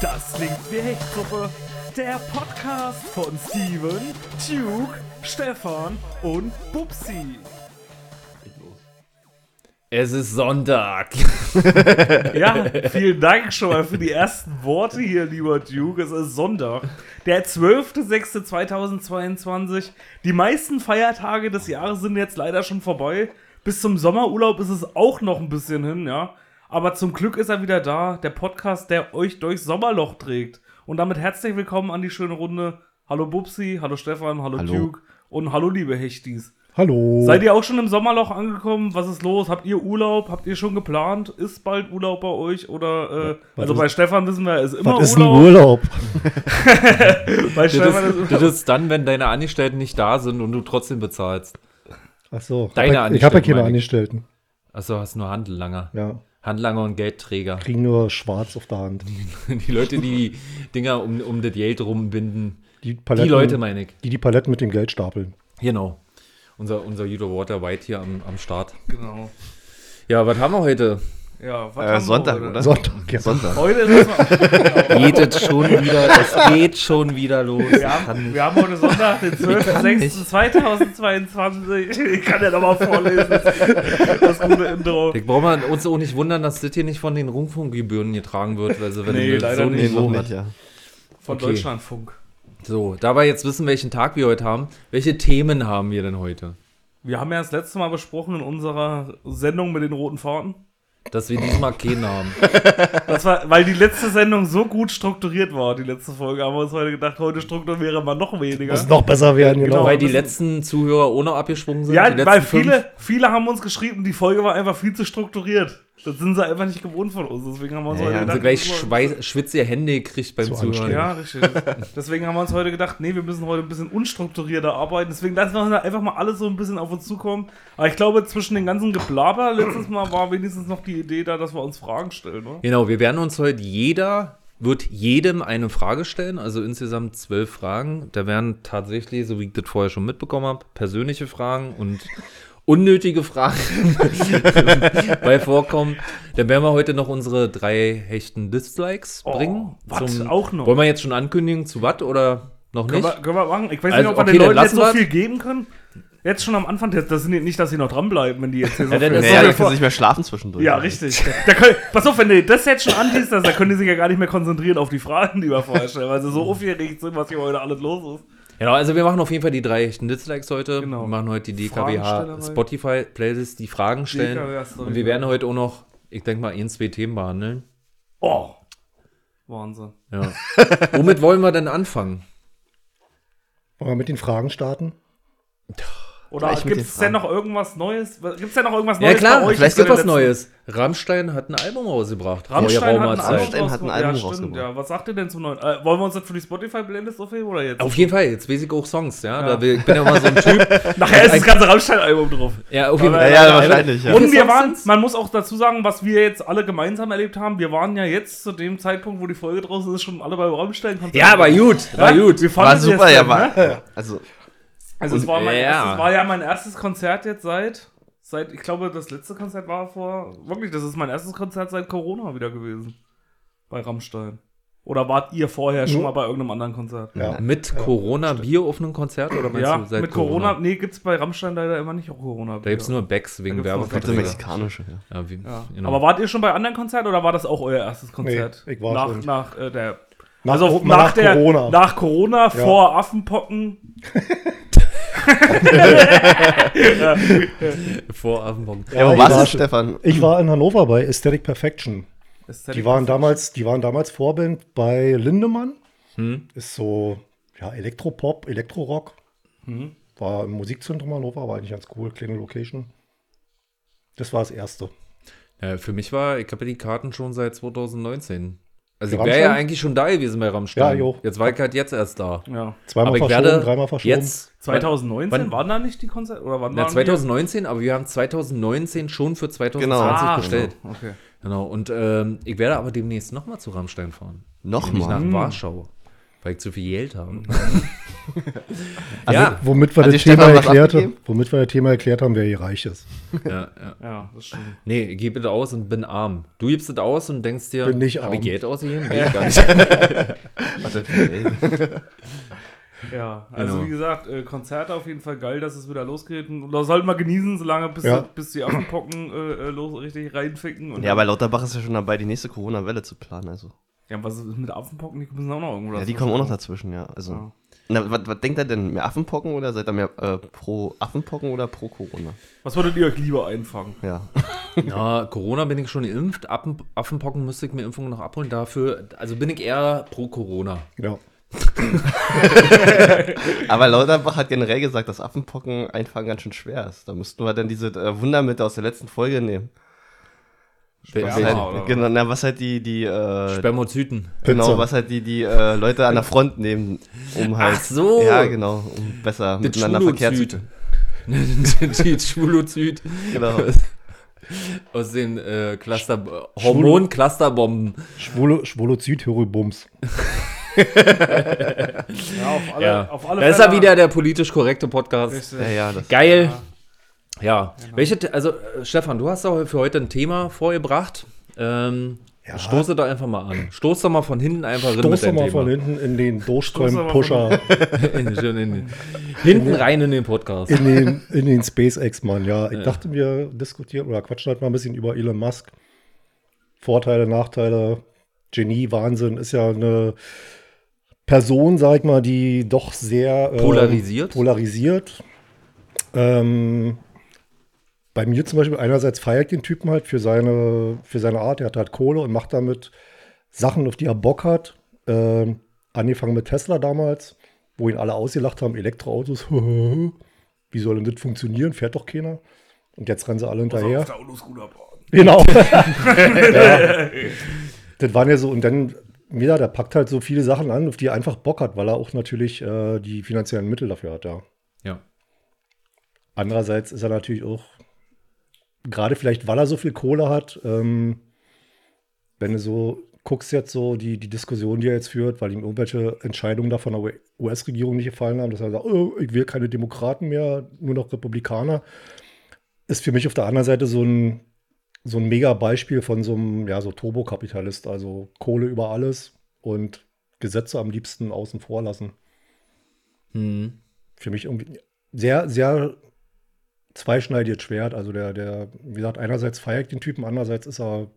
Das klingt wie Hechtsuppe. Der Podcast von Steven, Duke, Stefan und Bubsi. Es ist Sonntag. Ja, vielen Dank schon mal für die ersten Worte hier, lieber Duke. Es ist Sonntag, der 12.06.2022. Die meisten Feiertage des Jahres sind jetzt leider schon vorbei. Bis zum Sommerurlaub ist es auch noch ein bisschen hin, ja. Aber zum Glück ist er wieder da, der Podcast, der euch durchs Sommerloch trägt. Und damit herzlich willkommen an die schöne Runde. Hallo Bubsi, hallo Stefan, hallo, Hallo. Duke und hallo liebe Hechtis. Hallo. Seid ihr auch schon im Sommerloch angekommen? Was ist los? Habt ihr Urlaub? Habt ihr schon geplant? Ist bald Urlaub bei euch? Oder, äh, also ist- bei Stefan wissen wir, es ist immer Was ist ein Urlaub. Urlaub? Bei Das Stefan ist ist, das ist dann, wenn deine Angestellten nicht da sind und du trotzdem bezahlst. Ach so. Deine ich hab- ich habe ja Angestellten, keine. Angestellten. Achso, hast nur Handellanger. Ja. Handlanger und Geldträger. Kriegen nur schwarz auf der Hand. Die Leute, die die Dinger um, um das Geld rumbinden. Die, Die Paletten, Leute, meine ich. die die Paletten mit dem Geld stapeln. Genau. Unser, unser Judo Water White hier am, am Start. Genau. Ja, was haben wir heute? Ja, was Äh, Sonntag, oder? Sonntag, ja. Sonntag. Heute ist es Geht es schon wieder, es geht schon wieder los. wir haben, wir haben heute Sonntag, den 12.06.2022. Ich kann ja nochmal vorlesen. Das gute Intro. Ich brauche mal uns auch nicht wundern, dass das hier nicht von den Rundfunkgebühren getragen wird, weil sie wenn Nee, leider so nicht. Niveau nicht, ja. Von Okay. Deutschlandfunk. So, da wir jetzt wissen, welchen Tag wir heute haben, welche Themen haben wir denn heute? Wir haben ja das letzte Mal besprochen in unserer Sendung mit den roten Fahrten. Dass wir diesmal keinen haben. Das war, weil die letzte Sendung so gut strukturiert war, die letzte Folge, haben wir uns heute gedacht, heute strukturieren wir noch weniger. Muss noch besser werden, genau. Genau. Weil die letzten Zuhörer ohne abgesprungen sind. Ja, die weil viele, fünf. viele haben uns geschrieben, die Folge war einfach viel zu strukturiert. Das sind sie einfach nicht gewohnt von uns. Deswegen haben wir uns Ja, heute ja, gedacht. sie gleich Schweiß, schwitzige Hände gekriegt beim Zu Zuhören. Ja, richtig. Deswegen haben wir uns heute gedacht, nee, wir müssen heute ein bisschen unstrukturierter arbeiten. Deswegen lassen wir einfach mal alles so ein bisschen auf uns zukommen. Aber ich glaube, zwischen den ganzen Geblaber letztes Mal war wenigstens noch die Idee da, dass wir uns Fragen stellen, oder? Genau, wir werden uns heute jeder, wird jedem eine Frage stellen, also insgesamt zwölf Fragen. Da werden tatsächlich, so wie ich das vorher schon mitbekommen habe, persönliche Fragen und unnötige Fragen bei vorkommen. Dann werden wir heute noch unsere drei hechten Dislikes Oh, bringen. was? Auch noch? Wollen wir jetzt schon ankündigen zu was oder noch Können nicht? wir, können wir machen? Ich weiß Also, nicht, ob wir okay, den dann Leuten jetzt so viel geben können. Jetzt schon am Anfang, das das sind die- nicht, dass sie noch dranbleiben, wenn die jetzt hier so Ja, dann viel- Naja, viel können nicht mehr schlafen zwischendurch. Ja, richtig. Da können, pass auf, wenn du das jetzt schon anliest, da können die sich ja gar nicht mehr konzentrieren auf die Fragen, die wir vorher stellen, weil sie so aufgeregt sind, was hier heute alles los ist. Genau, also wir machen auf jeden Fall die drei echten Dislikes heute. Genau. Wir machen heute die DKWH. Spotify Playlist, die Fragen stellen. Und wir werden heute auch noch, ich denke mal, ein, zwei Themen behandeln. Oh. Wahnsinn. Ja. Womit wollen wir denn anfangen? Wollen wir mit den Fragen starten? Oder gibt es denn noch irgendwas Neues? Gibt es denn noch irgendwas Ja Neues klar, bei euch? vielleicht gibt den was Neues. Rammstein hat ein Album rausgebracht. Rammstein hat ein. Rammstein hat ein rausgebracht. Album ja, stimmt, rausgebracht. ja. Was sagt ihr denn zum neuen? Äh, wollen wir uns das für die Spotify-Playlist aufheben oder jetzt? Auf jeden Fall, jetzt weiß ich auch Songs, ja. Ja. Da ich bin ja immer so ein Typ. Nachher ist das ganze Rammstein-Album drauf. Ja, auf jeden Aber- Fall. Ja, ja, wahrscheinlich, ja. Und wir waren, man muss auch dazu sagen, was wir jetzt alle gemeinsam erlebt haben, wir waren ja jetzt zu dem Zeitpunkt, wo die Folge draußen ist, schon alle bei Rammstein. Ja, war gut, war gut. Wir War fanden sie super, ja, war. ne? Also, es war, mein Ja. erstes, war ja mein erstes Konzert jetzt seit, seit, ich glaube, das letzte Konzert war vor, wirklich, das ist mein erstes Konzert seit Corona wieder gewesen. Bei Rammstein. Oder wart ihr vorher schon Ja. mal bei irgendeinem anderen Konzert? Ja. Mit Corona-Bier auf einem Konzert oder meinst Ja, du seit mit Corona, nee, gibt's bei Rammstein leider immer nicht auch Corona. Da gibt's nur Bags wegen Werbeverträge. mexikanische, ja. Ja, wie, Ja. genau. Aber wart ihr schon bei anderen Konzerten oder war das auch euer erstes Konzert? Nee, ich war nach, schon. Nach äh, der Nach, also nach, nach der, Corona. Nach Corona, vor Affenpocken. Vor Affenbock. Ja, wo ich warst war Stefan? Ich war in Hannover bei Aesthetic Perfection. Aesthetic Die waren Perfection. damals, die waren damals Vorband bei Lindemann. Hm? Ist so, ja, Elektropop, Elektrorock. Hm. War im Musikzentrum Hannover, war eigentlich ganz cool, kleine Location. Das war das erste. Ja, für mich war, ich habe ja die Karten schon seit 2019. Also ich wäre ja eigentlich schon da gewesen bei Rammstein. Ja, jo. Jetzt war ich halt jetzt erst da. Ja. Zweimal aber ich verschoben, werde dreimal verschoben. jetzt 2019 Wann- waren da nicht die Konzerte? Oder wann Na, waren 2019, aber wir haben 2019 schon für 2020 Genau. Ah, bestellt. genau. Okay. Genau. Und ähm, ich werde aber demnächst nochmal zu Rammstein fahren. Nämlich nach Nochmal. Warschau. Weil ich zu viel Geld habe. Also, ja, womit wir Hat das Thema erklärt haben, womit wir das Thema erklärt haben, wer hier reich ist. ja, ja. Ja, das stimmt. Nee, ich gebe es aus und bin arm. Du gibst es aus und denkst dir, Bin nicht hab ich arm. Geld ausgegeben? Nee, gar nicht. Warte, ey. Ja, also Genau. wie gesagt, äh, Konzerte auf jeden Fall geil, dass es wieder losgeht. Und da sollten wir genießen, solange bis, Ja. bis die Affenpocken äh, äh, los, richtig reinficken. Und Ja, aber Lauterbach ist ja schon dabei, die nächste Corona-Welle zu planen. Also. ja, was ist mit Affenpocken? Die müssen auch noch irgendwo Ja, die kommen auch noch dazwischen, ja. Also. Ja. Na, was, was denkt ihr denn? Mehr Affenpocken oder seid ihr mehr äh, pro Affenpocken oder pro Corona? Was würdet ihr euch lieber einfangen? Ja. Ja, Corona bin ich schon geimpft. Affen, Affenpocken müsste ich mir Impfungen noch abholen. Dafür, also bin ich eher pro Corona. Ja. Aber Lauterbach hat generell gesagt, dass Affenpocken einfangen ganz schön schwer ist. Da müssten wir dann diese äh, Wundermittel aus der letzten Folge nehmen. Sperma, halt, genau, na, was halt die, die, äh, Spermozyten. genau, Pizza. was halt die, die äh, Leute an der Front nehmen, um halt. Ach so. Ja, genau, um besser Das miteinander Verkehr zu Schwulozyt. Die Schwulozyt. Genau. Aus den äh, Cluster Hormon-Clusterbomben. Schwule, Schwulozid, Höribums. Ja, auf alle, Ja. auf alle Da ist er wieder der politisch korrekte Podcast. Ja, ja, das. Geil. Ja. Welche, Te- also äh, Stefan, du hast doch für heute ein Thema vorgebracht. Ähm, Ja. Stoße da einfach mal an. Stoß doch mal von hinten einfach rein Stoß doch mal Thema. von hinten in den in, hinten rein in den Podcast. in den, in den SpaceX-Mann. Ja, ich dachte, wir diskutieren oder quatschen halt mal ein bisschen über Elon Musk. Vorteile, Nachteile, Genie, Wahnsinn. Ist ja eine Person, sag ich mal, die doch sehr ähm, Polarisiert. polarisiert. Ähm, bei mir zum Beispiel, einerseits feiere ich den Typen halt für seine, für seine Art. Er hat halt Kohle und macht damit Sachen, auf die er Bock hat. Ähm, angefangen mit Tesla damals, wo ihn alle ausgelacht haben, Elektroautos. Wie soll denn das funktionieren? Fährt doch keiner. Und jetzt rennen sie alle hinterher. Genau. ja. Das waren ja so, und dann, ja, der packt halt so viele Sachen an, auf die er einfach Bock hat, weil er auch natürlich äh, die finanziellen Mittel dafür hat, ja. Ja. Andererseits ist er natürlich auch, gerade vielleicht, weil er so viel Kohle hat, ähm, wenn du so guckst jetzt so die, die Diskussion, die er jetzt führt, weil ihm irgendwelche Entscheidungen da von der US-Regierung nicht gefallen haben, dass er sagt, oh, ich will keine Demokraten mehr, nur noch Republikaner, ist für mich auf der anderen Seite so ein, so ein mega Beispiel von so einem, ja, so Turbokapitalist, also Kohle über alles und Gesetze am liebsten außen vor lassen. Hm. Für mich irgendwie sehr, sehr zweischneidiges Schwert. Also der, der, wie gesagt, einerseits feiere ich den Typen, andererseits ist er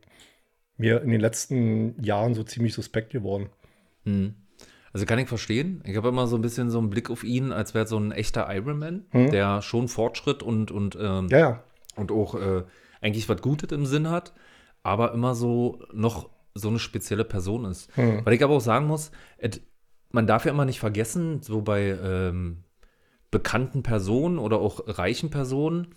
mir in den letzten Jahren so ziemlich suspekt geworden. Hm. Also kann ich verstehen. Ich habe immer so ein bisschen so einen Blick auf ihn, als wäre so ein echter Ironman, Hm. der schon Fortschritt und, und, ähm, Ja, ja. und auch äh, eigentlich was Gutes im Sinn hat, aber immer so noch so eine spezielle Person ist. Hm. Weil ich aber auch sagen muss, et, man darf ja immer nicht vergessen, so bei ähm, bekannten Personen oder auch reichen Personen,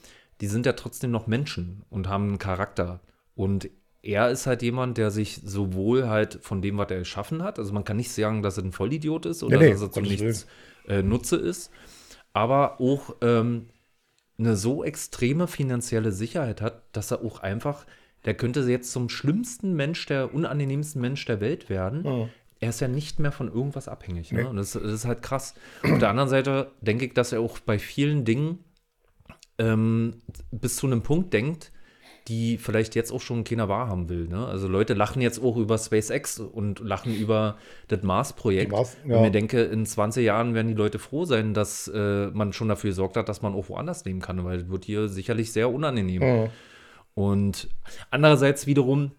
die sind ja trotzdem noch Menschen und haben einen Charakter. Und er ist halt jemand, der sich sowohl halt von dem, was er geschaffen hat, also man kann nicht sagen, dass er ein Vollidiot ist oder Nee, nee, dass er zu nichts äh, Nutze ist, aber auch ähm, eine so extreme finanzielle Sicherheit hat, dass er auch einfach, der könnte jetzt zum schlimmsten Mensch, der unangenehmsten Mensch der Welt werden. Mhm. Er ist ja nicht mehr von irgendwas abhängig. Ne? Nee. Und das, das ist halt krass. Auf der anderen Seite denke ich, dass er auch bei vielen Dingen ähm, bis zu einem Punkt denkt, die vielleicht jetzt auch schon keiner wahrhaben will. Ne? Also Leute lachen jetzt auch über SpaceX und lachen über das Mars-Projekt. Mars- Und ja. mir denke, in 20 Jahren werden die Leute froh sein, dass äh, man schon dafür gesorgt hat, dass man auch woanders leben kann, weil es wird hier sicherlich sehr unangenehm. Mhm. Und andererseits wiederum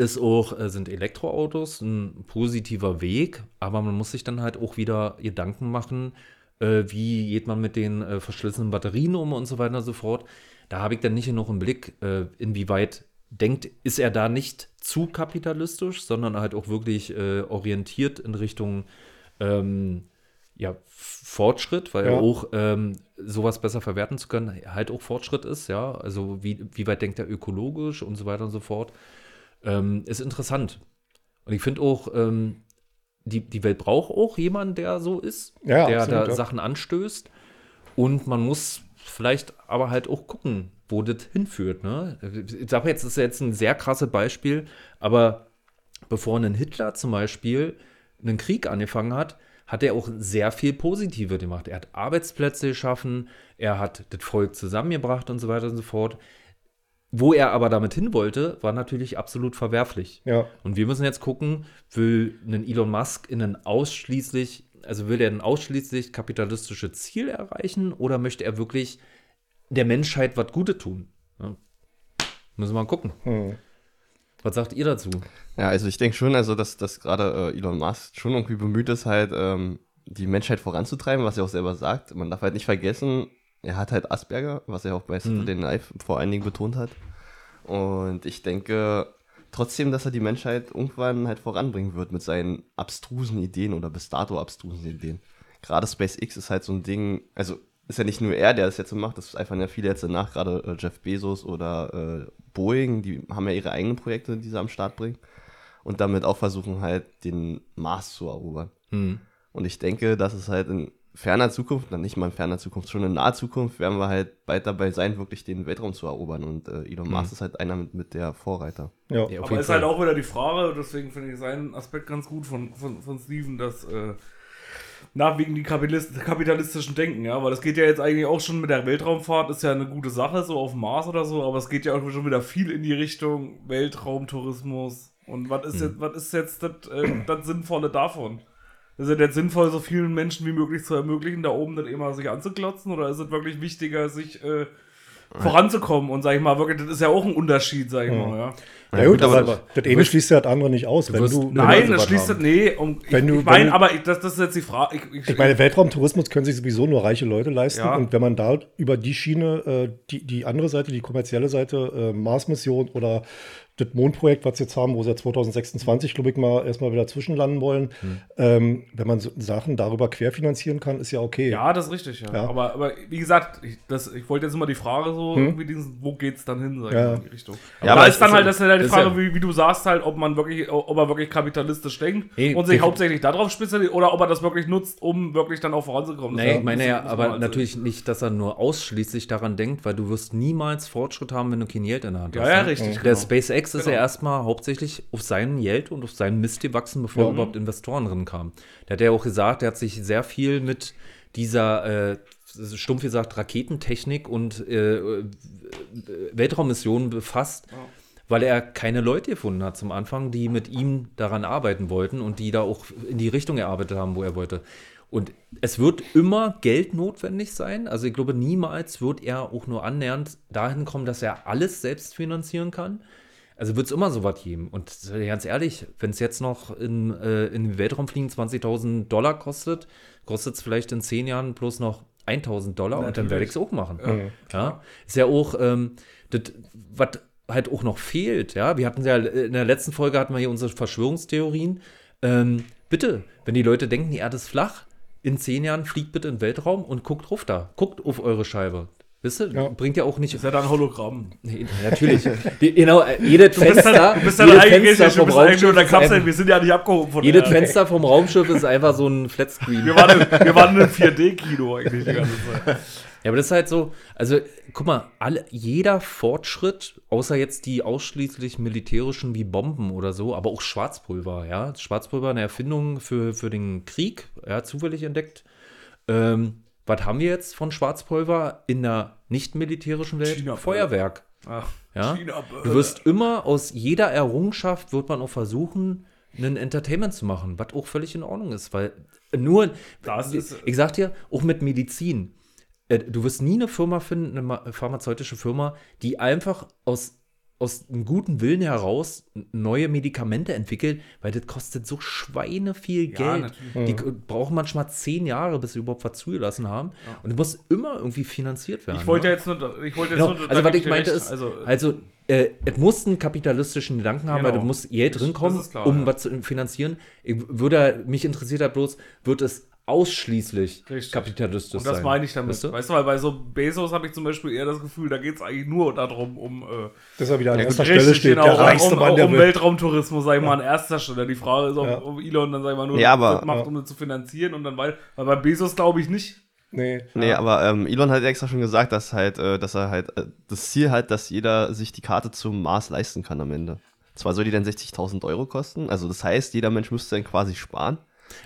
ist auch, äh, sind Elektroautos ein positiver Weg, aber man muss sich dann halt auch wieder Gedanken machen, äh, wie geht man mit den äh, verschlissenen Batterien um und so weiter und so fort. Da habe ich dann nicht genug im Blick, äh, inwieweit denkt, ist er da nicht zu kapitalistisch, sondern halt auch wirklich orientiert in Richtung ähm, ja, Fortschritt, weil Ja. auch ähm, sowas besser verwerten zu können, halt auch Fortschritt ist, ja. Also wie, wie weit denkt er ökologisch und so weiter und so fort. Ähm, ist interessant. Und ich finde auch, ähm, die, die Welt braucht auch jemanden, der so ist, Ja, der absolut, da ja. Sachen anstößt. Und man muss vielleicht aber halt auch gucken, wo das hinführt. Ne? Ich sage jetzt, das ist jetzt ein sehr krasses Beispiel, aber bevor ein Hitler zum Beispiel einen Krieg angefangen hat, hat er auch sehr viel Positive gemacht. Er hat Arbeitsplätze geschaffen, er hat das Volk zusammengebracht und so weiter und so fort. Wo er aber damit hin wollte, war natürlich absolut verwerflich. Ja. Und wir müssen jetzt gucken, will ein Elon Musk in ein ausschließlich, also will er ein ausschließlich kapitalistisches Ziel erreichen oder möchte er wirklich der Menschheit was Gutes tun? Ja. Müssen wir mal gucken. Hm. Was sagt ihr dazu? Ja, also ich denke schon, also dass, dass gerade äh, Elon Musk schon irgendwie bemüht ist, halt ähm, die Menschheit voranzutreiben, was er auch selber sagt. Man darf halt nicht vergessen, er hat halt Asperger, was er auch bei Saturday Night vor allen Dingen betont hat. Und ich denke trotzdem, dass er die Menschheit irgendwann halt voranbringen wird mit seinen abstrusen Ideen oder bis dato abstrusen Ideen. Gerade SpaceX ist halt so ein Ding, also ist ja nicht nur er, der das jetzt so macht, das eifern ja viele jetzt danach, gerade äh, Jeff Bezos oder äh, Boeing, die haben ja ihre eigenen Projekte, die sie am Start bringen und damit auch versuchen halt den Mars zu erobern. Hm. Und ich denke, dass es halt in ferner Zukunft, dann nicht mal in ferner Zukunft, schon in naher Zukunft werden wir halt bald dabei sein, wirklich den Weltraum zu erobern. Und äh, Elon Musk ist halt einer mit, mit der Vorreiter. Ja. Ja, Aber ist Fall. halt auch wieder die Frage, deswegen finde ich seinen Aspekt ganz gut von, von, von Steven, dass äh, nach wegen die Kapitalist, kapitalistischen Denken, ja, weil das geht ja jetzt eigentlich auch schon mit der Weltraumfahrt, ist ja eine gute Sache, so auf Mars oder so, aber es geht ja auch schon wieder viel in die Richtung Weltraumtourismus. Und was ist jetzt, was ist jetzt das, äh, das Sinnvolle davon? Ist es jetzt sinnvoll, so vielen Menschen wie möglich zu ermöglichen, da oben dann immer sich anzuklotzen? Oder ist es wirklich wichtiger, sich äh, voranzukommen? Und sag ich mal, wirklich, das ist ja auch ein Unterschied, sag ich mal, ja. Ja, gut, aber aber das eine schließt ja das andere nicht aus. Wenn du, Nein, das schließt das, haben. nee, um, ich, Wenn du- ich meine, aber ich, das, das ist jetzt die Frage. Ich, ich, Ich meine, Weltraumtourismus können sich sowieso nur reiche Leute leisten. Ja. Und wenn man da über die Schiene, äh, die, die andere Seite, die kommerzielle Seite, äh, Mars-Mission oder das Mondprojekt, was sie jetzt haben, wo sie ja 2026, glaube ich, mal erstmal wieder zwischenlanden wollen, Hm. ähm, wenn man so Sachen darüber querfinanzieren kann, ist ja okay. ja, das ist richtig, ja. Ja. Aber, aber wie gesagt, ich, das, ich wollte jetzt immer die Frage so, irgendwie diesen, wo geht's dann hin, sag ich Ja. in die Richtung. Ja, aber aber da ist dann halt, das ist ja die Frage, ja- wie, wie du sagst, halt, ob man wirklich, ob er wirklich kapitalistisch denkt Nee, und sich hauptsächlich darauf spezialisiert oder ob er das wirklich nutzt, um wirklich dann auch voranzukommen. Nee, ich meine ja, muss man aber also- natürlich nicht, dass er nur ausschließlich daran denkt, weil du wirst niemals Fortschritt haben, wenn du kein Geld in der Hand Ja, hast. ja, ne? richtig. Der genau. SpaceX ist Genau. ja erstmal hauptsächlich auf seinen Geld und auf seinen Mist gewachsen, bevor Mhm. überhaupt Investoren drin kamen. Der hat ja auch gesagt, der hat sich sehr viel mit dieser, äh, stumpf gesagt, Raketentechnik und äh, äh, Weltraummissionen befasst, weil er keine Leute gefunden hat zum Anfang, die mit ihm daran arbeiten wollten und die da auch in die Richtung gearbeitet haben, wo er wollte. Und es wird immer Geld notwendig sein. Also ich glaube, niemals wird er auch nur annähernd dahin kommen, dass er alles selbst finanzieren kann. Also wird es immer so was geben. Und ganz ehrlich, wenn es jetzt noch in, äh, in den Weltraum fliegen 20.000 Dollar kostet, kostet es vielleicht in 10 Jahren bloß noch 1.000 Dollar und dann werde ich es auch machen. Ja. Ist ja auch, ähm, das, was halt auch noch fehlt, ja, wir hatten ja, in der letzten Folge hatten wir hier unsere Verschwörungstheorien. Ähm, bitte, wenn die Leute denken, die Erde ist flach, in 10 Jahren fliegt bitte in den Weltraum und guckt drauf da. Guckt auf eure Scheibe. Wisst ihr, Ja. bringt ja auch nicht. ist ja dann Hologramm. Nee, natürlich. Die, genau, äh, jedes Du Fenster, dann, du bist dann jedes eigentlich, Fenster vom Raumschiff ist Kapsel, einfach, wir sind ja nicht abgehoben von jedes Fenster vom Raumschiff ist einfach so ein Flatscreen. Wir waren, im- wir waren in einem 4D-Kino eigentlich die ganze Zeit. Ja, aber das ist halt so, also guck mal, alle, jeder Fortschritt, außer jetzt die ausschließlich militärischen wie Bomben oder so, aber auch Schwarzpulver, ja. Schwarzpulver eine Erfindung für, für den Krieg, ja, zufällig entdeckt. Ähm, was haben wir jetzt von Schwarzpulver in der nicht militärischen Welt? China- Feuerwerk. Ach, Ja? China- Du wirst immer aus jeder Errungenschaft wird man auch versuchen, einen Entertainment zu machen, was auch völlig in Ordnung ist, weil nur, ist- ich sag dir, auch mit Medizin, äh, du wirst nie eine Firma finden, eine ma- pharmazeutische Firma, die einfach aus aus einem guten Willen heraus neue Medikamente entwickelt, weil das kostet so Schweine viel Ja, Geld. natürlich. Die brauchen manchmal zehn Jahre, bis sie überhaupt was zugelassen haben. Und es muss immer irgendwie finanziert werden. Ich wollte ne? ja jetzt nur, ich wollte jetzt Genau. nur, Also, was ich meinte recht. ist, also, also, äh, es muss einen kapitalistischen Gedanken haben, Genau. weil da muss Geld Das- drin kommen, das klar, um ja. was zu finanzieren. Ich würde, mich interessiert halt bloß, wird es ausschließlich Richtig. kapitalistisch und das sein. meine ich damit. Weißt du? Weißt du, weil bei so Bezos habe ich zum Beispiel eher das Gefühl, da geht es eigentlich nur darum, um äh, Dass er wieder an Ja, erster Stelle steht, genau, der um, reichste um, Mann der um Welt. Weltraumtourismus, sag ich mal, an erster Stelle. Die Frage ist, ob, Ja. ob Elon dann, sag ich mal, nur Ja, aber- das macht, um das zu finanzieren und dann, weil, weil bei Bezos glaube ich nicht. Nee. Nee, aber ähm, Elon hat extra schon gesagt, dass halt, äh, dass er halt äh, das Ziel hat, dass jeder sich die Karte zum Mars leisten kann am Ende. Zwar soll die dann 60.000 Euro kosten, also das heißt, jeder Mensch müsste dann quasi sparen.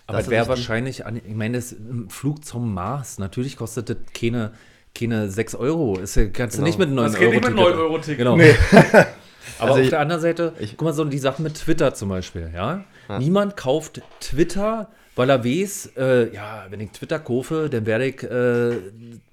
Aber Das es wäre wahrscheinlich, an, ich meine, das ein Flug zum Mars, natürlich kostet das keine, keine 6 Euro. Ist ja, kannst du nicht mit 9 Das Euro. geht nicht mit 9 Euro Ticket. Genau. Aber Also auf ich- der anderen Seite, ich- guck mal, so die Sachen mit Twitter zum Beispiel, ja. Ja. Niemand kauft Twitter, weil er weiß, äh, ja, wenn ich Twitter kaufe, dann werde ich äh,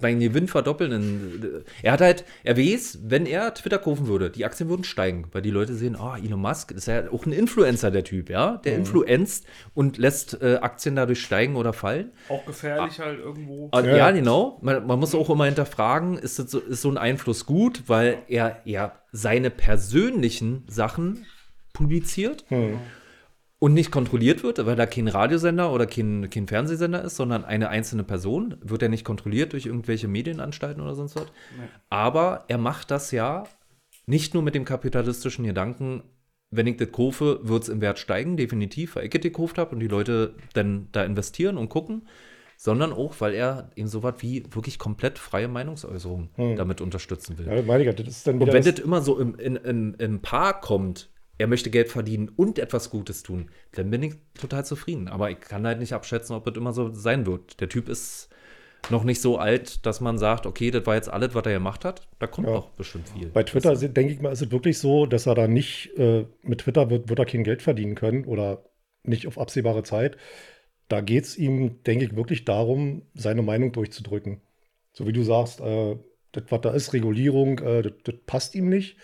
meinen Gewinn verdoppeln. In, er hat halt, er weiß, wenn er Twitter kaufen würde, die Aktien würden steigen, weil die Leute sehen, oh, Elon Musk ist ja auch ein Influencer, der Typ, ja. Der influenzt und lässt äh, Aktien dadurch steigen oder fallen. Auch gefährlich halt irgendwo. Ah, Ja. Ja, genau. Man, man muss auch immer hinterfragen, ist, das so, ist so ein Einfluss gut, weil er ja seine persönlichen Sachen publiziert und nicht kontrolliert wird, weil da kein Radiosender oder kein, kein Fernsehsender ist, sondern eine einzelne Person, wird er nicht kontrolliert durch irgendwelche Medienanstalten oder sonst was. Aber er macht das ja nicht nur mit dem kapitalistischen Gedanken, wenn ich das kaufe, wird es im Wert steigen, definitiv, weil ich das gekauft habe und die Leute dann da investieren und gucken, sondern auch, weil er eben so was wie wirklich komplett freie Meinungsäußerung damit unterstützen will. Ja, meine ich, das ist dann Und wenn das, das immer so im, in, im, im Paar kommt, er möchte Geld verdienen und etwas Gutes tun, dann bin ich total zufrieden. Aber ich kann halt nicht abschätzen, ob das immer so sein wird. Der Typ ist noch nicht so alt, dass man sagt, okay, das war jetzt alles, was er gemacht hat. Da kommt Ja. noch bestimmt viel. Bei Twitter sind- denke ich mal, ist es wirklich so, dass er da nicht, äh, mit Twitter wird, wird er kein Geld verdienen können oder nicht auf absehbare Zeit. Da geht es ihm, denke ich, wirklich darum, seine Meinung durchzudrücken. So wie du sagst, äh, das, was da ist, Regulierung, äh, das, das passt ihm nicht.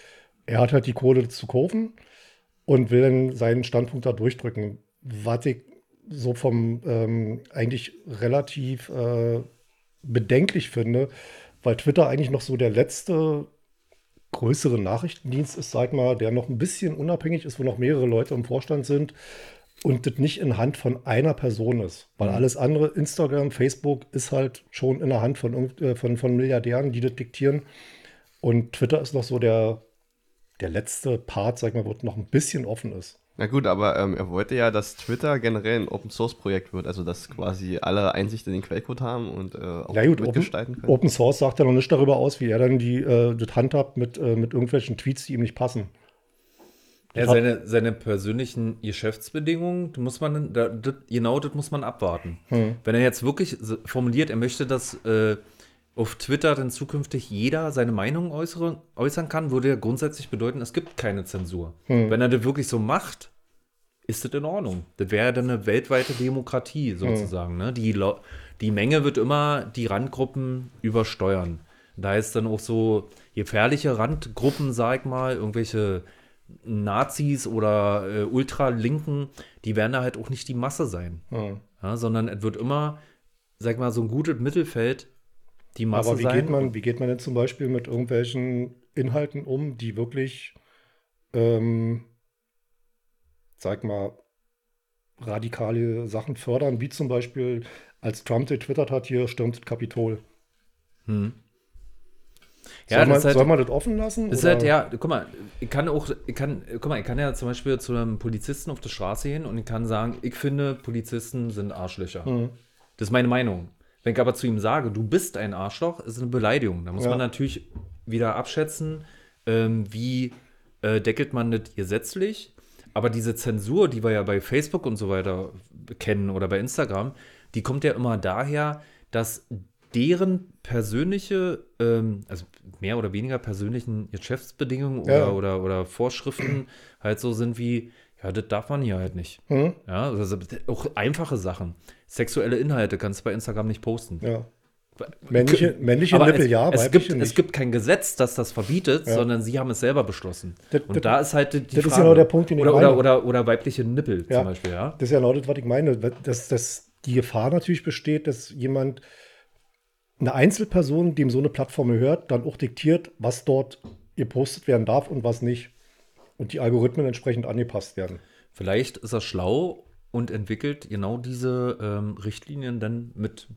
Er hat halt die Kohle zu kaufen und will dann seinen Standpunkt da durchdrücken. Was ich so vom ähm, eigentlich relativ äh, bedenklich finde, weil Twitter eigentlich noch so der letzte größere Nachrichtendienst ist, sag mal, der noch ein bisschen unabhängig ist, wo noch mehrere Leute im Vorstand sind und das nicht in Hand von einer Person ist. Weil alles andere, Instagram, Facebook, ist halt schon in der Hand von, äh, von, von Milliardären, die das diktieren. Und Twitter ist noch so der, der letzte Part, sag mal, wo es noch ein bisschen offen ist. Na gut, aber ähm, er wollte ja, dass Twitter generell ein Open Source Projekt wird, also dass quasi alle Einsicht in den Quellcode haben und äh, auch Ja gut, Open, mitgestalten können. Open Source sagt ja noch nicht darüber aus, wie er dann die, äh, das handhabt mit, äh, mit irgendwelchen Tweets, die ihm nicht passen. Ja, seine, seine persönlichen Geschäftsbedingungen, die muss man, da, das, genau das muss man abwarten. Wenn er jetzt wirklich formuliert, er möchte, dass äh, auf Twitter dann zukünftig jeder seine Meinung äußere, äußern kann, würde ja grundsätzlich bedeuten, es gibt keine Zensur. Wenn er das wirklich so macht, ist das in Ordnung. Das wäre ja dann eine weltweite Demokratie sozusagen. Ne? Die, Lo- die Menge wird immer die Randgruppen übersteuern. Da ist dann auch so gefährliche Randgruppen, sag ich mal, irgendwelche Nazis oder äh, Ultralinken, die werden da halt auch nicht die Masse sein. Ja. Ja, sondern es wird immer, sag ich mal, so ein gutes Mittelfeld die Masse Aber wie sein. geht, man, wie geht man denn zum Beispiel mit irgendwelchen Inhalten um, die wirklich, ähm, sag mal, radikale Sachen fördern, wie zum Beispiel, als Trump getwittert hat, hier stürmt das Kapitol. Hm. soll, Ja, man, das ist halt- soll man das offen lassen? Das ist halt, ja, guck mal, ich kann auch, ich kann, guck mal, ich kann ja zum Beispiel zu einem Polizisten auf der Straße gehen und ich kann sagen, ich finde, Polizisten sind Arschlöcher. Hm. Das ist meine Meinung. Wenn ich aber zu ihm sage, du bist ein Arschloch, ist eine Beleidigung. Da muss Ja. man natürlich wieder abschätzen, ähm, wie äh, deckelt man das gesetzlich. Aber diese Zensur, die wir ja bei Facebook und so weiter kennen oder bei Instagram, die kommt ja immer daher, dass deren persönliche, ähm, also mehr oder weniger persönlichen Geschäftsbedingungen oder, Ja. oder, oder Vorschriften halt so sind wie, ja, das darf man hier halt nicht. Hm? Ja, also auch einfache Sachen. Sexuelle Inhalte kannst du bei Instagram nicht posten. Ja. Männliche, männliche Aber Nippel, es, ja, es, gibt, nicht. es gibt kein Gesetz, das das verbietet, Ja. sondern sie haben es selber beschlossen. Das- Und das- da ist halt die das ist Frage. genau der Punkt, den ich oder, meine. oder, oder, oder weibliche Nippel Ja. zum Beispiel, ja. Das ist ja genau das, was ich meine, dass, dass die Gefahr natürlich besteht, dass jemand, eine Einzelperson, dem so eine Plattform gehört, dann auch diktiert, was dort gepostet werden darf und was nicht. Und die Algorithmen entsprechend angepasst werden. Vielleicht ist er schlau und entwickelt genau diese ähm, Richtlinien dann mit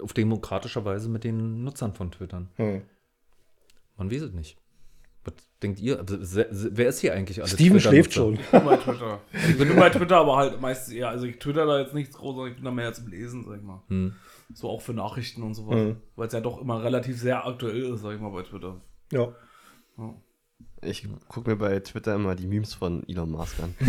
auf demokratischer Weise mit den Nutzern von Twittern. Hm. Man weiß es nicht. Was denkt ihr? Also, wer ist hier eigentlich alles? Steven schläft schon. Ich bin bei Twitter. Ich bin nur bei Twitter, aber halt meistens eher. Also ich twitter da jetzt nichts groß, ich bin da mehr zum Lesen, sag ich mal. Hm. So auch für Nachrichten und sowas. Mhm. Weil es ja doch immer relativ sehr aktuell ist, sag ich mal, bei Twitter. Ja. Ja. Ich gucke mir bei Twitter immer die Memes von Elon Musk an.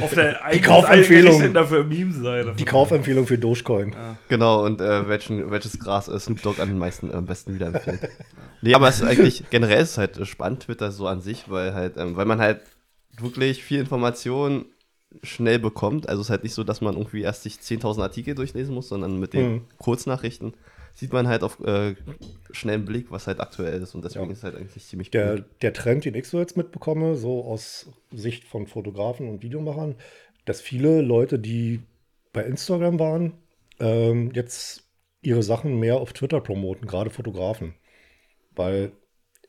Auf der eigenen Kaufempfehlung. dafür Meme-Seite. Die Kaufempfehlung für Dogecoin. genau, und äh, welchen, welches Gras äh, Snoop Dogg an den meisten äh, am besten wiederempfiehlt. nee, aber es ist eigentlich, generell ist es halt spannend, Twitter so an sich, weil halt, ähm, weil man halt wirklich viel Information schnell bekommt. Also es ist halt nicht so, dass man irgendwie erst sich 10.000 Artikel durchlesen muss, sondern mit den Mhm. Kurznachrichten sieht man halt auf äh, schnellen Blick, was halt aktuell ist und deswegen Ja. ist halt eigentlich ziemlich Der, gut. der Trend, den ich so jetzt mitbekomme, so aus Sicht von Fotografen und Videomachern, dass viele Leute, die bei Instagram waren, ähm, jetzt ihre Sachen mehr auf Twitter promoten, gerade Fotografen. Weil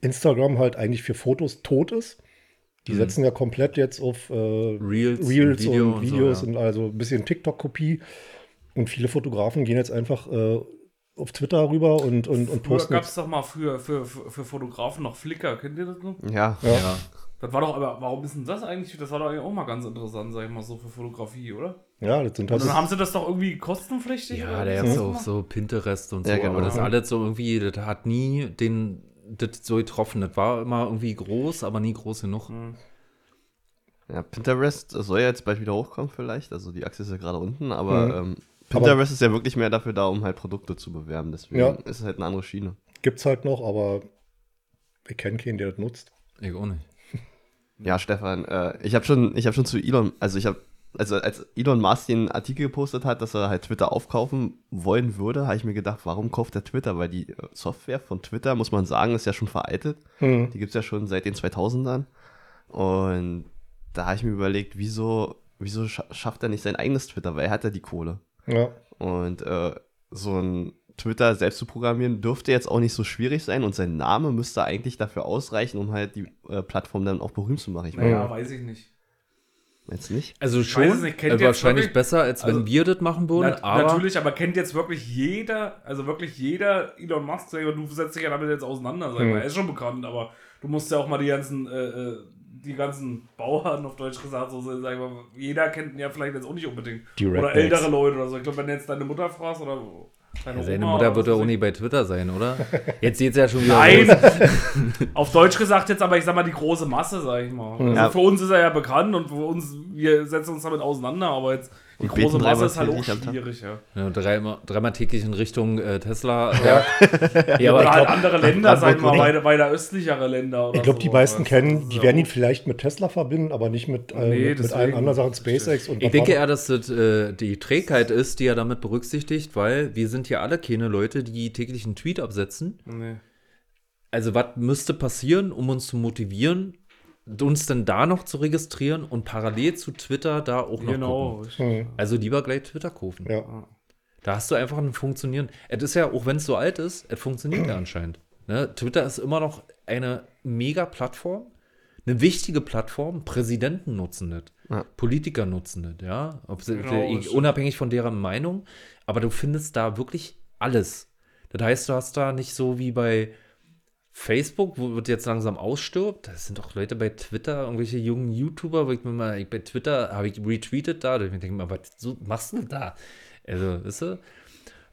Instagram halt eigentlich für Fotos tot ist. Die setzen ja komplett jetzt auf äh, Reels, Reels und Video und und so, Videos ja. und also ein bisschen TikTok-Kopie. Und viele Fotografen gehen jetzt einfach äh, auf Twitter rüber und, und, und posten. gab es doch mal für, für, für Fotografen noch Flickr. Kennt ihr das noch? Ja, Ja. Ja. Das war doch, aber warum ist denn das eigentlich? Das war doch eigentlich auch mal ganz interessant, sag ich mal, so für Fotografie, oder? Ja, das sind Und halt dann haben sie das doch irgendwie kostenpflichtig? Ja, oder der ist auch so Pinterest und so, Ja, genau. aber das alles so irgendwie, das hat nie den, das so getroffen. Das war immer irgendwie groß, aber nie groß genug. Ja, Pinterest soll ja jetzt bald wieder hochkommen vielleicht. Also die Achse ist ja gerade unten, aber Mhm. ähm, Pinterest ist ja wirklich mehr dafür da, um halt Produkte zu bewerben. Deswegen Ja. ist es halt eine andere Schiene. Gibt's halt noch, aber ich kenne keinen, der das nutzt. Ich auch nicht. Ja, Stefan, äh, ich habe schon, ich habe schon zu Elon, also ich habe, also als Elon Musk den Artikel gepostet hat, dass er halt Twitter aufkaufen wollen würde, habe ich mir gedacht, warum kauft er Twitter? Weil die äh, Software von Twitter, muss man sagen, ist ja schon veraltet. Hm. Die gibt es ja schon seit den 2000ern. Und da habe ich mir überlegt, wieso, wieso scha schafft er nicht sein eigenes Twitter? Weil er hat ja die Kohle. Ja. Und äh, so ein Twitter selbst zu programmieren dürfte jetzt auch nicht so schwierig sein und sein Name müsste eigentlich dafür ausreichen, um halt die äh, Plattform dann auch berühmt zu machen. Ich meine, Naja, weiß ich nicht. jetzt nicht. Also schon, nicht, kennt äh, wahrscheinlich wirklich- besser, als wenn Also, wir das machen würden, Na, aber natürlich, aber kennt jetzt wirklich jeder, also wirklich jeder Elon Musk, du setzt dich ja damit jetzt auseinander, sag Hm. mal, er ist schon bekannt, aber du musst ja auch mal die ganzen, äh, äh, die ganzen Bauern auf Deutsch gesagt, so sag ich mal, jeder kennt ihn ja vielleicht jetzt auch nicht unbedingt. Die oder Rednecks. ältere Leute oder so. Ich glaube, wenn du jetzt deine Mutter fragst oder deine ja, seine Oma Mutter oder wird ja auch ich. bei Twitter sein, oder? Jetzt geht's ja schon wieder Nein, auf Deutsch gesagt jetzt aber, ich sag mal, die große Masse, sag ich mal. Also Ja. für uns ist er ja bekannt und für uns, wir setzen uns damit auseinander, aber jetzt die Und große Masse dreimal ist halt auch schwierig, ja. Ja, dreimal, dreimal täglich in Richtung äh, Tesla. Ja, ja Oder aber halt andere Länder, sag ich mal, ich- weiter, weiter östlichere Länder. Oder Ich glaube, die so, meisten weißt du. kennen, die werden ja ihn vielleicht mit Tesla verbinden, aber nicht mit, äh, Nee, mit, mit allen anderen Sachen, SpaceX und ich denke eher, dass das äh, die Trägheit ist, die er damit berücksichtigt, weil wir sind ja alle keine Leute, die täglich einen Tweet absetzen. Nee. Also was müsste passieren, um uns zu motivieren, uns dann da noch zu registrieren und parallel zu Twitter da auch noch Genau. gucken? Hm, Also lieber gleich Twitter kaufen. ja. Da hast du einfach ein Funktionieren. Es ist ja, auch wenn es so alt ist, es funktioniert ja anscheinend. Ne? Twitter ist immer noch eine mega Plattform, eine wichtige Plattform. Präsidenten nutzen das, Ja. Politiker nutzen das, ja. Ob sie, Genau, das unabhängig von deren Meinung. Aber du findest da wirklich alles. Das heißt, du hast da nicht so wie bei Facebook, wo wird jetzt langsam ausstirbt. Das sind doch Leute bei Twitter, irgendwelche jungen YouTuber, wo ich mir mal, ich, bei Twitter habe ich retweetet da, da ich mir denke, mal, was so, machst du da? Also, weißt du?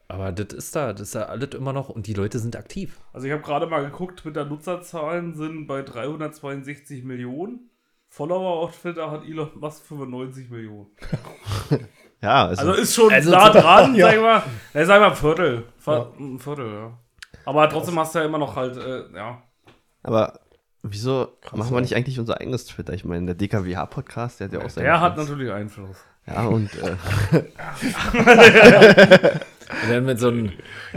Aber das ist da, das ist da alles immer noch und die Leute sind aktiv. Also ich habe gerade mal geguckt, Twitter-Nutzerzahlen sind bei 362 Millionen. Follower auf Twitter hat Elon Musk 95 Millionen. Ja, also, Also ist schon Also nah dran, ja. sag ich mal. Ja, sag ich mal ein Viertel. Ein Viertel, ja. Aber trotzdem hast du ja immer noch halt, äh, ja. aber wieso machen wir nicht eigentlich unser eigenes Twitter? Ich meine, der DKWH-Podcast, der hat ja auch seinen Der hat natürlich Einfluss. Ja, und äh, Und dann mit so einem,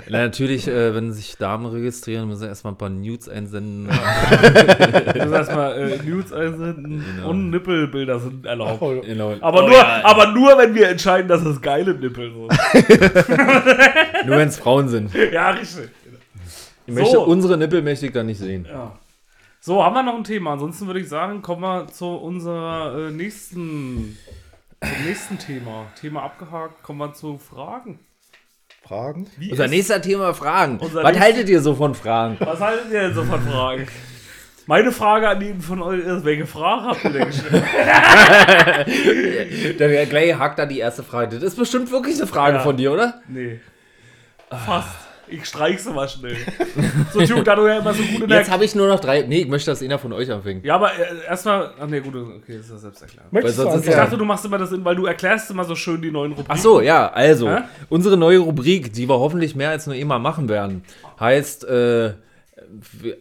na, natürlich, äh, wenn sich Damen registrieren, müssen sie erstmal ein paar Nudes einsenden. Du musst erstmal äh, Nudes einsenden Genau. und Nippelbilder sind erlaubt. Oh, Genau. Aber, Oh, nur, ja. aber nur, wenn wir entscheiden, dass es geile Nippel sind. Nur wenn es Frauen sind. ja, richtig. Ich möchte, So. unsere Nippel möchte ich da nicht sehen. Ja. So, haben wir noch ein Thema. Ansonsten würde ich sagen, kommen wir zu unserer äh, nächsten, zum nächsten Thema. Thema abgehakt, kommen wir zu Fragen. Fragen? Wie Unser nächster Thema Fragen. Unser Was haltet ihr so von Fragen? Was haltet ihr denn so von Fragen? Meine Frage an jeden von euch ist, welche Frage habt ihr denn gestellt? Dann gleich hakt da die erste Frage. Das ist bestimmt wirklich eine Frage Ja. von dir, oder? Nee. Fast. Ich streich's mal schnell. So, Duke, da du ja immer so gut in der. Jetzt habe ich nur noch drei. Nee, ich möchte, dass einer von euch anfängt. Ja, aber äh, erstmal. Ach nee, gut, okay, das ist ja selbst erklärt. Möchtest Weil du sonst ist Ich anfangen? dachte, du machst immer das, in, weil du erklärst immer so schön die neuen Rubriken. Ach so, ja, also, Hä? unsere neue Rubrik, die wir hoffentlich mehr als nur immer machen werden, heißt, äh, was-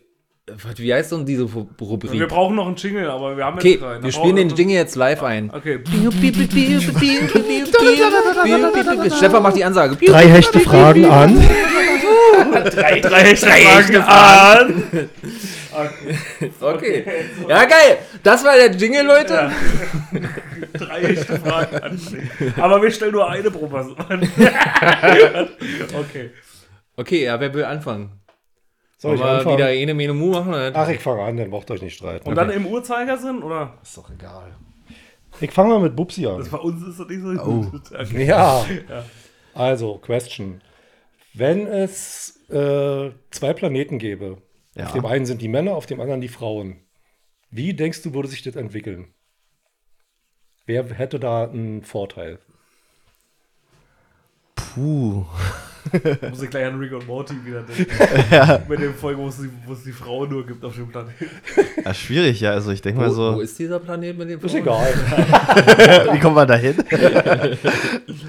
wie heißt denn diese Ru- Wir Rubrik? brauchen noch einen Jingle, aber wir haben Okay, jetzt keinen. Da wir spielen den Jingle jetzt live ein. Okay. Stefan macht die Ansage. Drei hechte Fragen an. Drei, drei, Fragen an. Okay. Ja, geil. Das war der Jingle, Leute. Ja. Drei echte Fragen an. Aber wir stellen nur eine pro Person. okay. Okay, ja, wer will anfangen? Soll ich anfangen? wieder eine Mene Mu machen? Oder? Ach, ich fange an, dann braucht ihr euch nicht streiten. Und dann im Uhrzeigersinn, oder? ist doch egal. Ich fange mal mit Bubsi an. Das bei uns ist das nicht so gut. Okay. Ja. Also, Question. Wenn es äh, zwei Planeten gäbe, Ja. auf dem einen sind die Männer, auf dem anderen die Frauen, wie denkst du, würde sich das entwickeln? Wer hätte da einen Vorteil? Puh. Muss ich gleich an Rick und Morty wieder denken. Mit dem Folge, wo es, die, wo es die Frau nur gibt auf dem Planeten. Ja, schwierig, ja. Also ich denke Wo, mal wo so. ist dieser Planet mit dem Ist Frauen? egal. Wie kommen wir da hin?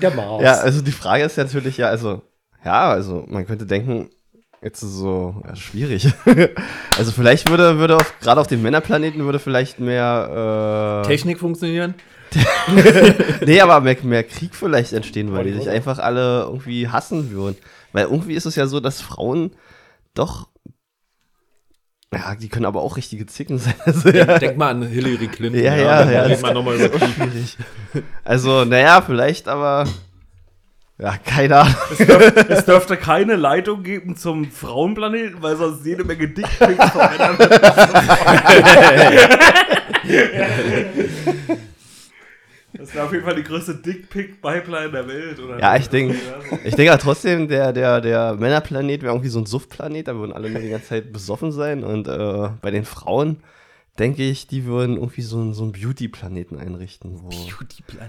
Der Mars. Ja, also die Frage ist ja natürlich ja, also, ja, also man könnte denken, jetzt ist so ja, schwierig. also vielleicht würde, würde auf, gerade auf dem Männerplaneten würde vielleicht mehr, äh, Technik funktionieren? nee, aber mehr, mehr Krieg vielleicht entstehen, weil die sich einfach alle irgendwie hassen würden. Weil irgendwie ist es ja so, dass Frauen doch, ja, die können aber auch richtige Zicken sein. Also, ja, Denk mal an Hillary Clinton. Ja, ja, ja, das- wir nochmal über schwierig. Also, naja, vielleicht, aber, ja, keine Ahnung. Es dürfte keine Leitung geben zum Frauenplaneten, weil sonst jede Menge Dickpics von Männern Das wäre auf jeden Fall die größte Dickpick-Pipeline der Welt, oder? Ja, ich denke, ich denke aber trotzdem, der, der, der Männerplanet wäre irgendwie so ein Suftplanet, da würden alle nur die ganze Zeit besoffen sein. Und äh, bei den Frauen denke ich, die würden irgendwie so, einen- so einen Beauty-Planeten einrichten. Wo,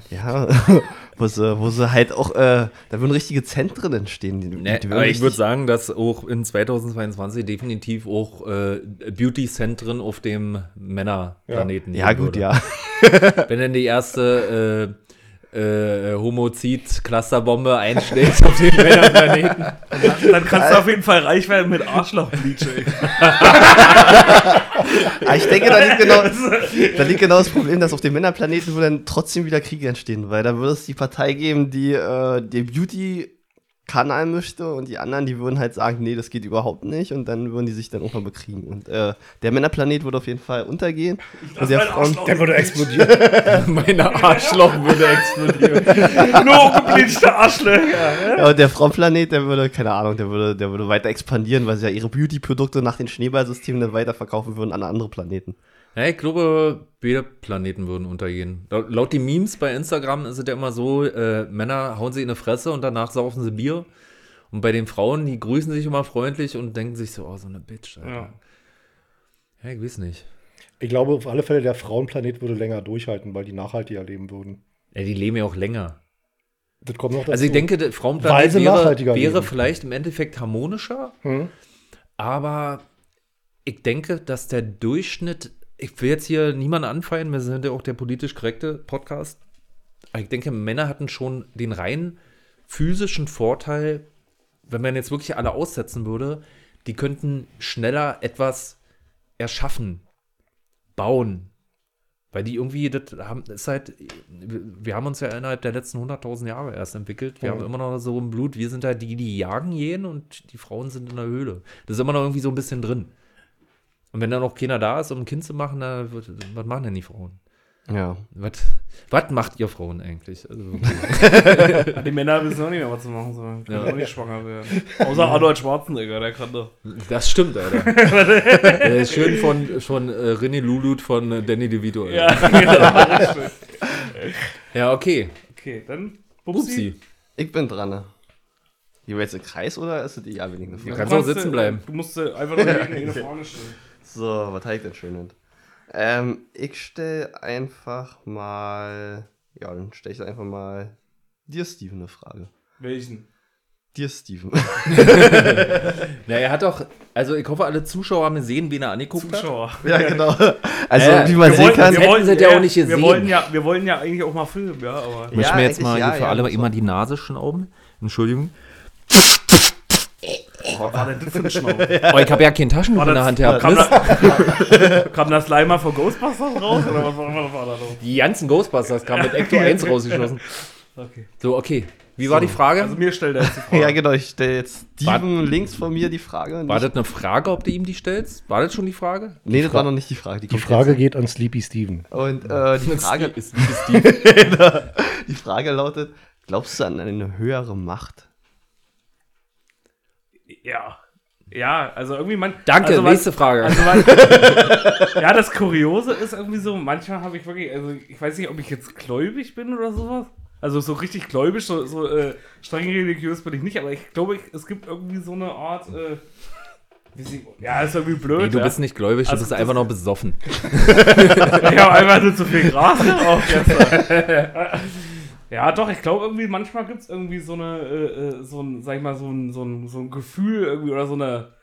ja, wo sie, wo sie halt auch, äh, da würden richtige Zentren entstehen. Die, Ne, die würden aber ich würde sagen, dass auch in 2022 definitiv auch äh, Beauty-Zentren auf dem Männerplaneten Ja, geben gut, würde. ja. Wenn dann die erste äh, äh, Homozid-Clusterbombe einschlägt auf den Männerplaneten. Dann kannst du auf jeden Fall reich werden mit Arschlochbleach, ey. Aber ich denke, da liegt, genau, da liegt genau das Problem, dass auf dem Männerplaneten würde dann trotzdem wieder Kriege entstehen, weil da würde es die Partei geben, die äh, den Beauty-Kanal möchte und die anderen, die würden halt sagen, nee, das geht überhaupt nicht und dann würden die sich dann irgendwann bekriegen. Und äh, der Männerplanet würde auf jeden Fall untergehen. Und der Frauen. Der würde explodieren. Meine Arschloch würde explodieren. Nur gebleachte Arschlöcher. ja, und der Frauenplanet, der würde, keine Ahnung, der würde, der würde weiter expandieren, weil sie ja ihre Beauty-Produkte nach den Schneeballsystemen dann weiterverkaufen würden an andere Planeten. Ja, ich glaube, beide Planeten würden untergehen. Laut, den Memes bei Instagram ist es ja immer so, äh, Männer hauen sich in die Fresse und danach saufen sie Bier. Und bei den Frauen, die grüßen sich immer freundlich und denken sich so, oh, so eine Bitch. Alter. Ja. Ja, ich weiß nicht. Ich glaube auf alle Fälle, der Frauenplanet würde länger durchhalten, weil die nachhaltiger leben würden. Ja, die leben ja auch länger. Das kommt noch dazu. Also ich denke, der Frauenplanet wäre, wäre vielleicht im Endeffekt harmonischer, Hm? aber ich denke, dass der Durchschnitt, ich will jetzt hier niemanden anfeiern, wir sind ja auch der politisch korrekte Podcast, aber ich denke, Männer hatten schon den rein physischen Vorteil, wenn man jetzt wirklich alle aussetzen würde, die könnten schneller etwas erschaffen, bauen. Weil die irgendwie, das haben, ist halt, wir haben uns ja innerhalb der letzten 100.000 Jahre erst entwickelt. Wir Ja. haben immer noch so im Blut, wir sind halt die, die jagen gehen und die Frauen sind in der Höhle. Das ist immer noch irgendwie so ein bisschen drin. Und wenn dann noch keiner da ist, um ein Kind zu machen, dann was machen denn die Frauen? Ja. Was, was macht ihr Frauen eigentlich? Also, die Männer wissen auch nicht mehr, was sie machen sollen. Können Ja. auch nicht schwanger werden. Außer Arnold Schwarzenegger, der kann doch. das stimmt, Alter. Der ist schön von, von äh, René Lulut von äh, Danny DeVito. Alter. Ja, genau. ja okay. Okay, dann Bubsi. Upsi. Ich bin dran. Ne? Gehen wir jetzt im Kreis oder ist das die abwegige Frage? Du kannst auch sitzen bleiben. Du musst äh, einfach nur eine, eine Frage stellen. So, was habe ich denn schön? Ähm, ich stelle einfach mal. Ja, dann stelle ich einfach mal dir, Steven, eine Frage. Welchen? dir, Steven. Na, er hat doch, also ich hoffe, alle Zuschauer haben gesehen, wen er angeguckt hat. Zuschauer. ja, genau. Also, Äh, wie man wir sehen wollten- kann, wir wollten- sie ja auch nicht wir gesehen. wollen ja, wir wollen ja eigentlich auch mal filmen, ja, aber. Ich möchte Ja, mir jetzt mal ja, für ja, alle muss immer die Nase schnauben. Entschuldigung. Was war denn das für ein Schnauf? Oh, ich habe ja kein Taschentuch War in der Hand gehabt. Kam, da, kam das Slimer von Ghostbusters raus? Oder was war, was war da los? Die ganzen Ghostbusters kamen mit Ecto 1 rausgeschossen. Okay. So, okay. Wie war die Frage? Also mir stellt er jetzt die Frage. ja genau, ich stelle jetzt Steven links von mir die Frage. war das eine Frage, ob du ihm die stellst? War das schon die Frage? nee, das war noch nicht die Frage. Die kommt Frage geht an Sleepy Steven. jetzt. Und äh, die, Frage, ist, ist die. die Frage lautet, glaubst du an eine höhere Macht? Ja. Ja, also irgendwie man. Danke, also man, nächste Frage. Also man, ja, das Kuriose ist irgendwie so, manchmal habe ich wirklich, also ich weiß nicht, ob ich jetzt gläubig bin oder sowas. Also so richtig gläubig, so, so äh, streng religiös bin ich nicht, aber ich glaube, es gibt irgendwie so eine Art, äh, ja, ist irgendwie blöd. nee, du ja. bist nicht gläubig, du Also bist das- einfach noch besoffen. Ich habe einfach nur zu viel Gras geraucht gestern. ja, doch, ich glaube irgendwie, manchmal gibt es irgendwie so eine, äh, äh, so ein, sag ich mal, so ein, so ein, so ein Gefühl irgendwie oder so eine,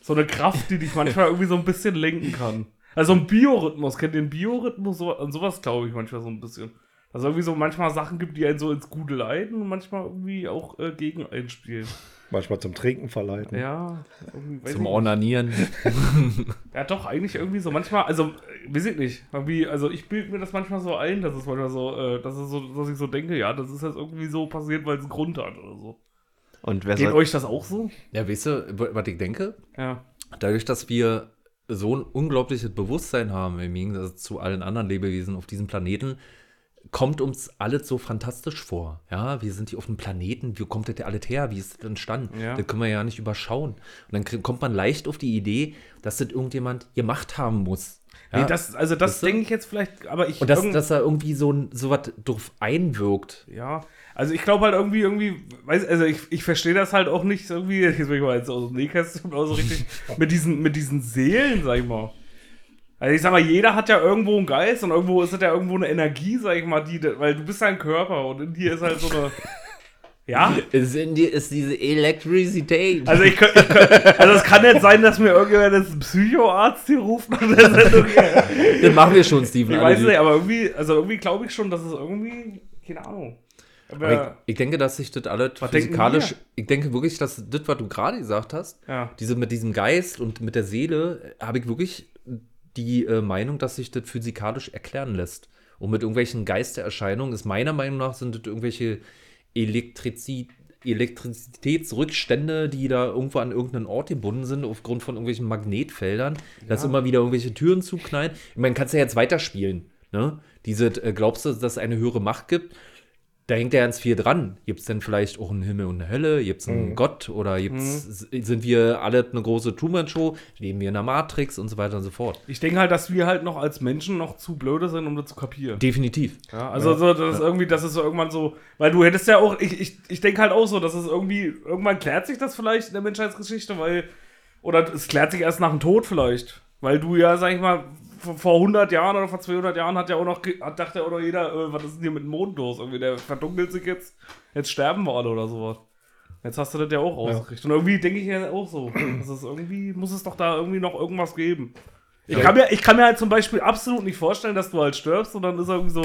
so eine Kraft, die dich manchmal irgendwie so ein bisschen lenken kann. Also ein Biorhythmus, kennt ihr den Biorhythmus? So, an sowas glaube ich manchmal so ein bisschen. Dass es irgendwie so manchmal Sachen gibt, die einen so ins Gute leiten und manchmal irgendwie auch äh, gegen einspielen. Manchmal zum Trinken verleiten. Ja, irgendwie, weiß Zum. Ornanieren. Ja, doch, eigentlich irgendwie so manchmal, also, äh, weiß ich nicht. Irgendwie, also ich bilde mir das manchmal so ein, dass es manchmal so, äh, dass, es so, dass ich so denke, ja, das ist jetzt irgendwie so passiert, weil es einen Grund hat oder so. Und wer Geht soll, euch das auch so? Ja, weißt du, was ich denke? Ja. Dadurch, dass wir so ein unglaubliches Bewusstsein haben, im Gegensatz zu allen anderen Lebewesen auf diesem Planeten, kommt uns alles so fantastisch vor. Ja, wir sind hier auf einem Planeten, wie kommt das ja alles her? Wie ist das entstanden? Ja. Das können wir ja nicht überschauen. Und dann kommt man leicht auf die Idee, dass das irgendjemand gemacht haben muss. Ja? Nee, das, also das denke ich jetzt vielleicht, aber ich. Und dass, irgend- dass da irgendwie so, so was drauf einwirkt. ja, also ich glaube halt irgendwie, irgendwie, weiß, also ich, ich verstehe das halt auch nicht irgendwie, jetzt bin ich mal jetzt aus dem Nähkästchen, aber so richtig, mit diesen, mit diesen Seelen, sag ich mal. Also ich sag mal, jeder hat ja irgendwo einen Geist und irgendwo ist das ja irgendwo eine Energie, sag ich mal, die, weil du bist ja ein Körper und in dir ist halt so eine. Ja, Es in dir ist diese Elektrizität. also ich könnte, ich könnt, also es kann jetzt sein, dass mir irgendjemand jetzt einen Psychoarzt hier ruft nach der Sendung. das machen wir schon, Steven. Ich weiß nicht, aber irgendwie, also irgendwie glaube ich schon, dass es irgendwie, keine Ahnung. Aber, ich, ich denke, dass sich das alles physikalisch. Ich denke wirklich, dass das, was du gerade gesagt hast, ja. diese mit diesem Geist und mit der Seele, habe ich wirklich die äh, Meinung, dass sich das physikalisch erklären lässt. Und mit irgendwelchen Geistererscheinungen ist meiner Meinung nach sind das irgendwelche Elektrizi Elektrizitätsrückstände, die da irgendwo an irgendeinen Ort gebunden sind, aufgrund von irgendwelchen Magnetfeldern, dass immer wieder irgendwelche Türen zuknallen. Ich meine, kannst ja jetzt weiterspielen. Ne? Diese, äh, glaubst du, dass es eine höhere Macht gibt? Da hängt ja ganz viel dran. Gibt es denn vielleicht auch einen Himmel und eine Hölle? Gibt es einen Gott? Oder gibt's, sind wir alle eine große Truman-Show? Leben wir in einer Matrix und so weiter und so fort? Ich denke halt, dass wir halt noch als Menschen noch zu blöde sind, um das zu kapieren. Definitiv. Ja, also so, das ist irgendwie, das ist so irgendwann so, weil du hättest ja auch, ich, ich, ich denke halt auch so, dass es irgendwie, irgendwann klärt sich das vielleicht in der Menschheitsgeschichte, weil, oder es klärt sich erst nach dem Tod vielleicht, weil du ja, sag ich mal, vor, vor 100 Jahren oder vor 200 Jahren hat ja auch noch, hat, dachte ja auch noch jeder, äh, was ist denn hier mit dem Mond los? Irgendwie, der verdunkelt sich jetzt, jetzt sterben wir alle oder sowas. Jetzt hast du das ja auch ausgerichtet. Und irgendwie denke ich ja auch so, dass es irgendwie, muss es doch da irgendwie noch irgendwas geben. Ich kann, mir, ich kann mir halt zum Beispiel absolut nicht vorstellen, dass du halt stirbst und dann ist irgendwie so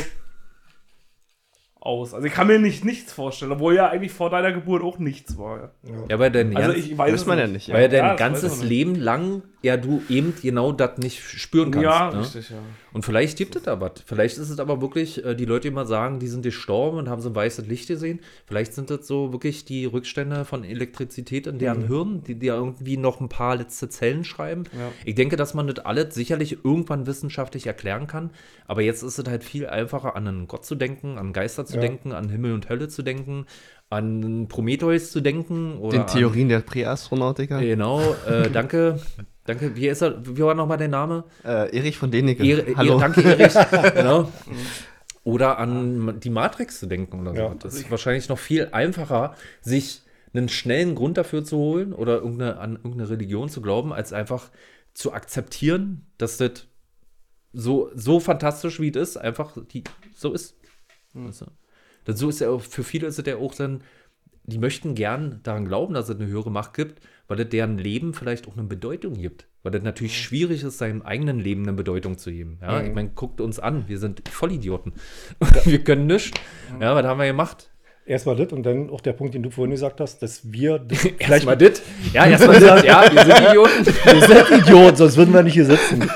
aus. Also ich kann mir nicht nichts vorstellen, obwohl ja eigentlich vor deiner Geburt auch nichts war. Ja. Ja, weil dein, Also ich weiß Weiß es man ja nicht. weil ja dein Ja, das ganzes nicht. Leben lang ja du eben genau das nicht spüren kannst. ja, ne? richtig, ja. Und vielleicht gibt es da was. Vielleicht ist es aber wirklich, äh, die Leute, die immer sagen, die sind gestorben und haben so ein weißes Licht gesehen. Vielleicht sind das so wirklich die Rückstände von Elektrizität in deren Hirn, die, die irgendwie noch ein paar letzte Zellen schreiben. Mhm. Ja. Ich denke, dass man das alles sicherlich irgendwann wissenschaftlich erklären kann. Aber jetzt ist es halt viel einfacher, an einen Gott zu denken, an Geister zu Ja. denken, an Himmel und Hölle zu denken, an Prometheus zu denken. Oder Den Theorien der Präastronautiker. An, genau, äh, danke. Danke, wie ist er? Wie war nochmal der Name? Äh, Erich von Däniken. Ehre, Hallo. Ehre, danke, Erich. genau. Oder an die Matrix zu denken oder so. Ja. Das ist wahrscheinlich noch viel einfacher, sich einen schnellen Grund dafür zu holen oder irgendeine, an irgendeine Religion zu glauben, als einfach zu akzeptieren, dass das so, so fantastisch wie es ist, einfach die, so ist. Weißt du? Das so ist ja auch, für viele ist es ja auch dann die möchten gern daran glauben, dass es eine höhere Macht gibt, weil es deren Leben vielleicht auch eine Bedeutung gibt. Weil es natürlich schwierig ist, seinem eigenen Leben eine Bedeutung zu geben. Ja, ich meine, guckt uns an, wir sind Vollidioten. wir können nichts. Ja, was haben wir gemacht? Erstmal das und dann auch der Punkt, den du vorhin gesagt hast, dass wir das vielleicht Erstmal das. Ja, erstmal das. Ja, wir sind Idioten. Wir sind Idioten, sonst würden wir nicht hier sitzen.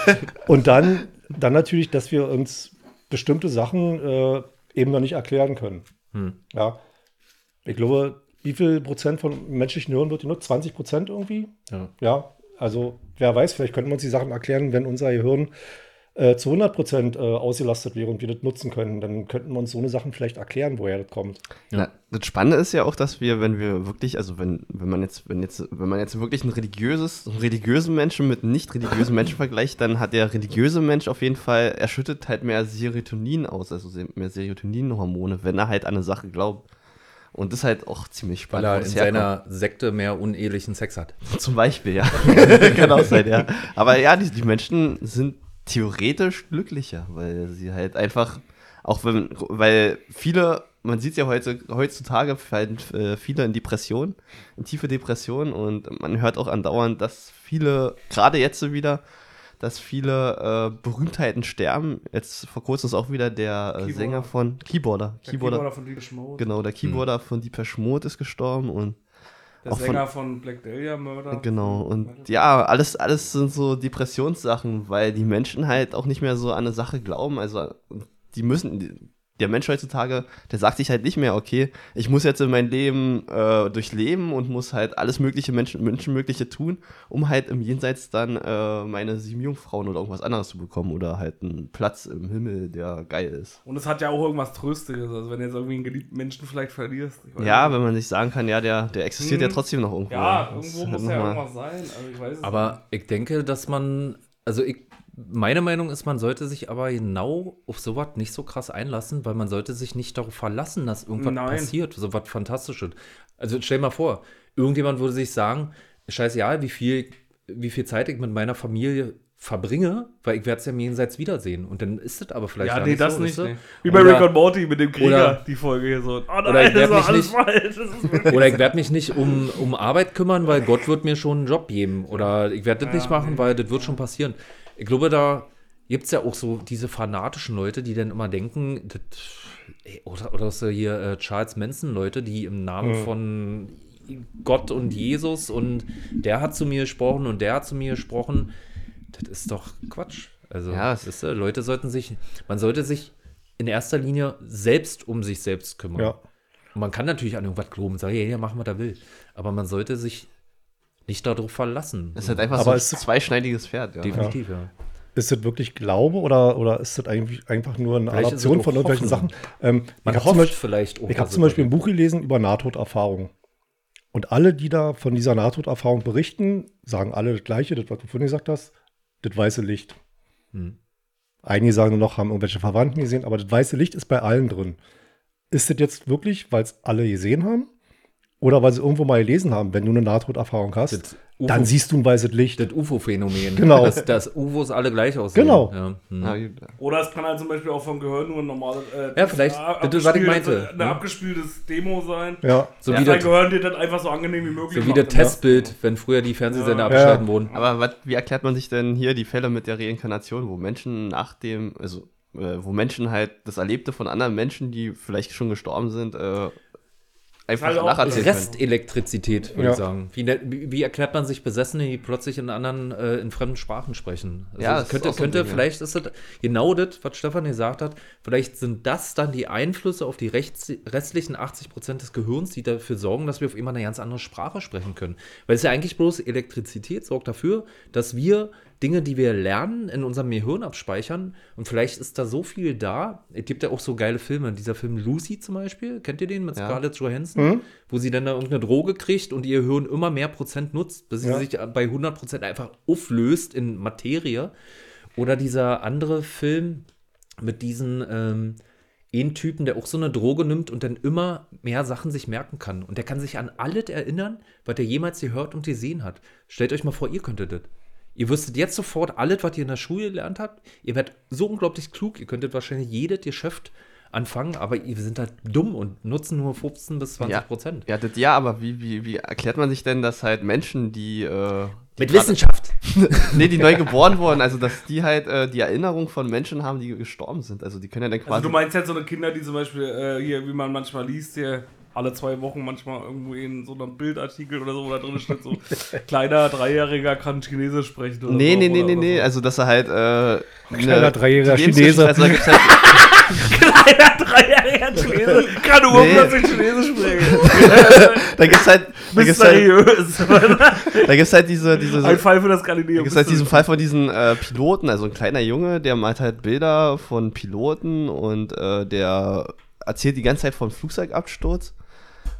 Und dann, dann natürlich, dass wir uns bestimmte Sachen äh, eben noch nicht erklären können. Hm. Ja. Ich glaube, wie viel Prozent von menschlichen Hirn wird genutzt? 20 Prozent irgendwie? Ja. Ja. Also, wer weiß, vielleicht könnten wir uns die Sachen erklären, wenn unser Gehirn äh, zu 100 Prozent äh, ausgelastet wäre und wir das nutzen können. Dann könnten wir uns so eine Sachen vielleicht erklären, woher das kommt. Na, das Spannende ist ja auch, dass wir, wenn wir wirklich, also wenn, wenn man jetzt, wenn jetzt, wenn man jetzt wirklich ein religiöses, einen religiösen Menschen mit einem nicht religiösen Menschen vergleicht, dann hat der religiöse Mensch auf jeden Fall, er schüttet halt mehr Serotonin aus, also mehr Serotoninhormone, wenn er halt an eine Sache glaubt. Und das ist halt auch ziemlich Weil spannend. er wo in seiner Sekte mehr unehelichen Sex hat. Zum Beispiel, ja. Kann auch sein, ja. Aber ja, die, die Menschen sind theoretisch glücklicher, weil sie halt einfach, auch wenn, weil viele, man sieht ja heute, heutzutage fallen äh, viele in Depression, in tiefe Depression und man hört auch andauernd, dass viele, gerade jetzt so wieder, dass viele äh, Berühmtheiten sterben. Jetzt vor kurzem ist auch wieder der äh. Sänger von Keyboarder. Der Keyboarder, Keyboarder von Depeche Mode. genau, der Keyboarder von Deepesh Mode ist gestorben und Der auch von- Sänger von, Black Dahlia Murder. Genau, und ja, alles, alles sind so Depressionssachen, weil die Menschen halt auch nicht mehr so an eine Sache glauben. Also, die müssen, der Mensch heutzutage, der sagt sich halt nicht mehr, okay, ich muss jetzt in mein Leben äh, durchleben und muss halt alles mögliche Menschen, Menschenmögliche tun, um halt im Jenseits dann äh, meine sieben Jungfrauen oder irgendwas anderes zu bekommen oder halt einen Platz im Himmel, der geil ist. Und es hat ja auch irgendwas Tröstiges. Also, wenn du jetzt irgendwie einen geliebten Menschen vielleicht verlierst. ich weiß Ja, nicht. wenn man sich sagen kann, ja, der, der existiert ja Mhm. trotzdem noch irgendwo. Ja, irgendwo muss halt ja irgendwas sein. Also, ich weiß es Aber ich denke, dass man, also ich, meine Meinung ist, man sollte sich aber genau auf sowas nicht so krass einlassen, weil man sollte sich nicht darauf verlassen, dass irgendwas Nein. passiert, sowas Fantastisches. Also stell mal vor, irgendjemand würde sich sagen, scheißegal, wie viel, wie viel Zeit ich mit meiner Familie verbringe, weil ich werde es ja im Jenseits wiedersehen. Und dann ist es aber vielleicht Ja, nee, das so, nicht. Nee. Wie bei Oder- Rick und Morty mit dem Krieger, oder- die Folge hier so. Oh oder nein, ich das werd war mich alles nicht-. Das Oder ich werde mich nicht um, um Arbeit kümmern, weil Gott wird mir schon einen Job geben. Oder ich werde das Ja, nicht machen, nee. weil das wird schon passieren. Ich glaube, da gibt es ja auch so diese fanatischen Leute, die dann immer denken, das, ey, oder, oder so hier äh, Charles Manson-Leute, die im Namen von Gott und Jesus und der hat zu mir gesprochen und der hat zu mir gesprochen. Das ist doch Quatsch. Also, Ja, ist, äh, Leute sollten sich, man sollte sich in erster Linie selbst um sich selbst kümmern. Ja. Und man kann natürlich an irgendwas glauben und sagen, ja, ja, machen, was er will. Aber man sollte sich nicht darauf verlassen. Das ist halt einfach Aber so es- ein zweischneidiges Pferd, ja. Definitiv, ja. Ist das wirklich Glaube oder, oder ist das eigentlich einfach nur eine Vielleicht es Adaption von irgendwelchen. Sachen? Ähm, Man ich habe zum, hofft Beispiel- vielleicht auch. ich hab zum es Beispiel ein Buch gelesen über Nahtoderfahrungen. Und alle, die da von dieser Nahtoderfahrung berichten, sagen alle das Gleiche, das, was du vorhin gesagt hast, das weiße Licht. Hm. Einige sagen nur noch, haben irgendwelche Verwandten gesehen, aber das weiße Licht ist bei allen drin. Ist das jetzt wirklich, weil es alle gesehen haben? Oder weil sie irgendwo mal gelesen haben, wenn du eine Nahtoderfahrung hast, UFO dann siehst du ein weißes Licht. Das UFO-Phänomen. Genau. Dass, dass UFOs alle gleich aussehen. Genau. Ja, hm. Ja, ja. Oder es kann halt zum Beispiel auch vom Gehör nur ein normales. Äh, Ja, vielleicht. ab- Das ist, was ich abgespieltes- meinte, Ein ne? abgespieltes Demo sein. Ja, So, ja, wie dein das, Gehör dir das einfach so angenehm wie möglich so wie das macht, ne? Testbild, wenn früher die Fernsehsender Ja. abgeschalten Ja. wurden. Aber wat, wie erklärt man sich denn hier die Fälle mit der Reinkarnation, wo Menschen nach dem, also äh, wo Menschen halt das Erlebte von anderen Menschen, die vielleicht schon gestorben sind, äh, einfach auch nacherzählen? Restelektrizität, würde Ja. ich sagen. Wie, ne- wie wie erklärt man sich Besessene, die plötzlich in anderen, äh, in fremden Sprachen sprechen? Also Ja, könnte, so ein könnte Ding, ja. vielleicht ist das genau das, was Stefan gesagt hat, vielleicht sind das dann die Einflüsse auf die rechts, restlichen 80 Prozent des Gehirns, die dafür sorgen, dass wir auf immer eine ganz andere Sprache sprechen können. Weil es ja eigentlich bloß Elektrizität sorgt dafür, dass wir Dinge, die wir lernen, in unserem Gehirn abspeichern. Und vielleicht ist da so viel da. Es gibt ja auch so geile Filme. Dieser Film Lucy zum Beispiel, kennt ihr den mit Ja. Scarlett Johansson? Wo sie dann da irgendeine Droge kriegt und ihr Hirn immer mehr Prozent nutzt, bis sie Ja. sich bei 100 Prozent einfach auflöst in Materie. Oder dieser andere Film mit diesen ähm, einen Typen, der auch so eine Droge nimmt und dann immer mehr Sachen sich merken kann. Und der kann sich an alles erinnern, was er jemals gehört und gesehen hat. Stellt euch mal vor, ihr könntet das. Ihr wüsstet jetzt sofort alles, was ihr in der Schule gelernt habt. Ihr werdet so unglaublich klug, ihr könntet wahrscheinlich jedes Geschäft anfangen, aber wir sind halt dumm und nutzen nur 15 bis 20 Prozent. Ja, das, ja, aber wie, wie, wie erklärt man sich denn, dass halt Menschen, die. Äh, die Mit Wissenschaft. nee, die neu geboren wurden, also dass die halt äh, die Erinnerung von Menschen haben, die gestorben sind. Also die können ja dann quasi. Also du meinst jetzt so eine Kinder, die zum Beispiel äh, hier, wie man manchmal liest, hier alle zwei Wochen manchmal irgendwo in so einem Bildartikel oder so, wo da drin steht so, kleiner Dreijähriger kann Chinesisch sprechen. Oder nee, so, nee, nee, oder nee, so. nee. Also dass er halt. Äh, Kleiner dreijähriger die Chinese. Gibt's halt, Kleiner Dreijähriger Chinese kann nur Nee. plötzlich Chinesisch sprechen. da gibt's halt. Da gibt's halt, da gibt's halt diese. diese Ein Fall für das Da Galileo. gibt es halt diesen Fall von diesen äh, Piloten, also ein kleiner Junge, der malt halt Bilder von Piloten und äh, der erzählt die ganze Zeit vom Flugzeugabsturz.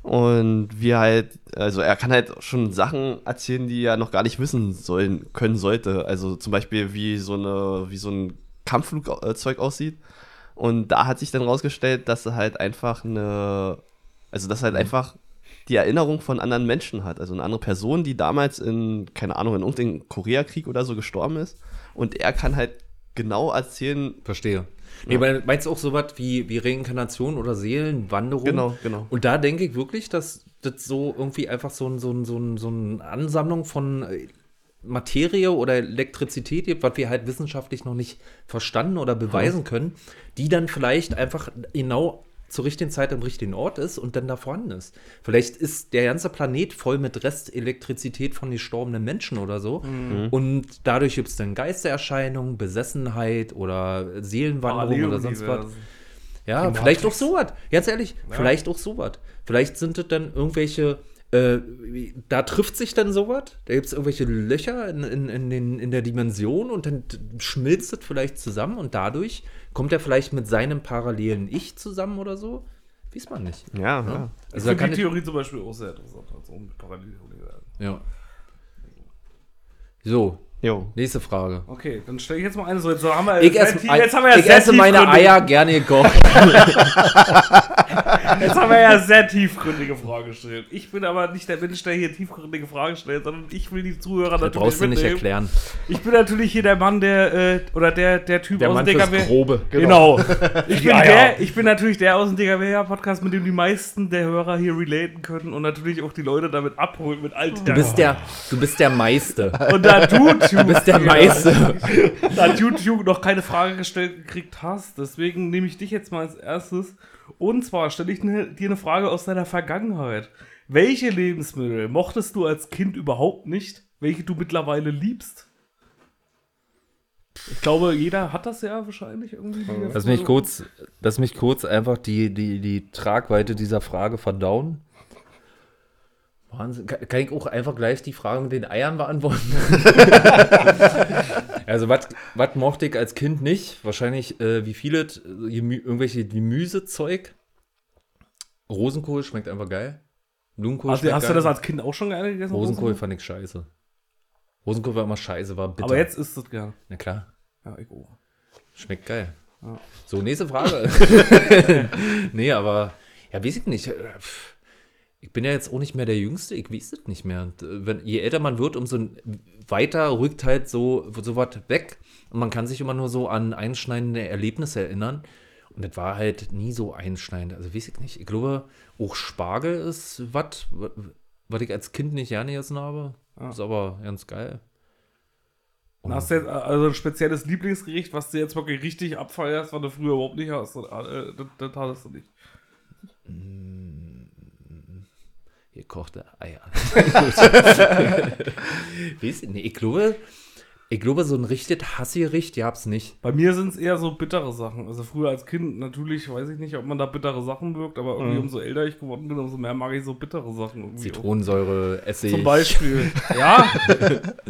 Und wie halt, also er kann halt schon Sachen erzählen, die er noch gar nicht wissen sollen, können sollte. Also zum Beispiel, wie so eine, wie so ein Kampfflugzeug aussieht. Und da hat sich dann rausgestellt, dass er halt einfach eine, also dass er halt einfach die Erinnerung von anderen Menschen hat. Also eine andere Person, die damals in, keine Ahnung, in irgendeinem Koreakrieg oder so gestorben ist. Und er kann halt genau erzählen, Verstehe. Nee, aber meinst du auch sowas wie, wie Reinkarnation oder Seelenwanderung? Genau, genau. Und da denke ich wirklich, dass das so irgendwie einfach so, ein, so, ein, so, ein, so eine Ansammlung von äh, Materie oder Elektrizität gibt, was wir halt wissenschaftlich noch nicht verstanden oder beweisen können, die dann vielleicht einfach genau zur richtigen Zeit am richtigen Ort ist und dann da vorhanden ist. Vielleicht ist der ganze Planet voll mit Restelektrizität von gestorbenen Menschen oder so. Und dadurch gibt es dann Geistererscheinungen, Besessenheit oder Seelenwanderung oder sonst was. Ja, vielleicht auch sowas. Ganz ehrlich, vielleicht auch sowas. Vielleicht sind es dann irgendwelche, äh, da trifft sich dann sowas, da gibt es irgendwelche Löcher in, in, in, den, in der Dimension und dann schmilzt es vielleicht zusammen und dadurch kommt er vielleicht mit seinem parallelen Ich zusammen oder so. Weiß man nicht. ja, ja. Also Ich da finde kann die ich, Theorie zum Beispiel auch sehr interessant. Also mit Paralleluniversen. ja. So, Jo. nächste Frage. Okay, dann stelle ich jetzt mal eine so. Jetzt haben wir, Ich sehr esse, tief- jetzt haben wir ja ich sehr esse meine tiefgründige- Eier gerne gekocht. Jetzt haben wir ja sehr tiefgründige Fragen gestellt. Ich bin aber nicht der Mensch, der hier tiefgründige Fragen stellt, sondern ich will die Zuhörer Das natürlich brauchst du nicht mitnehmen. erklären. Ich bin natürlich hier der Mann, der, äh, oder der, der Typ Der aus Mann dem DKW. Grobe. Genau. Ich bin, der, ich bin natürlich der aus dem DKW-Podcast, mit dem die meisten der Hörer hier relaten können und natürlich auch die Leute damit abholen mit Alltag. Du bist der, du bist der Meister. und da du, du bist der Meister. da du, du noch keine Frage gestellt gekriegt hast, deswegen nehme ich dich jetzt mal als erstes. Und zwar stelle ich ne, dir eine Frage aus deiner Vergangenheit. Welche Lebensmittel mochtest du als Kind überhaupt nicht, welche du mittlerweile liebst? Ich glaube, jeder hat das ja wahrscheinlich irgendwie. Lass mich kurz, lass mich kurz einfach die, die, die Tragweite dieser Frage verdauen. Wahnsinn. Kann, ich auch einfach gleich die Frage mit den Eiern beantworten? also, was mochte ich als Kind nicht? Wahrscheinlich, äh, wie viele, äh, Gemü irgendwelche Gemüsezeug. Rosenkohl schmeckt einfach geil. Blumenkohl Hast, du- schmeckt hast du geil. das als Kind auch schon gerne gegessen? Rosenkohl fand ich scheiße. Rosenkohl war immer scheiße, war bitter. Aber jetzt ist es gern. Na klar. Ja, ich auch. Schmeckt geil. So, nächste Frage. nee, aber, ja, weiß ich nicht. Äh, pff, Ich bin ja jetzt auch nicht mehr der Jüngste, ich weiß es nicht mehr. Äh, Wenn, je älter man wird, umso weiter rückt halt so, so was weg. Und man kann sich immer nur so an einschneidende Erlebnisse erinnern. Und das war halt nie so einschneidend. Also weiß ich nicht. Ich glaube, auch Spargel ist was, was ich als Kind nicht gerne gegessen habe. Ist aber ganz geil. Und Hast du jetzt also ein spezielles Lieblingsgericht, was du jetzt wirklich richtig abfeierst, was du früher überhaupt nicht hast? Äh, Das, das hattest du nicht. Gekochte Eier. Weiß ich nicht. Ich glaube, ich glaube, so ein richtig Hassgericht gab's nicht. Bei mir sind es eher so bittere Sachen. Also früher als Kind natürlich, weiß ich nicht, ob man da bittere Sachen wirkt, aber irgendwie umso älter ich geworden bin, umso mehr mag ich so bittere Sachen. Irgendwie. Zitronensäure, Essig. Zum Beispiel. ja.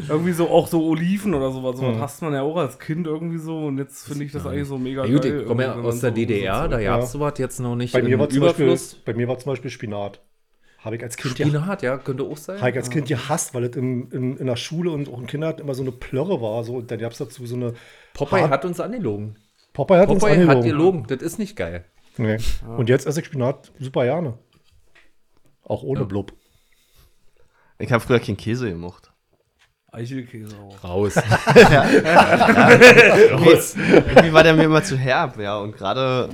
irgendwie so auch so Oliven oder sowas. Sowas hast man ja auch als Kind irgendwie so und jetzt finde ich das eigentlich so mega Ja, gut, geil. ich komme ja aus der so- DDR, so- da ja. gab's sowas jetzt noch nicht Bei mir, war zum Beispiel, Überfluss. bei mir war zum Beispiel Spinat. Habe ich als Kind ja, Spinat, ja, könnte auch sein. habe ich als Kind gehasst, weil es in, in, in der Schule und auch im Kindergarten immer so eine Plörre war. So, und dann gab es dazu so eine. Popeye Hart- hat uns angelogen. Popeye hat uns Popeye hat angelogen. gelogen. Das ist nicht geil. Nee. Und jetzt esse ich Spinat super gerne. Auch ohne Blub. Ich habe früher keinen Käse gemocht. Eichelkäse auch. Raus. Raus. Irgendwie war der mir immer zu herb, ja. Und gerade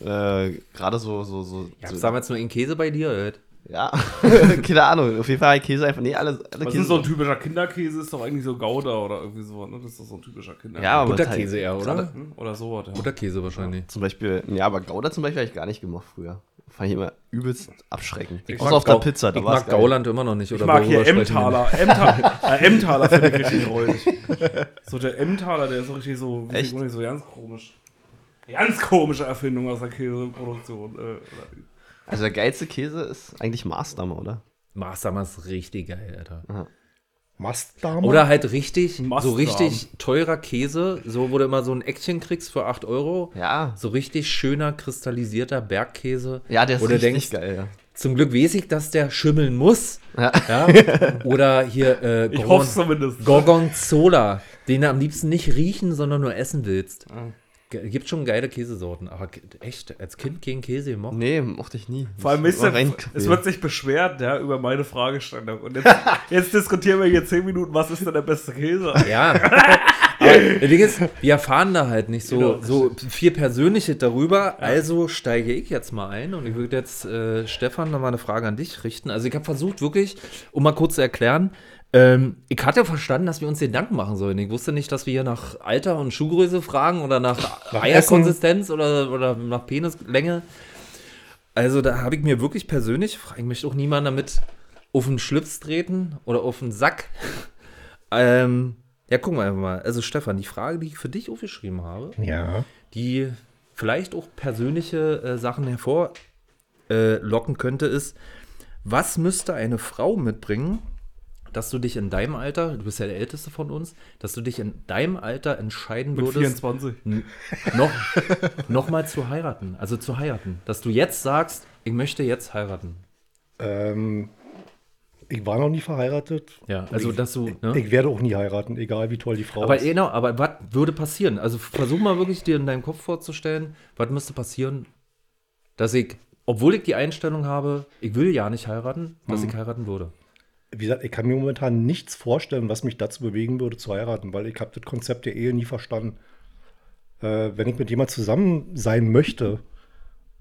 Äh, Gerade so, so, so. Ja, so sagen wir jetzt nur in Käse bei dir, Alter. Ja. keine Ahnung. Auf jeden Fall Käse einfach. Nee, alles, alle Was Käse. ist so ein typischer Kinderkäse? Ist doch eigentlich so Gouda oder irgendwie so, ne? Das ist doch so ein typischer Kinderkäse. ja, aber Butterkäse halt- eher, oder? Hm? Oder sowas, ja. Butterkäse wahrscheinlich. Zum Beispiel, ja, aber Gouda zum Beispiel habe ich gar nicht gemacht früher. Fand ich immer übelst abschreckend. Ich Außer auf der Gau- Pizza, da Ich mag geil. Gauland immer noch nicht. Ich oder mag hier Emmentaler. Emmentaler, äh, Emmentaler finde ich richtig räudig. So der Emmentaler, der ist so richtig so, Echt? ich nicht, so ganz komisch. Ganz komische Erfindung aus der Käseproduktion. Äh, oder- Also der geilste Käse ist eigentlich Maßdammer, oder? nicht? Maßdamer ist richtig geil, Alter. Mastdarm? Oder halt richtig, so Mastdarm. richtig teurer Käse, so wo du immer so ein Eckchen kriegst für 8 Euro. Ja. So richtig schöner, kristallisierter Bergkäse. Ja, der ist richtig denkst, geil, ja. Zum Glück weiß ich, dass der schimmeln muss. Ja. Ja? Oder hier äh, Ich Gorgon- hoffe es zumindest. Gorgonzola, den du am liebsten nicht riechen, sondern nur essen willst. Ge- Gibt schon geile Käsesorten, aber echt, als Kind gegen Käse gemacht? Nee, mochte ich nie. Vor allem, ihr, rein- es wird sich beschwert ja, über meine Fragestellung. Und jetzt, jetzt diskutieren wir hier 10 Minuten, was ist denn der beste Käse? Ja. Aber das Ding ist, wir erfahren da halt nicht so, Genau, so viel Persönliches darüber. Also steige ich jetzt mal ein und ich würde jetzt äh, Stefan nochmal eine Frage an dich richten. Also ich habe versucht wirklich, um mal kurz zu erklären, ähm, ich hatte verstanden, dass wir uns Gedanken machen sollen. Ich wusste nicht, dass wir hier nach Alter und Schuhgröße fragen oder nach, Nach Eierkonsistenz oder, oder nach Penislänge. Also da habe ich mir wirklich persönlich, ich möchte auch niemanden damit auf den Schlips treten oder auf den Sack. ähm, ja, gucken wir einfach mal. Also Stefan, die Frage, die ich für dich aufgeschrieben habe, Ja. die vielleicht auch persönliche äh, Sachen hervorlocken äh, könnte, ist, was müsste eine Frau mitbringen, dass du dich in deinem Alter, du bist ja der Älteste von uns, dass du dich in deinem Alter entscheiden Mit würdest, 24. n- noch, noch mal zu heiraten. Also zu heiraten. Dass du jetzt sagst, ich möchte jetzt heiraten. Ähm, ich war noch nie verheiratet. Ja, also ich, dass du. Ne? Ich werde auch nie heiraten, egal wie toll die Frau aber ist. genau, aber was würde passieren? Also versuch mal wirklich dir in deinem Kopf vorzustellen, was müsste passieren, dass ich, obwohl ich die Einstellung habe, ich will ja nicht heiraten, dass ich heiraten würde. Wie gesagt, ich kann mir momentan nichts vorstellen, was mich dazu bewegen würde, zu heiraten, weil ich habe das Konzept der Ehe nie verstanden. Äh, wenn ich mit jemand zusammen sein möchte,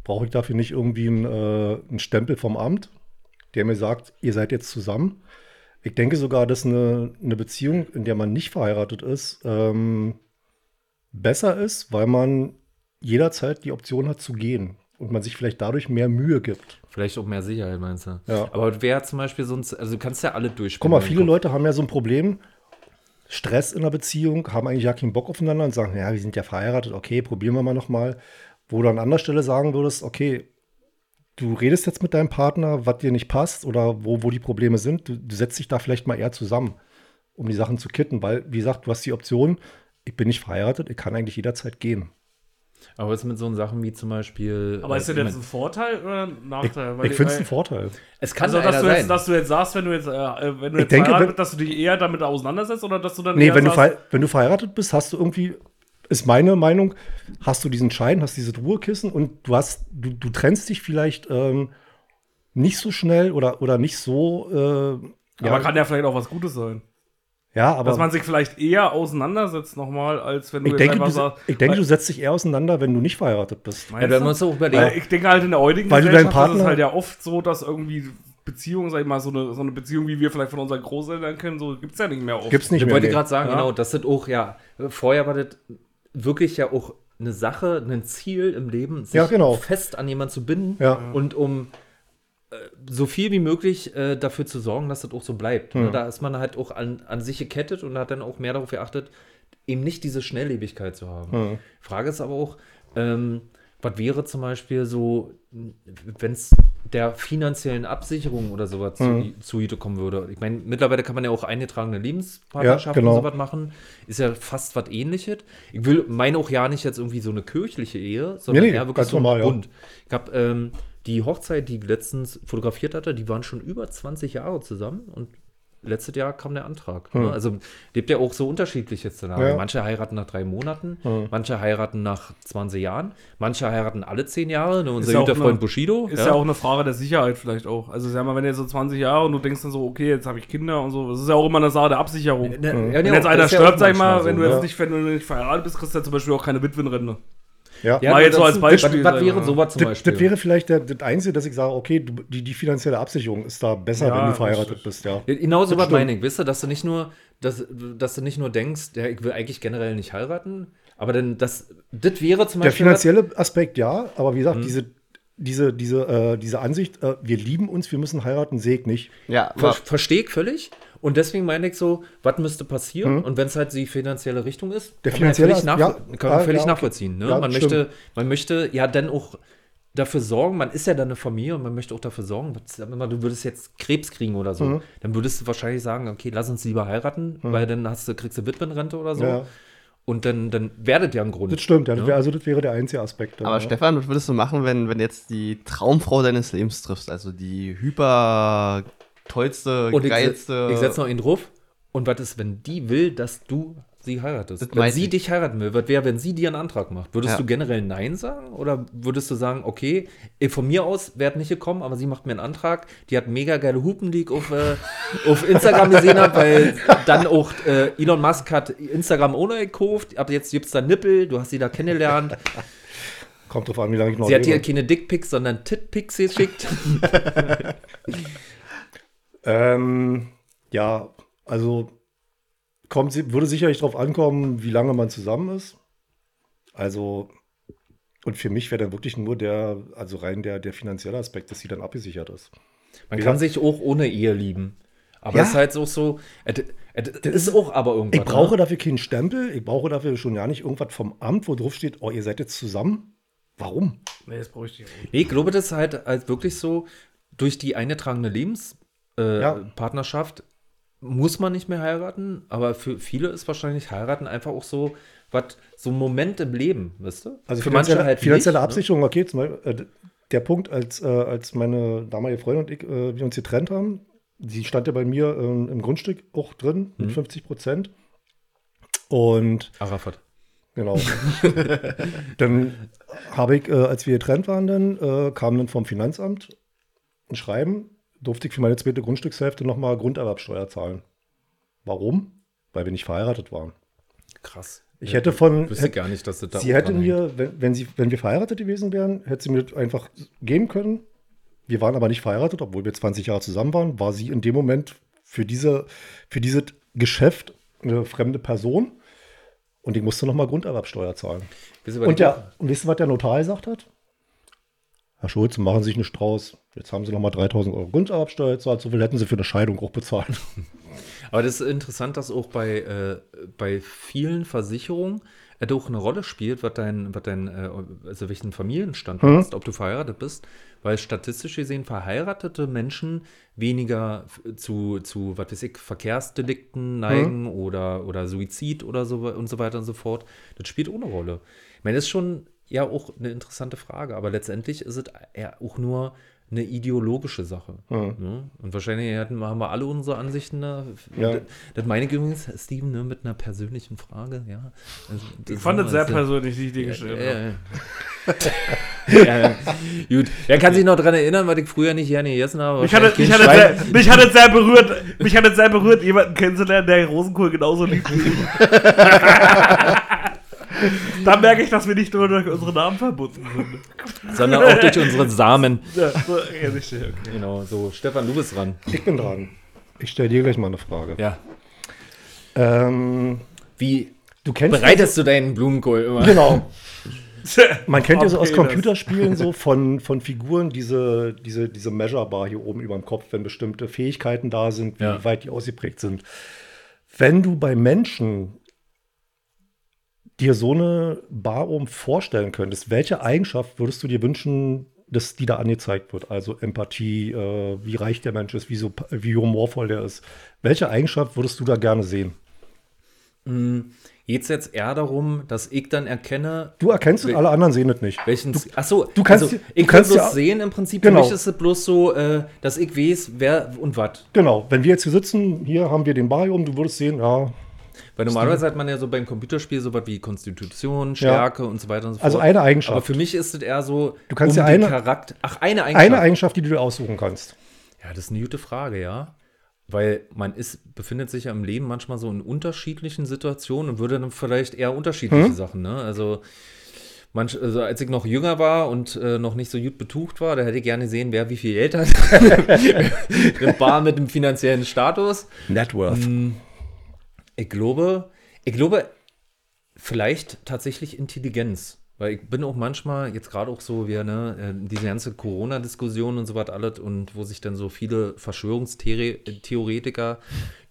brauche ich dafür nicht irgendwie einen, äh, einen Stempel vom Amt, der mir sagt, ihr seid jetzt zusammen. Ich denke sogar, dass eine, eine Beziehung, in der man nicht verheiratet ist, ähm, besser ist, weil man jederzeit die Option hat zu gehen und man sich vielleicht dadurch mehr Mühe gibt. Vielleicht auch mehr Sicherheit, meinst du? Ja. Aber wer zum Beispiel sonst, also du kannst ja alle Guck durchspielen. mal, viele Leute haben ja so ein Problem. Stress in der Beziehung, haben eigentlich ja keinen Bock aufeinander und sagen, ja, wir sind ja verheiratet, okay, probieren wir mal nochmal. Wo du an anderer Stelle sagen würdest, okay, du redest jetzt mit deinem Partner, was dir nicht passt oder wo, wo die Probleme sind, du, du setzt dich da vielleicht mal eher zusammen, um die Sachen zu kitten, weil, wie gesagt, du hast die Option, ich bin nicht verheiratet, ich kann eigentlich jederzeit gehen. Aber jetzt mit so Sachen wie zum Beispiel. Aber äh, ist das ich jetzt ein Vorteil oder ein Ich, Nachteil? Weil ich finde es ein Vorteil. es kann Also, dass du, sein. jetzt, dass du jetzt sagst, wenn du jetzt, äh, äh, wenn du Ich jetzt denke, verheiratet bist, dass du dich eher damit auseinandersetzt oder dass du dann Nee, wenn du, sagst, wenn du verheiratet bist, hast du irgendwie, ist meine Meinung, hast du diesen Schein, hast dieses Ruhekissen und du hast, du, du trennst dich vielleicht ähm, nicht so schnell oder, oder nicht so. Äh, aber kann ja vielleicht auch was Gutes sein. Ja, aber Dass man sich vielleicht eher auseinandersetzt nochmal, als wenn du ich denke, du, sagst. ich denke, weil- du setzt dich eher auseinander, wenn du nicht verheiratet bist. ja, du auch überlegen. Weil ich denke halt in der heutigen Weil du deinen Gesellschaft ist es Partner- halt ja oft so, dass irgendwie Beziehungen, sag ich mal, so eine, so eine Beziehung, wie wir vielleicht von unseren Großeltern kennen, so gibt es ja nicht mehr oft. Gibt's nicht Ich mehr. wollte nee. gerade sagen, Ja. genau, das sind auch, ja, vorher war das wirklich ja auch eine Sache, ein Ziel im Leben, sich Ja, genau. fest an jemanden zu binden Ja. und um so viel wie möglich äh, dafür zu sorgen, dass das auch so bleibt. Ne? Da ist man halt auch an, an sich gekettet und hat dann auch mehr darauf geachtet, eben nicht diese Schnelllebigkeit zu haben. Frage ist aber auch, ähm, was wäre zum Beispiel so, wenn es der finanziellen Absicherung oder sowas zu, zugute kommen würde? Ich meine, mittlerweile kann man ja auch eingetragene Lebenspartnerschaften Ja, genau. und sowas machen. Ist ja fast was ähnliches. Ich will meine auch ja nicht jetzt irgendwie so eine kirchliche Ehe, sondern Nee, nee, eher wirklich ganz so ein normal, ja. Bund. Ich habe ähm, die Hochzeit, die ich letztens fotografiert hatte, die waren schon über 20 Jahre zusammen und letztes Jahr kam der Antrag. Ne? Also lebt ja auch so unterschiedliche Szenarien. Hm. Ja. Manche heiraten nach drei Monaten, Hm. manche heiraten nach 20 Jahren, manche heiraten alle 10 Jahre. Ne? Unser ja guter eine- Freund Bushido. Ist ja. auch eine Frage der Sicherheit vielleicht auch. Also sag mal, wenn du jetzt so 20 Jahre und du denkst dann so, okay, jetzt habe ich Kinder und so, das ist ja auch immer eine Sache der Absicherung. Ne, ja, Wenn nee, jetzt einer ja stirbt, sag ich mal, manchmal wenn so, du jetzt ne? nicht, wenn du nicht verheiratet bist, kriegst du ja zum Beispiel auch keine Witwenrente. Ja. Ja, Mal jetzt so das- als Beispiel, Was, was sagen wäre sowas zum Das, Beispiel? das wäre vielleicht der, das Einzige, dass ich sage, okay, du, die, die finanzielle Absicherung ist da besser, Ja, wenn du das verheiratet bist, ja. Genau so Das was meine ich, weißt du, dass du nicht nur, dass, dass du nicht nur denkst, ja, ich will eigentlich generell nicht heiraten, aber dann das, das wäre zum Der Beispiel. finanzielle Aspekt ja, aber wie gesagt, Mhm. diese, diese, diese, äh, diese Ansicht, äh, wir lieben uns, wir müssen heiraten, sehe ich nicht. Ja, Ver Verstehe ich völlig. Und deswegen meine ich so, was müsste passieren? Und wenn es halt die finanzielle Richtung ist, Mhm. Der kann man finanzielle völlig, nach, ja, kann man ah, völlig ja, okay. nachvollziehen. Ne? Ja, man, stimmt. möchte, man möchte ja dann auch dafür sorgen, man ist ja dann eine Familie und man möchte auch dafür sorgen, du würdest jetzt Krebs kriegen oder so, Mhm. dann würdest du wahrscheinlich sagen, okay, lass uns lieber heiraten, weil dann hast du, kriegst du Witwenrente oder so. Ja. Und dann, dann werdet ja ein Grund. Das stimmt, ja, das Ja. wär, also das wäre der einzige Aspekt. Aber ja. Stefan, was würdest du machen, wenn, wenn du jetzt die Traumfrau deines Lebens triffst? Also die hyper tollste, Und ich, geilste. ich setze noch einen drauf. Und was ist, wenn die will, dass du sie heiratest? Das wenn sie ich. dich heiraten will, was wäre, wenn sie dir einen Antrag macht? Würdest Ja. du generell Nein sagen? Oder würdest du sagen, okay, von mir aus wäre nicht gekommen, aber sie macht mir einen Antrag. Die hat mega geile Hupen, die ich auf, äh, auf Instagram gesehen habe, weil dann auch äh, Elon Musk hat Instagram ohne gekauft. Aber jetzt gibt es da Nippel, du hast sie da kennengelernt. Kommt drauf an, wie lange ich noch sie hat dir lebe. keine Dickpics, sondern Titpics geschickt. Ähm, ja, also kommt, würde sicherlich darauf ankommen, wie lange man zusammen ist. Also, und für mich wäre dann wirklich nur der, also rein der, der finanzielle Aspekt, dass sie dann abgesichert ist. Man Wie kann sich auch ohne Ehe lieben. Aber Ja. es ist halt auch so, es ist auch aber irgendwas. Ich brauche ne? dafür keinen Stempel, ich brauche dafür schon ja nicht irgendwas vom Amt, wo drauf steht, oh, ihr seid jetzt zusammen. Warum? Nee, das brauche ich nicht. Nee, ich glaube, das ist halt, halt wirklich so, durch die eingetragene Lebenspartnerschaft äh, Ja. Partnerschaft muss man nicht mehr heiraten, aber für viele ist wahrscheinlich heiraten einfach auch so, was so ein Moment im Leben, weißt du? Also für manche finanzielle, halt finanzielle nicht, ne? Absicherung, okay, zum Beispiel, äh, der Punkt, als, äh, als meine damalige Freundin und ich, äh, wir uns getrennt haben, sie stand ja bei mir ähm, im Grundstück auch drin Mhm. mit 50 Prozent. Und Ne? Arafat. genau. dann habe ich, äh, als wir getrennt waren, dann äh, kam dann vom Finanzamt ein Schreiben, durfte ich für meine zweite Grundstückshälfte nochmal Grunderwerbsteuer zahlen. Warum? Weil wir nicht verheiratet waren. Krass. Ich hätte von, Wüsste gar nicht, dass das da Sie hätte mir, wenn, wenn, sie, wenn wir verheiratet gewesen wären, hätte sie mir das einfach geben können. Wir waren aber nicht verheiratet, obwohl wir 20 Jahre zusammen waren, war sie in dem Moment für, diese, für dieses Geschäft eine fremde Person. Und ich musste nochmal Grunderwerbsteuer zahlen. Und, ich der, und wisst ihr, was der Notar gesagt hat? Herr Schulz, machen Sie sich einen Strauß. Jetzt haben Sie nochmal 3000 Euro Grunderwerbsteuer gezahlt. So viel hätten Sie für eine Scheidung auch bezahlt. Aber das ist interessant, dass auch bei, äh, bei vielen Versicherungen äh, auch eine Rolle spielt, was dein, was dein äh, also welchen Familienstand du Mhm. hast, ob du verheiratet bist. Weil statistisch gesehen verheiratete Menschen weniger zu, zu was weiß ich, Verkehrsdelikten neigen oder, oder Suizid oder so und so weiter und so fort. Das spielt ohne Rolle. Ich meine, das ist schon ja auch eine interessante Frage, aber letztendlich ist es ja auch nur eine ideologische Sache. Ne? Und wahrscheinlich hatten, haben wir alle unsere Ansichten da. Ja. Das, das meine ich übrigens, Steven, ne, mit einer persönlichen Frage, ja. Also, das Ich fand es sehr persönlich, die ich dir ja, gestellt ja, habe. ja. ja, gut. Wer kann sich noch daran erinnern, was ich früher nicht gerne gegessen habe? Mich hat, es- mich, hat sehr, mich hat es sehr berührt, mich hat es sehr berührt, jemanden kennenzulernen, der Rosenkohl genauso liebt wie ich. Da merke ich, dass wir nicht nur durch unsere Namen verbunden sind. sondern auch durch unsere Samen. Ja, so ehrlich, okay. Genau, so. Stefan, du bist dran. Ich bin dran. Ich stelle dir gleich mal eine Frage. Ja. Ähm, Wie du kennst bereitest du deinen Blumenkohl immer? Genau. Man kennt ja so aus Computerspielen so von, von Figuren diese, diese, diese Measure-Bar hier oben über dem Kopf, wenn bestimmte Fähigkeiten da sind, wie Ja. weit die ausgeprägt sind. Wenn du bei Menschen dir so eine Bar oben vorstellen könntest, welche Eigenschaft würdest du dir wünschen, dass die da angezeigt wird? Also Empathie, äh, wie reich der Mensch ist, wie, so, wie humorvoll der ist. Welche Eigenschaft würdest du da gerne sehen? Geht es jetzt eher darum, dass ich dann erkenne, Du erkennst es, alle anderen sehen es nicht. welchen. Achso, du kannst also, du kann bloß ja- sehen im Prinzip. Genau. Für mich ist es bloß so, äh, dass ich weiß, wer und was. Genau, wenn wir jetzt hier sitzen, hier haben wir den Bar hier oben, du würdest sehen, ja, Weil normalerweise hat man ja so beim Computerspiel so was wie Konstitution, Stärke und so weiter und so fort. Also eine Eigenschaft. Aber für mich ist es eher so, Du kannst um ja den eine- Charakter. Ach, eine Eigenschaft. eine Eigenschaft, die du dir aussuchen kannst. Ja, das ist eine gute Frage, ja. Weil man ist, befindet sich ja im Leben manchmal so in unterschiedlichen Situationen und würde dann vielleicht eher unterschiedliche Hm? Sachen, ne? Also, Manch, also als ich noch jünger war und äh, noch nicht so gut betucht war, da hätte ich gerne gesehen, wer wie viel Geld hat. Eine Bar mit dem finanziellen Status. Net Worth. Ich glaube, ich glaube, vielleicht tatsächlich Intelligenz. Weil ich bin auch manchmal, jetzt gerade auch so, wie ne, äh, diese ganze Corona-Diskussion und so was alles und wo sich dann so viele Verschwörungstheoretiker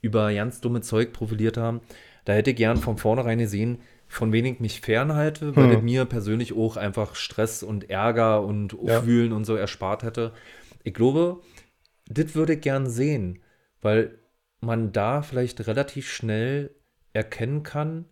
über ganz dumme Zeug profiliert haben, da hätte ich gern von vornherein gesehen, von wen ich mich fernhalte, weil das mir persönlich auch einfach Stress und Ärger und Ja. Aufwühlen und so erspart hätte. Ich glaube, das würde ich gern sehen, weil man da vielleicht relativ schnell erkennen kann,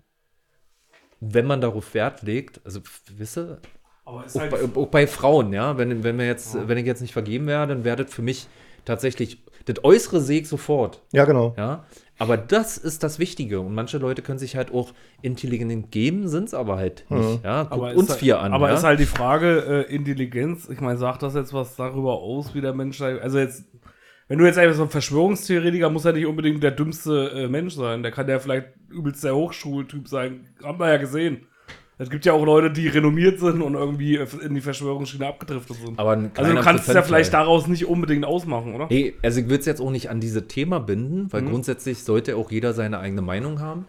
wenn man darauf Wert legt, also wisse, Aber ist auch halt, bei, auch bei Frauen, ja, wenn, wenn wir jetzt, wenn ich jetzt nicht vergeben wäre, dann das für mich tatsächlich, das Äußere sehe ich sofort, Ja, genau. ja, aber das ist das Wichtige und manche Leute können sich halt auch intelligent geben, sind es aber halt nicht, ja, guckt aber ist uns halt, vier an, Aber ja? ist halt die Frage, äh, Intelligenz, ich meine, sagt das jetzt was darüber aus, wie der Mensch? Also jetzt, wenn du jetzt einfach so ein Verschwörungstheoretiker, muss ja nicht unbedingt der dümmste äh, Mensch sein. Der kann ja vielleicht übelst der Hochschultyp sein. Haben wir ja gesehen. Es gibt ja auch Leute, die renommiert sind und irgendwie in die Verschwörungsschiene abgedriftet sind. aber also du kannst es ja vielleicht daraus nicht unbedingt ausmachen, oder? Nee, also ich will es jetzt auch nicht an diese Thema binden, Mhm. weil grundsätzlich sollte auch jeder seine eigene Meinung haben.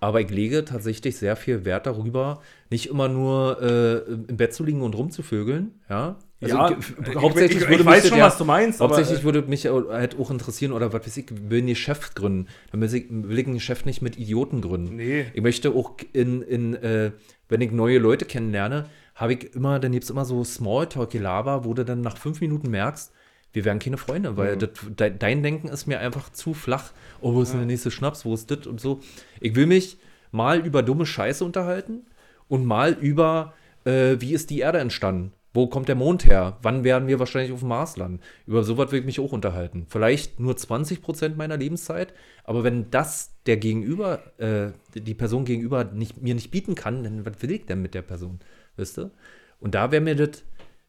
Aber ich lege tatsächlich sehr viel Wert darüber, nicht immer nur äh, im Bett zu liegen und rumzuvögeln, ja. Also Ja, ich, ich- hauptsächlich ich- ich würde weiß schon, ja- was du meinst, aber, Hauptsächlich äh, würde mich auch- halt auch interessieren, oder was weiß ich, will ein Geschäft gründen. Dann will ich, will ich ein Geschäft nicht mit Idioten gründen. Nee. Ich möchte auch in, in äh, wenn ich neue Leute kennenlerne, habe ich immer, dann gibt es immer so Smalltalk-Gelaber, wo du dann nach fünf Minuten merkst, wir werden keine Freunde, Mhm. weil das, de, dein Denken ist mir einfach zu flach. Oh, wo ist denn der nächste Schnaps? Wo ist das und so? Ich will mich mal über dumme Scheiße unterhalten und mal über, äh, wie ist die Erde entstanden? Wo kommt der Mond her? Wann werden wir wahrscheinlich auf dem Mars landen? Über sowas will ich mich auch unterhalten. Vielleicht nur 20 Prozent meiner Lebenszeit, aber wenn das der Gegenüber, äh, die Person gegenüber nicht, mir nicht bieten kann, dann was will ich denn mit der Person? Weißt du? Und da wäre mir das,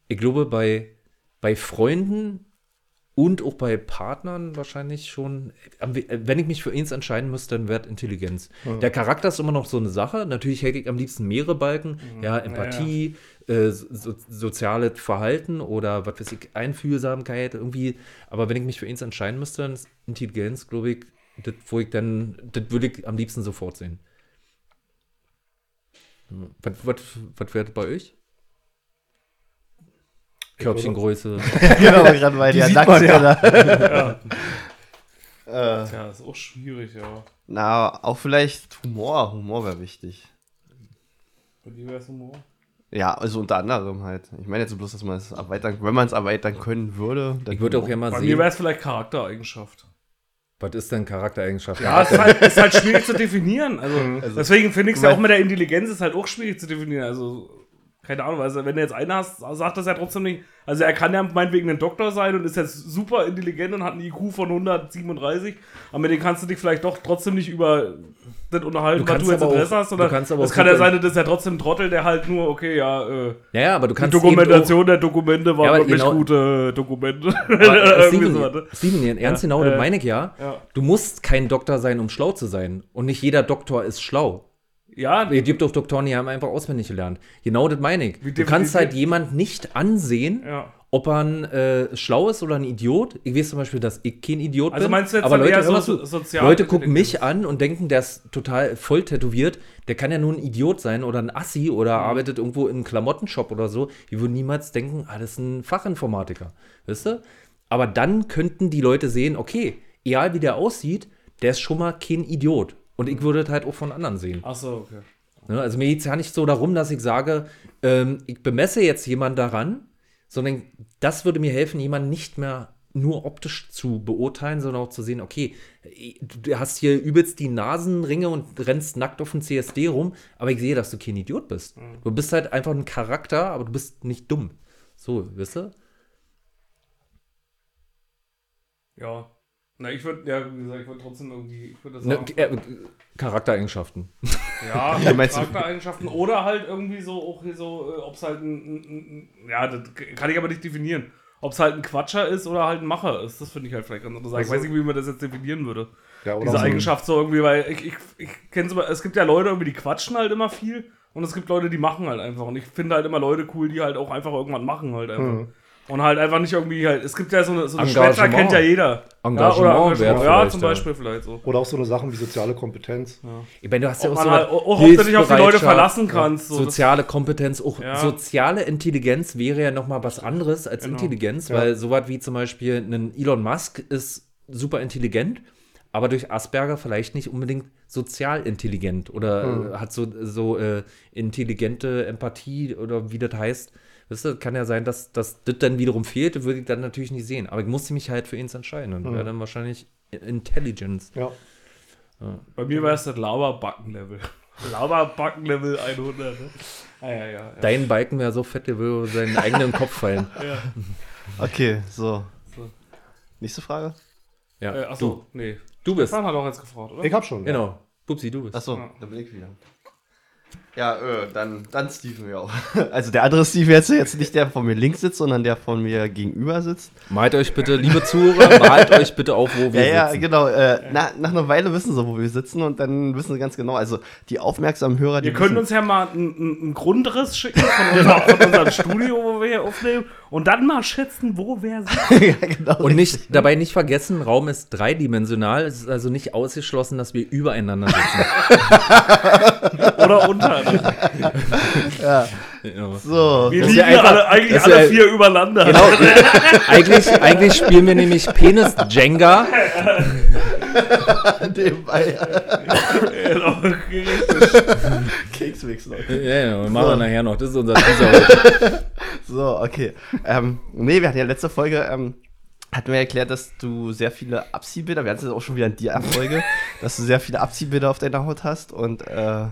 ich glaube, bei, bei Freunden und auch bei Partnern wahrscheinlich schon, wenn ich mich für eins entscheiden müsste, dann wäre Intelligenz. Der Charakter ist immer noch so eine Sache. Natürlich hätte ich am liebsten mehrere Balken. Ja, Empathie, Äh, so, soziales Verhalten oder was weiß ich, Einfühlsamkeit irgendwie. Aber wenn ich mich für eins entscheiden müsste, dann ist Intelligenz, glaube ich, das, wo ich dann, das würde ich am liebsten sofort sehen. Was, was, was wäre das bei euch? Körbchengröße. genau, gerade bei Die der sieht man ja. Ja, ist auch schwierig, ja. Na, auch vielleicht Humor. Humor wäre wichtig. Bei dir wär's Humor. Ja, also unter anderem halt. Ich meine jetzt bloß, dass man es erweitern, wenn man es erweitern können würde. Dann Ich würde auch gerne mal Bei mir sehen, wäre es vielleicht Charaktereigenschaft. was ist denn Charaktereigenschaft? Ja, es ist halt, ist halt schwierig zu definieren. Also, Mhm. deswegen finde ich es ja auch mit der Intelligenz ist halt auch schwierig zu definieren. Also, keine Ahnung, also wenn du jetzt einen hast, sagt das ja trotzdem nicht. Also er kann ja meinetwegen ein Doktor sein und ist jetzt super intelligent und hat einen IQ von 137, aber mit dem kannst du dich vielleicht doch trotzdem nicht über das unterhalten, Du was du jetzt aber auch- Interesse hast. Oder du auch kann ja sein, das ist ja trotzdem ein Trottel, der halt nur, okay, ja, äh, Ja, ja, aber du die kannst Dokumentation der Dokumente war Ja, wirklich genau- gute Dokumente. Auch, aber, äh, Steven, ne? Ernst Ja, genau, äh, das meine ich ja. ja. Du musst kein Doktor sein, um schlau zu sein. Und nicht jeder Doktor ist schlau. Ja, Es gibt auch Doktoren, die haben einfach auswendig gelernt. Genau das meine ich. Du kannst halt jemand nicht ansehen, ja. ob er ein äh, schlau ist oder ein Idiot. Ich weiß zum Beispiel, dass ich kein Idiot Also bin. meinst du jetzt aber Leute, so so- sozial- Leute gucken mich an und denken, der ist total voll tätowiert. Der kann ja nur ein Idiot sein oder ein Assi oder Mhm. arbeitet irgendwo in einem Klamottenshop oder so. Die würden niemals denken, ah, das ist ein Fachinformatiker. Weißt du? Aber dann könnten die Leute sehen, okay, egal wie der aussieht, der ist schon mal kein Idiot. Und ich würde das halt auch von anderen sehen. Ach so, okay. Ne? Also mir geht es ja nicht so darum, dass ich sage, ähm, ich bemesse jetzt jemanden daran, sondern das würde mir helfen, jemanden nicht mehr nur optisch zu beurteilen, sondern auch zu sehen, okay, du hast hier übelst die Nasenringe und rennst nackt auf dem CSD rum, aber ich sehe, dass du kein Idiot bist. Du bist halt einfach ein Charakter, aber du bist nicht dumm. So, wisst ihr? Ja. Na, ich würde, ja, wie gesagt, ich würde trotzdem irgendwie, ich würde das Ne, sagen, äh, Charaktereigenschaften. ja, meinst du- Charaktereigenschaften oder halt irgendwie so, auch hier so, ob es halt ein, ein, ein, ja, das kann ich aber nicht definieren. Ob es halt ein Quatscher ist oder halt ein Macher ist, das finde ich halt vielleicht ganz interessant. ich weiß nicht, wie man das jetzt definieren würde. Ja, oder Diese so ein- Eigenschaft so irgendwie, weil ich, ich, ich kenne es es gibt ja Leute irgendwie, die quatschen halt immer viel und es gibt Leute, die machen halt einfach. Und ich finde halt immer Leute cool, die halt auch einfach irgendwann machen halt einfach. Und halt einfach nicht irgendwie halt, es gibt ja so eine, so eine. Schwätzer kennt ja jeder. Engagement ja, oder Engagement. Ja, zum ja. Beispiel vielleicht so. Oder auch so eine Sachen wie soziale Kompetenz. Ich meine, du hast ja auch so halt, ob du dich auf die Leute verlassen kannst. So, soziale Kompetenz, auch Ja. soziale Intelligenz wäre ja nochmal was anderes als Genau. Intelligenz, Ja. weil sowas wie zum Beispiel ein Elon Musk ist super intelligent, aber durch Asperger vielleicht nicht unbedingt sozial intelligent oder Hm. hat so, so äh, intelligente Empathie oder wie das heißt. Weißt du, kann ja sein, dass, dass das dann wiederum fehlt, würde ich dann natürlich nicht sehen. Aber ich musste mich halt für eins entscheiden und wäre dann wahrscheinlich Intelligence. Ja. Bei mir wäre es das Laberbacken-Level. Laberbacken-Level 100, ne? Ah, ja, ja, ja. Dein Balken wäre so fett, der würde seinen eigenen Kopf fallen. Okay, so. So. Nächste Frage? Ja, Äh, achso, nee. du, du bist. Stefan hat auch jetzt gefragt, oder? Ich hab schon. Genau. Bubsi, du bist. Achso, Ja. da bin ich wieder. Ja, äh, dann, dann Steven ja auch. Also der andere Steve jetzt, jetzt nicht der von mir links sitzt, sondern der von mir gegenüber sitzt. Malt euch bitte, liebe Zuhörer, malt euch bitte auf, wo wir Ja, ja, sitzen. genau. Äh, na, nach einer Weile wissen sie, wo wir sitzen und dann wissen sie ganz genau. Also die aufmerksamen Hörer, die Wir können uns ja mal einen Grundriss schicken von, unser, von unserem Studio, wo wir hier aufnehmen, und dann mal schätzen, wo wer sitzt. ja, genau. Und nicht, dabei nicht vergessen, Raum ist dreidimensional. Es ist also nicht ausgeschlossen, dass wir übereinander sitzen. Oder unter. Ja. so. Wir Das ist liegen ja einfach- alle, eigentlich alle ja- vier übereinander. Genau. eigentlich, eigentlich spielen wir nämlich Penis Jenga. Nebenbei Genau, richtig. Keksmix noch. Ja, ja, wir machen wir nachher noch. Das ist unser Teaser heute. So, okay. Ähm, nee, wir hatten ja letzte Folge, ähm, hatten wir erklärt, dass du sehr viele Abziehbilder, wir hatten es jetzt auch schon wieder in die Folge, dass du sehr viele Abziehbilder auf deiner Haut hast und äh,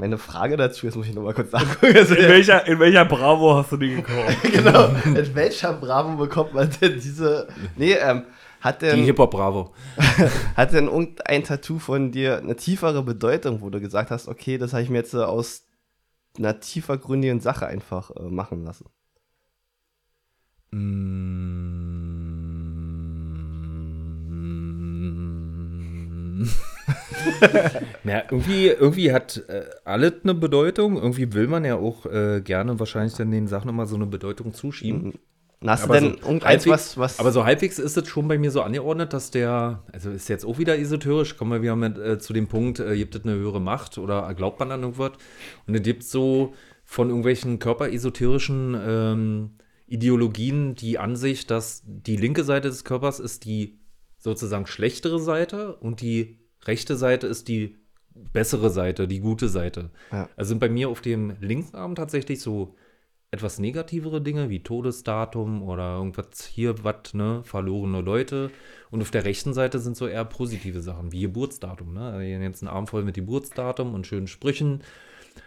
meine Frage dazu, jetzt muss ich nochmal kurz nachgucken. Also, In welcher, in welcher Bravo hast du die gekauft? genau, in welcher Bravo bekommt man denn diese, nee, ähm, hat Die denn, Hip-Hop Bravo. hat denn irgendein Tattoo von dir eine tiefere Bedeutung, wo du gesagt hast, okay, das habe ich mir jetzt äh, aus einer tiefergründigen Sache einfach äh, machen lassen? Mm. ja, irgendwie, irgendwie hat äh, alles eine Bedeutung. Irgendwie will man ja auch äh, gerne wahrscheinlich dann den Sachen immer so eine Bedeutung zuschieben. Na, Hast Aber du denn so halbwegs- was, was Aber so halbwegs ist es schon bei mir so angeordnet, dass der, also ist jetzt auch wieder esoterisch, kommen wir wieder mit, äh, zu dem Punkt, äh, gibt es eine höhere Macht oder glaubt man an irgendwas? Und es gibt so von irgendwelchen körperesoterischen ähm, Ideologien die Ansicht, dass die linke Seite des Körpers ist die sozusagen schlechtere Seite und die rechte Seite ist die bessere Seite, die gute Seite. Ja. Also sind bei mir auf dem linken Arm tatsächlich so etwas negativere Dinge wie Todesdatum oder irgendwas hier, was, ne, verlorene Leute. Und auf der rechten Seite sind so eher positive Sachen wie Geburtsdatum, ne? Also jetzt einen Arm voll mit Geburtsdatum und schönen Sprüchen.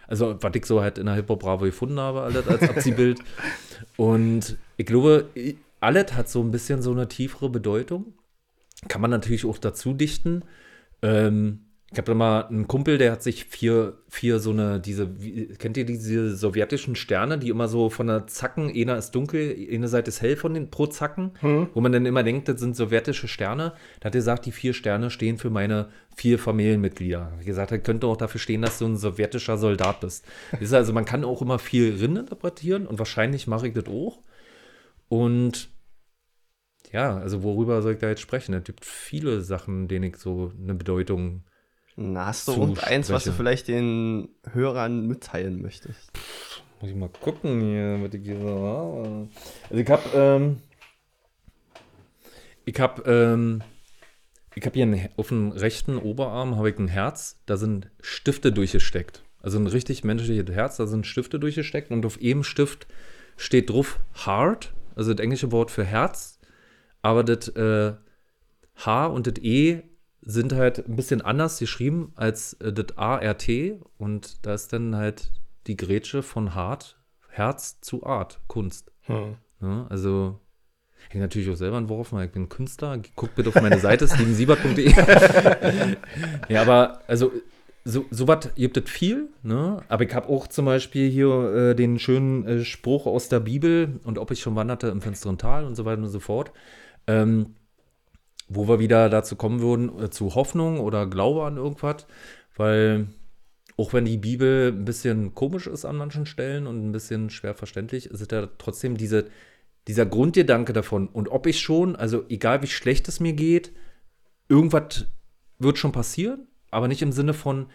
Also, was ich so halt in der Hip-Hop Bravo gefunden habe, alles als Abziehbild. und ich glaube, alles hat so ein bisschen so eine tiefere Bedeutung. Kann man natürlich auch dazu dichten. Ähm, ich habe da mal einen Kumpel, der hat sich vier, vier so eine, diese, wie, kennt ihr diese sowjetischen Sterne, die immer so von der Zacken, einer ist dunkel, eine Seite ist hell von den pro Zacken, wo man dann immer denkt, das sind sowjetische Sterne. Da hat er gesagt, die vier Sterne stehen für meine vier Familienmitglieder. Wie gesagt, er könnte auch dafür stehen, dass du ein sowjetischer Soldat bist. Ist also, man kann auch immer viel Rind interpretieren und wahrscheinlich mache ich das auch. Und ja, also worüber soll ich da jetzt sprechen? Es gibt viele Sachen, denen ich so eine Bedeutung Na, hast du Zu irgendeins, was du vielleicht den Hörern mitteilen möchtest? Muss ich mal gucken hier, was ich hier so habe. Also ich habe, ähm, ich habe, ähm, ich habe hier ein, auf dem rechten Oberarm habe ich ein Herz, da sind Stifte durchgesteckt. Also ein richtig menschliches Herz, da sind Stifte durchgesteckt und auf jedem Stift steht drauf Heart, also das englische Wort für Herz, aber das äh, H und das E sind halt ein bisschen anders geschrieben als äh, das ART und da ist dann halt die Grätsche von Hart, Herz zu Art, Kunst. Hm. Ja, also hängt natürlich auch selber entworfen, weil ich bin Künstler. Guckt bitte auf meine Seite, stevensiebert.de. ja, aber also so, so was gibt es viel, ne? Aber ich habe auch zum Beispiel hier äh, den schönen äh, Spruch aus der Bibel und ob ich schon wanderte im finsteren Tal und so weiter und so fort. Ähm, wo wir wieder dazu kommen würden, äh, zu Hoffnung oder Glaube an irgendwas, weil auch wenn die Bibel ein bisschen komisch ist an manchen Stellen und ein bisschen schwer verständlich, ist ja trotzdem diese, dieser Grundgedanke davon. Und ob ich schon, also egal wie schlecht es mir geht, irgendwas wird schon passieren, aber nicht im Sinne von,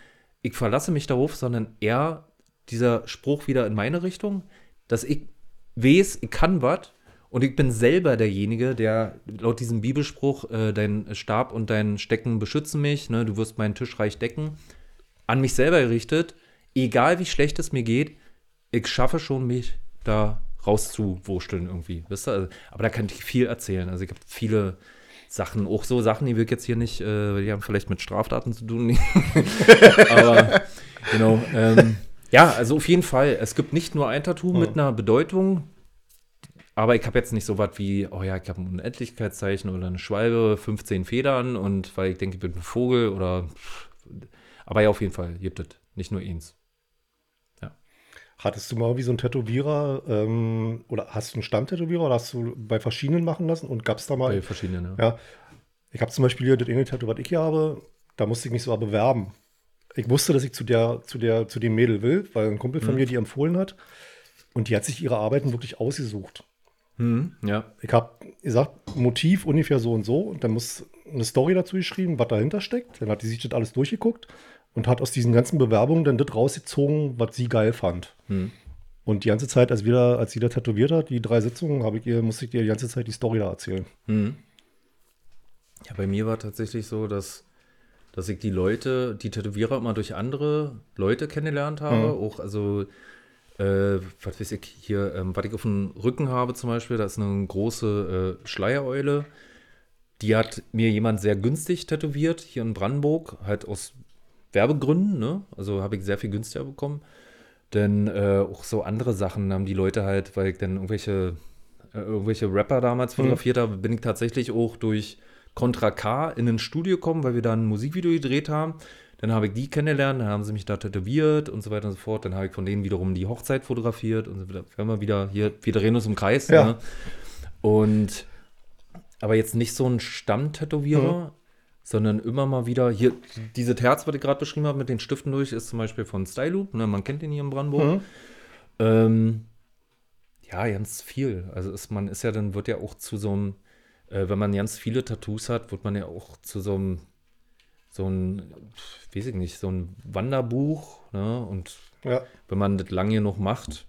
ich verlasse mich darauf, sondern eher dieser Spruch wieder in meine Richtung, dass ich weiß, ich kann was und ich bin selber derjenige, der laut diesem Bibelspruch, äh, dein Stab und dein Stecken beschützen mich, ne, du wirst meinen Tisch reich decken, an mich selber gerichtet, egal wie schlecht es mir geht, ich schaffe schon, mich da rauszuwurschteln irgendwie. Wisst ihr? Also, aber da kann ich viel erzählen. Also ich habe viele Sachen, auch so Sachen, die wir jetzt hier nicht, äh, die haben vielleicht mit Straftaten zu tun. aber genau. Ähm, ja, also auf jeden Fall. Es gibt nicht nur ein Tattoo mit einer Bedeutung, aber ich habe jetzt nicht so was wie, oh ja, ich habe ein Unendlichkeitszeichen oder eine Schwalbe, 15 Federn und weil ich denke, ich bin ein Vogel oder. Aber ja, auf jeden Fall gibt es nicht nur eins. Hattest du mal wie so ein Tätowierer ähm, oder hast du einen Stammtätowierer oder hast du bei verschiedenen machen lassen und gab es da mal? Bei verschiedenen, ja. Ja. Ich habe zum Beispiel hier das eine Tattoo, was ich hier habe, da musste ich mich sogar bewerben. Ich wusste, dass ich zu der, zu der, zu dem Mädel will, weil ein Kumpel von mir die empfohlen hat. Und die hat sich ihre Arbeiten wirklich ausgesucht. Hm, ja. Ich habe gesagt, Motiv ungefähr so und so. Und dann muss eine Story dazu geschrieben, was dahinter steckt. Dann hat die sich das alles durchgeguckt und hat aus diesen ganzen Bewerbungen dann das rausgezogen, was sie geil fand. Hm. Und die ganze Zeit, als, wieder, als sie da tätowiert hat, die drei Sitzungen, habe ich ihr, musste ich ihr die ganze Zeit die Story da erzählen. Hm. Ja, bei mir war tatsächlich so, dass, dass ich die Leute, die Tätowierer immer durch andere Leute kennengelernt habe. Mhm. Auch, also, äh, was weiß ich, hier, ähm, was ich auf dem Rücken habe zum Beispiel, da ist eine große äh, Schleiereule. Die hat mir jemand sehr günstig tätowiert, hier in Brandenburg, halt aus Werbegründen, ne? Also habe ich sehr viel günstiger bekommen. Denn äh, auch so andere Sachen haben die Leute halt, weil ich dann irgendwelche, äh, irgendwelche Rapper damals fotografiert habe, bin ich tatsächlich auch durch Contra K in ein Studio gekommen, weil wir da ein Musikvideo gedreht haben. Dann habe ich die kennengelernt, dann haben sie mich da tätowiert und so weiter und so fort. Dann habe ich von denen wiederum die Hochzeit fotografiert und so weiter. Wir wieder hier, wir drehen uns im Kreis. Ja. Ne? Und aber jetzt nicht so ein Stammtätowierer, sondern immer mal wieder hier, diese Herz, was ich gerade beschrieben habe, mit den Stiften durch, ist zum Beispiel von Styloop, ne, man kennt den hier in Brandenburg. Mhm. Ähm, ja, ganz viel. Also ist, man ist ja dann, wird ja auch zu so einem, äh, wenn man ganz viele Tattoos hat, wird man ja auch zu so einem, so ein, weiß ich nicht, so ein Wanderbuch, ne? Und Ja. wenn man das lange genug macht.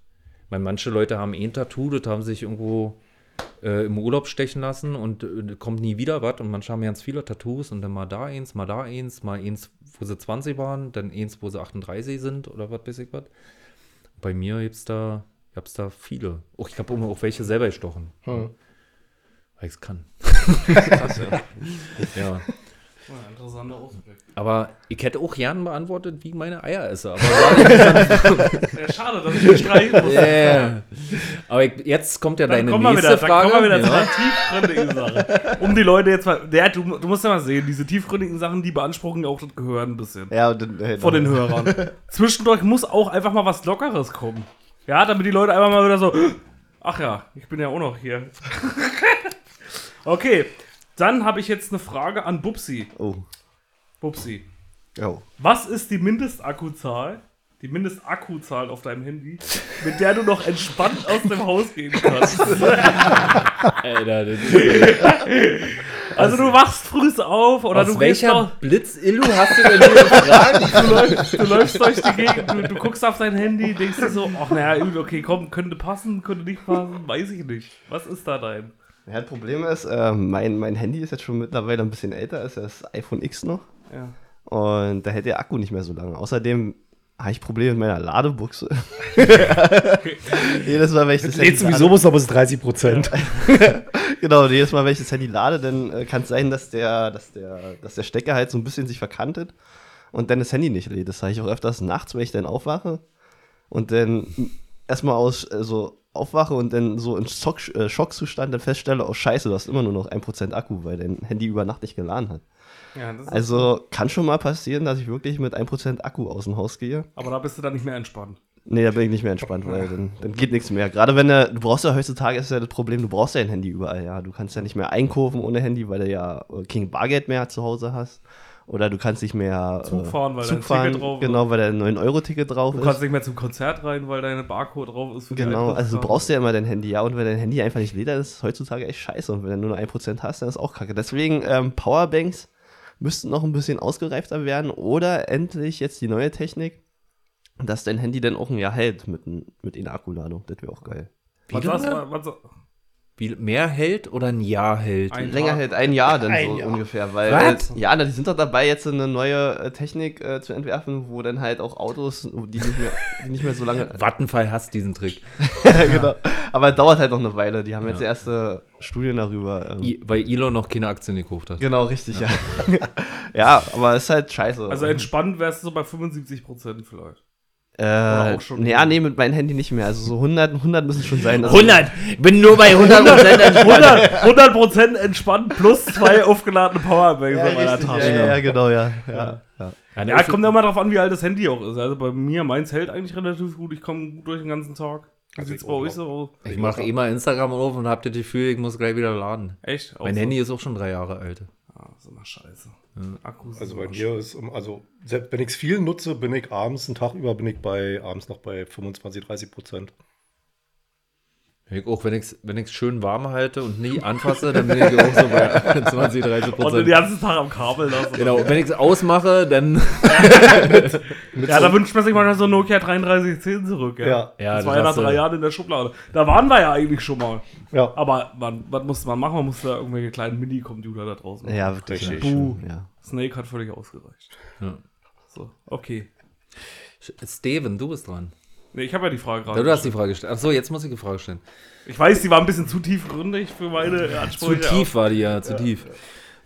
Weil manche Leute haben eh ein Tattoo, das haben sich irgendwo äh, im Urlaub stechen lassen und äh, kommt nie wieder was. Und manche haben ganz viele Tattoos und dann mal da eins, mal da eins, mal eins, wo sie 20 waren, dann eins, wo sie 38 sind oder was weiß ich was. Bei mir gibt's da, gab's da viele. Auch ich habe auch welche selber gestochen. Hm. Weil ich es kann. Krass, ja. Ja. Interessanter Ausblick. Aber ich hätte auch gern beantwortet, wie meine Eier esse. Aber Ja, schade, dass ich mich streichen muss. Yeah. Aber ich, jetzt kommt ja Dann deine nächste wieder, dann Frage. kommen wir wieder zu ja. einer tiefgründigen Sache. Um die Leute jetzt mal. Ja, du, du musst ja mal sehen, diese tiefgründigen Sachen, die beanspruchen ja auch das Gehör ein bisschen. Ja, und dann, äh, Von den Hörern. Zwischendurch muss auch einfach mal was Lockeres kommen. Ja, damit die Leute einfach mal wieder so. Ach ja, ich bin ja auch noch hier. okay, dann habe ich jetzt eine Frage an Bubsi. Oh. Bubsi, Oh. was ist die Mindestakkuzahl? Die Mindestakkuzahl auf deinem Handy, mit der du noch entspannt aus dem Haus gehen kannst. Alter, das Also du wachst früh auf oder aus du gehst welcher noch, Blitzillu hast du denn hier gefragt? du, läufst, du läufst durch die Gegend, du, du guckst auf dein Handy, denkst dir so, ach naja, okay, komm, könnte passen, könnte nicht passen, weiß ich nicht. Was ist da dein? Ja, das Problem ist, äh, mein, mein Handy ist jetzt schon mittlerweile ein bisschen älter, ist das iPhone X noch. Ja. Und da hält der Akku nicht mehr so lange. Außerdem habe ich Probleme mit meiner Ladebuchse. jedes Mal, wenn ich das Lädt sowieso bloß noch bis 30 Prozent. Genau, jedes Mal, wenn ich das Handy lade, dann äh, kann es sein, dass der, dass, der, dass der Stecker halt so ein bisschen sich verkantet und dann das Handy nicht lädt. Das habe ich auch öfters nachts, wenn ich dann aufwache und dann erstmal aus, äh, so aufwache und dann so im Schock, äh, Schockzustand dann feststelle, oh scheiße, du hast immer nur noch 1% Akku, weil dein Handy über Nacht nicht geladen hat. ja Also kann schon mal passieren, dass ich wirklich mit 1% Akku aus dem Haus gehe. aber da bist du dann nicht mehr entspannt. Nee, da bin ich nicht mehr entspannt, weil dann, dann geht nichts mehr. Gerade wenn du, du brauchst ja heutzutage ist ja das Problem, du brauchst ja ein Handy überall, ja. Du kannst ja nicht mehr einkaufen ohne Handy, weil du ja äh, kein Bargeld mehr zu Hause hast. Oder du kannst nicht mehr Zug äh, fahren, weil Zug dein fahren, Ticket drauf ist. Genau, weil da ein 9-Euro-Ticket drauf Du ist. kannst nicht mehr zum Konzert rein, weil deine Barcode drauf ist. Genau, also du brauchst ja immer dein Handy, ja, und wenn dein Handy einfach nicht lädt, dann ist es heutzutage echt scheiße. Und wenn du nur noch 1% hast, dann ist auch kacke. Deswegen, ähm, Powerbanks müssten noch ein bisschen ausgereifter werden oder endlich jetzt die neue Technik, dass dein Handy dann auch ein Jahr hält mit, mit einer Akkuladung. Das wäre auch geil. Was Wie lange? du? Was, Wie mehr hält oder ein Jahr hält? Ein- Länger Tag. hält ein Jahr dann Ein so Jahr. ungefähr, weil Was? äh, ja, na, die sind doch dabei, jetzt eine neue äh, Technik äh, zu entwerfen, wo dann halt auch Autos, die nicht mehr, die nicht mehr so lange Vattenfall hasst diesen Trick. genau. Aber es dauert halt noch eine Weile. Die haben jetzt Ja. erste Studien darüber. Ähm, I, weil Elon noch keine Aktien gekauft hat. genau, richtig, ja. Ja, aber es ist halt scheiße. Also entspannt wärst du so bei 75% vielleicht. Äh, auch schon- nee, ja, nee, mit meinem Handy nicht mehr. Also so 100, 100 müssen schon sein. Also, 100! Bin nur bei 100 Prozent 100%, 100 entspannt plus zwei aufgeladene Powerbanks Ja, in meiner richtig, ja, Tasche. ja, ja, genau, ja. ja. ja. Ja, kommt ja immer drauf an, wie alt das Handy auch ist. Also bei mir, meins hält eigentlich relativ gut. Ich komme gut durch den ganzen Tag. Wie Also sieht's ich bei euch so aus? Ich mache eh mal Instagram auf und hab das Gefühl, ich muss gleich wieder laden. Echt? Auch Mein so? Handy ist auch schon drei Jahre alt. Ah, ist immer scheiße. Akkus Also bei mir ist, um- also selbst wenn ich es viel nutze, bin ich abends, einen Tag über, bin ich bei abends noch bei 25, 30 Prozent. Ich auch wenn ich es wenn ich's schön warm halte und nie anfasse, dann bin ich auch so bei 20, 30 Und den Prozent. ganzen Tag am Kabel lassen. Genau, wenn ich es ausmache, dann. Ja, da wünscht man sich mal so ein Nokia 3310 zurück. Ja, Ja. Ja, das das war ja nach drei Jahren in der Schublade. Da waren wir ja eigentlich schon mal. Ja, Aber man, was musste man machen? Man musste da irgendwelche kleinen Mini-Computer da draußen machen. Ja, wirklich. Richtig. ja. Buh. Ja. Snake hat völlig ausgereicht. Ja. So, okay. Steven, du bist dran. Nee, ich habe ja die Frage Ja, gerade. du hast die Frage gestellt. Achso, jetzt muss ich die Frage stellen. ich weiß, die war ein bisschen zu tiefgründig für meine Zu Ansprüche. tief war die ja, zu tief.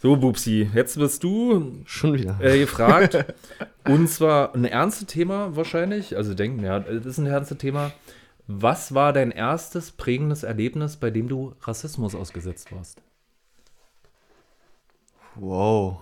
So, Bubsi, jetzt bist du Schon wieder. äh, gefragt. und zwar ein ernstes Thema wahrscheinlich. Also denken, ja, das ist ein ernstes Thema. Was war dein erstes prägendes Erlebnis, bei dem du Rassismus ausgesetzt warst? Wow.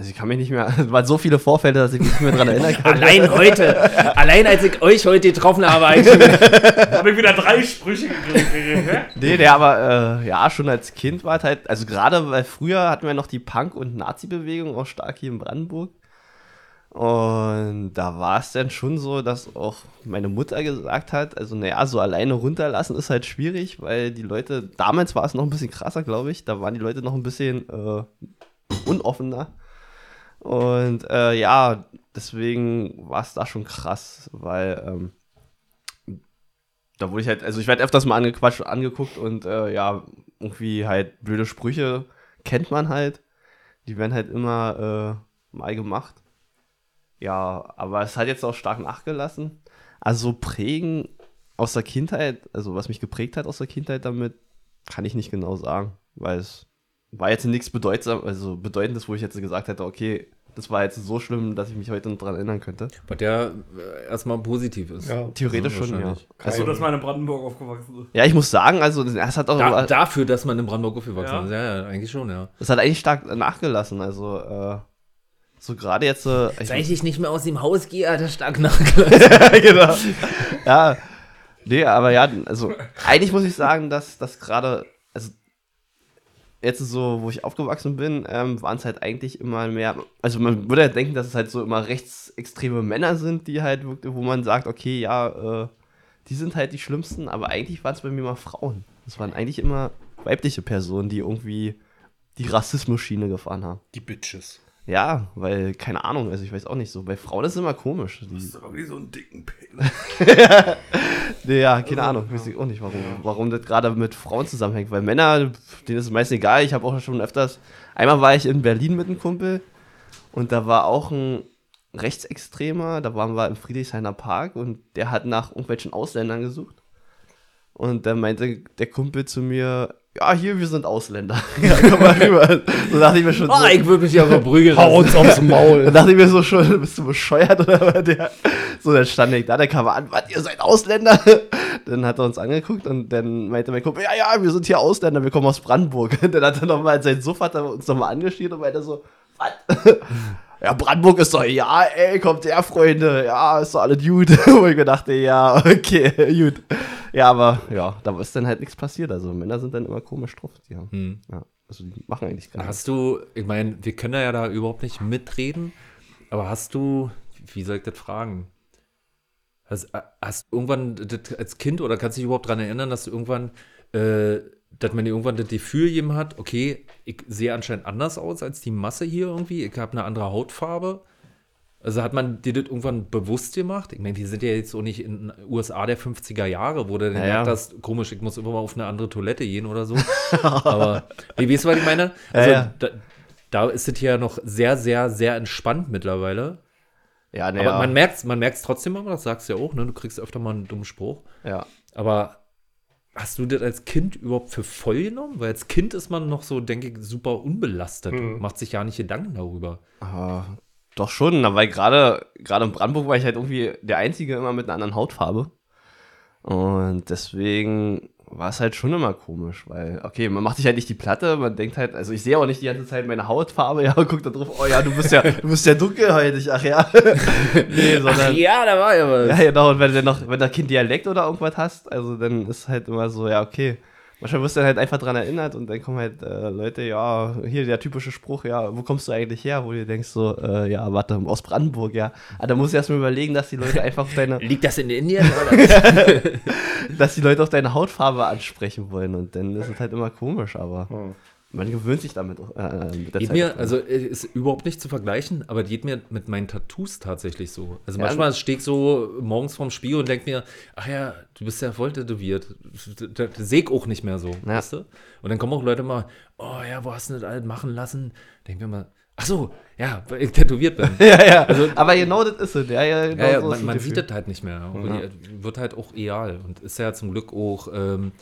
Also ich kann mich nicht mehr, es waren so viele Vorfälle, dass ich mich nicht mehr dran erinnern kann. Allein heute, allein als ich euch heute getroffen habe, habe ich wieder drei Sprüche gekriegt. Nee, nee, aber äh, ja, schon als Kind war es halt, also gerade weil früher hatten wir noch die Punk- und Nazi-Bewegung auch stark hier in Brandenburg. Und da war es dann schon so, dass auch meine Mutter gesagt hat, also naja, so alleine runterlassen ist halt schwierig, weil die Leute, damals war es noch ein bisschen krasser, glaube ich, da waren die Leute noch ein bisschen äh, unoffener. Und äh, ja, deswegen war es da schon krass, weil ähm, da wurde ich halt, also ich werde öfters mal angequatscht und angeguckt und äh, ja, irgendwie halt blöde Sprüche kennt man halt. Die werden halt immer äh, mal gemacht. Ja, aber es hat jetzt auch stark nachgelassen. Also prägen aus der Kindheit, also was mich geprägt hat aus der Kindheit damit, kann ich nicht genau sagen, weil es war jetzt nichts bedeutsam, also bedeutendes, wo ich jetzt gesagt hätte, okay, das war jetzt so schlimm, dass ich mich heute noch dran erinnern könnte. Was der äh, erstmal positiv ist. Ja. Theoretisch Ja, schon, ja. wahrscheinlich. Also, dass man in Brandenburg aufgewachsen ist. Ja, ich muss sagen, also es hat auch, Da, dafür, dass man in Brandenburg aufgewachsen Ja. ist. Ja, ja, eigentlich schon, ja. es hat eigentlich stark nachgelassen. Also äh, so gerade jetzt, äh, ich Seit ich nicht mehr aus dem Haus gehe, hat er stark nachgelassen. genau. Ja, nee, aber ja, also eigentlich muss ich sagen, dass das gerade, also jetzt so, wo ich aufgewachsen bin, ähm, waren es halt eigentlich immer mehr, also man würde ja denken, dass es halt so immer rechtsextreme Männer sind, die halt wirklich, wo man sagt, okay, ja, äh, die sind halt die schlimmsten, aber eigentlich waren es bei mir immer Frauen. Das waren eigentlich immer weibliche Personen, die irgendwie die Rassismus-Schiene gefahren haben. die Bitches. Ja, weil, keine Ahnung, also ich weiß auch nicht so. Bei Frauen ist es immer komisch. Die, Das ist aber wie so ein dicken Penis. Nee, ja, keine Ahnung. Weiß ich auch nicht, warum, warum das gerade mit Frauen zusammenhängt. Weil Männer, denen ist es meistens egal. Ich habe auch schon öfters. Einmal war ich in Berlin mit einem Kumpel und da war auch ein Rechtsextremer. Da waren wir im Friedrichshainer Park und der hat nach irgendwelchen Ausländern gesucht. Und dann meinte der Kumpel zu mir: Ja, hier, wir sind Ausländer. ja, komm mal rüber. So dachte ich mir schon. Oh, so, ich würde mich ja verprügeln. Hau uns aufs Maul. dann dachte ich mir so schon, bist du bescheuert oder was? Der, so, dann stand ich da, der kam an, was, ihr seid Ausländer? Dann hat er uns angeguckt und dann meinte mein Kumpel, ja, ja, wir sind hier Ausländer, wir kommen aus Brandenburg. Dann hat er nochmal, sein Suff hat er uns nochmal angeschrieben und meinte so, was? Ja, Brandenburg ist doch, ja, ey, kommt her, Freunde, ja, ist doch alles gut. Wo ich mir dachte, ja, okay, gut. Ja, aber, ja, da ist dann halt nichts passiert. Also Männer sind dann immer komisch drauf. Die haben, Hm. ja. Also die machen eigentlich gar nichts. Hast du, ich meine, wir können ja da überhaupt nicht mitreden, aber hast du, wie soll ich das fragen? Hast, hast du irgendwann das als Kind oder kannst du dich überhaupt daran erinnern, dass du irgendwann, äh, dass man irgendwann das Gefühl gegeben hat, okay, ich sehe anscheinend anders aus als die Masse hier irgendwie, ich habe eine andere Hautfarbe. Also hat man dir das irgendwann bewusst gemacht? Ich meine, wir sind ja jetzt auch nicht in den USA der 50er Jahre, wo du dann Ja, gedacht hast, komisch, ich muss immer mal auf eine andere Toilette gehen oder so. Aber, wie weißt du, was ich meine? Also, Ja, ja. Da, da ist es ja noch sehr, sehr, sehr entspannt mittlerweile. Ja, Aber naja. man merkt es man merkt's trotzdem immer, das sagst du ja auch, ne? Du kriegst öfter mal einen dummen Spruch. ja. Aber hast du das als Kind überhaupt für voll genommen? Weil als Kind ist man noch so, denke ich, super unbelastet und macht sich ja nicht Gedanken darüber. Ah, doch schon, weil gerade gerade in Brandenburg war ich halt irgendwie der Einzige immer mit einer anderen Hautfarbe. Und deswegen war es halt schon immer komisch, weil, okay, man macht sich halt nicht die Platte, man denkt halt, also ich sehe auch nicht die ganze Zeit meine Hautfarbe, ja, und guck da drauf, oh ja, du bist ja, du bist ja dunkelhäutig, ach ja. nee, sondern. ja, da war ja was. Ja, genau, und wenn du noch, wenn du Kind Dialekt oder irgendwas hast, also dann ist halt immer so, ja, okay. Manchmal wirst du dann halt einfach dran erinnert und dann kommen halt äh, Leute, ja, hier der typische Spruch, ja, wo kommst du eigentlich her? Wo du denkst so, äh, ja, warte, aus Brandenburg, ja. Aber da musst du erstmal überlegen, dass die Leute einfach auf deine, Liegt das in Indien? Oder? dass die Leute auf deine Hautfarbe ansprechen wollen und dann ist es halt immer komisch, aber man gewöhnt sich damit äh, mit der Geht Zeit mir, also äh, ist überhaupt nicht zu vergleichen, aber geht mir mit meinen Tattoos tatsächlich so. Also Ja. manchmal stehe ich so morgens vorm Spiegel und denke mir, ach ja, du bist ja voll tätowiert. Das sehe ich auch nicht mehr so, Ja. weißt du? Und dann kommen auch Leute mal, oh ja, wo hast du das alles machen lassen? Denke mir mal, ach so, ja, weil ich tätowiert bin. ja, ja, aber genau das ist es, ja, ja, genau Ja, so man, man sieht das halt nicht mehr. Die wird halt auch real. Und ist ja zum Glück auch, ähm,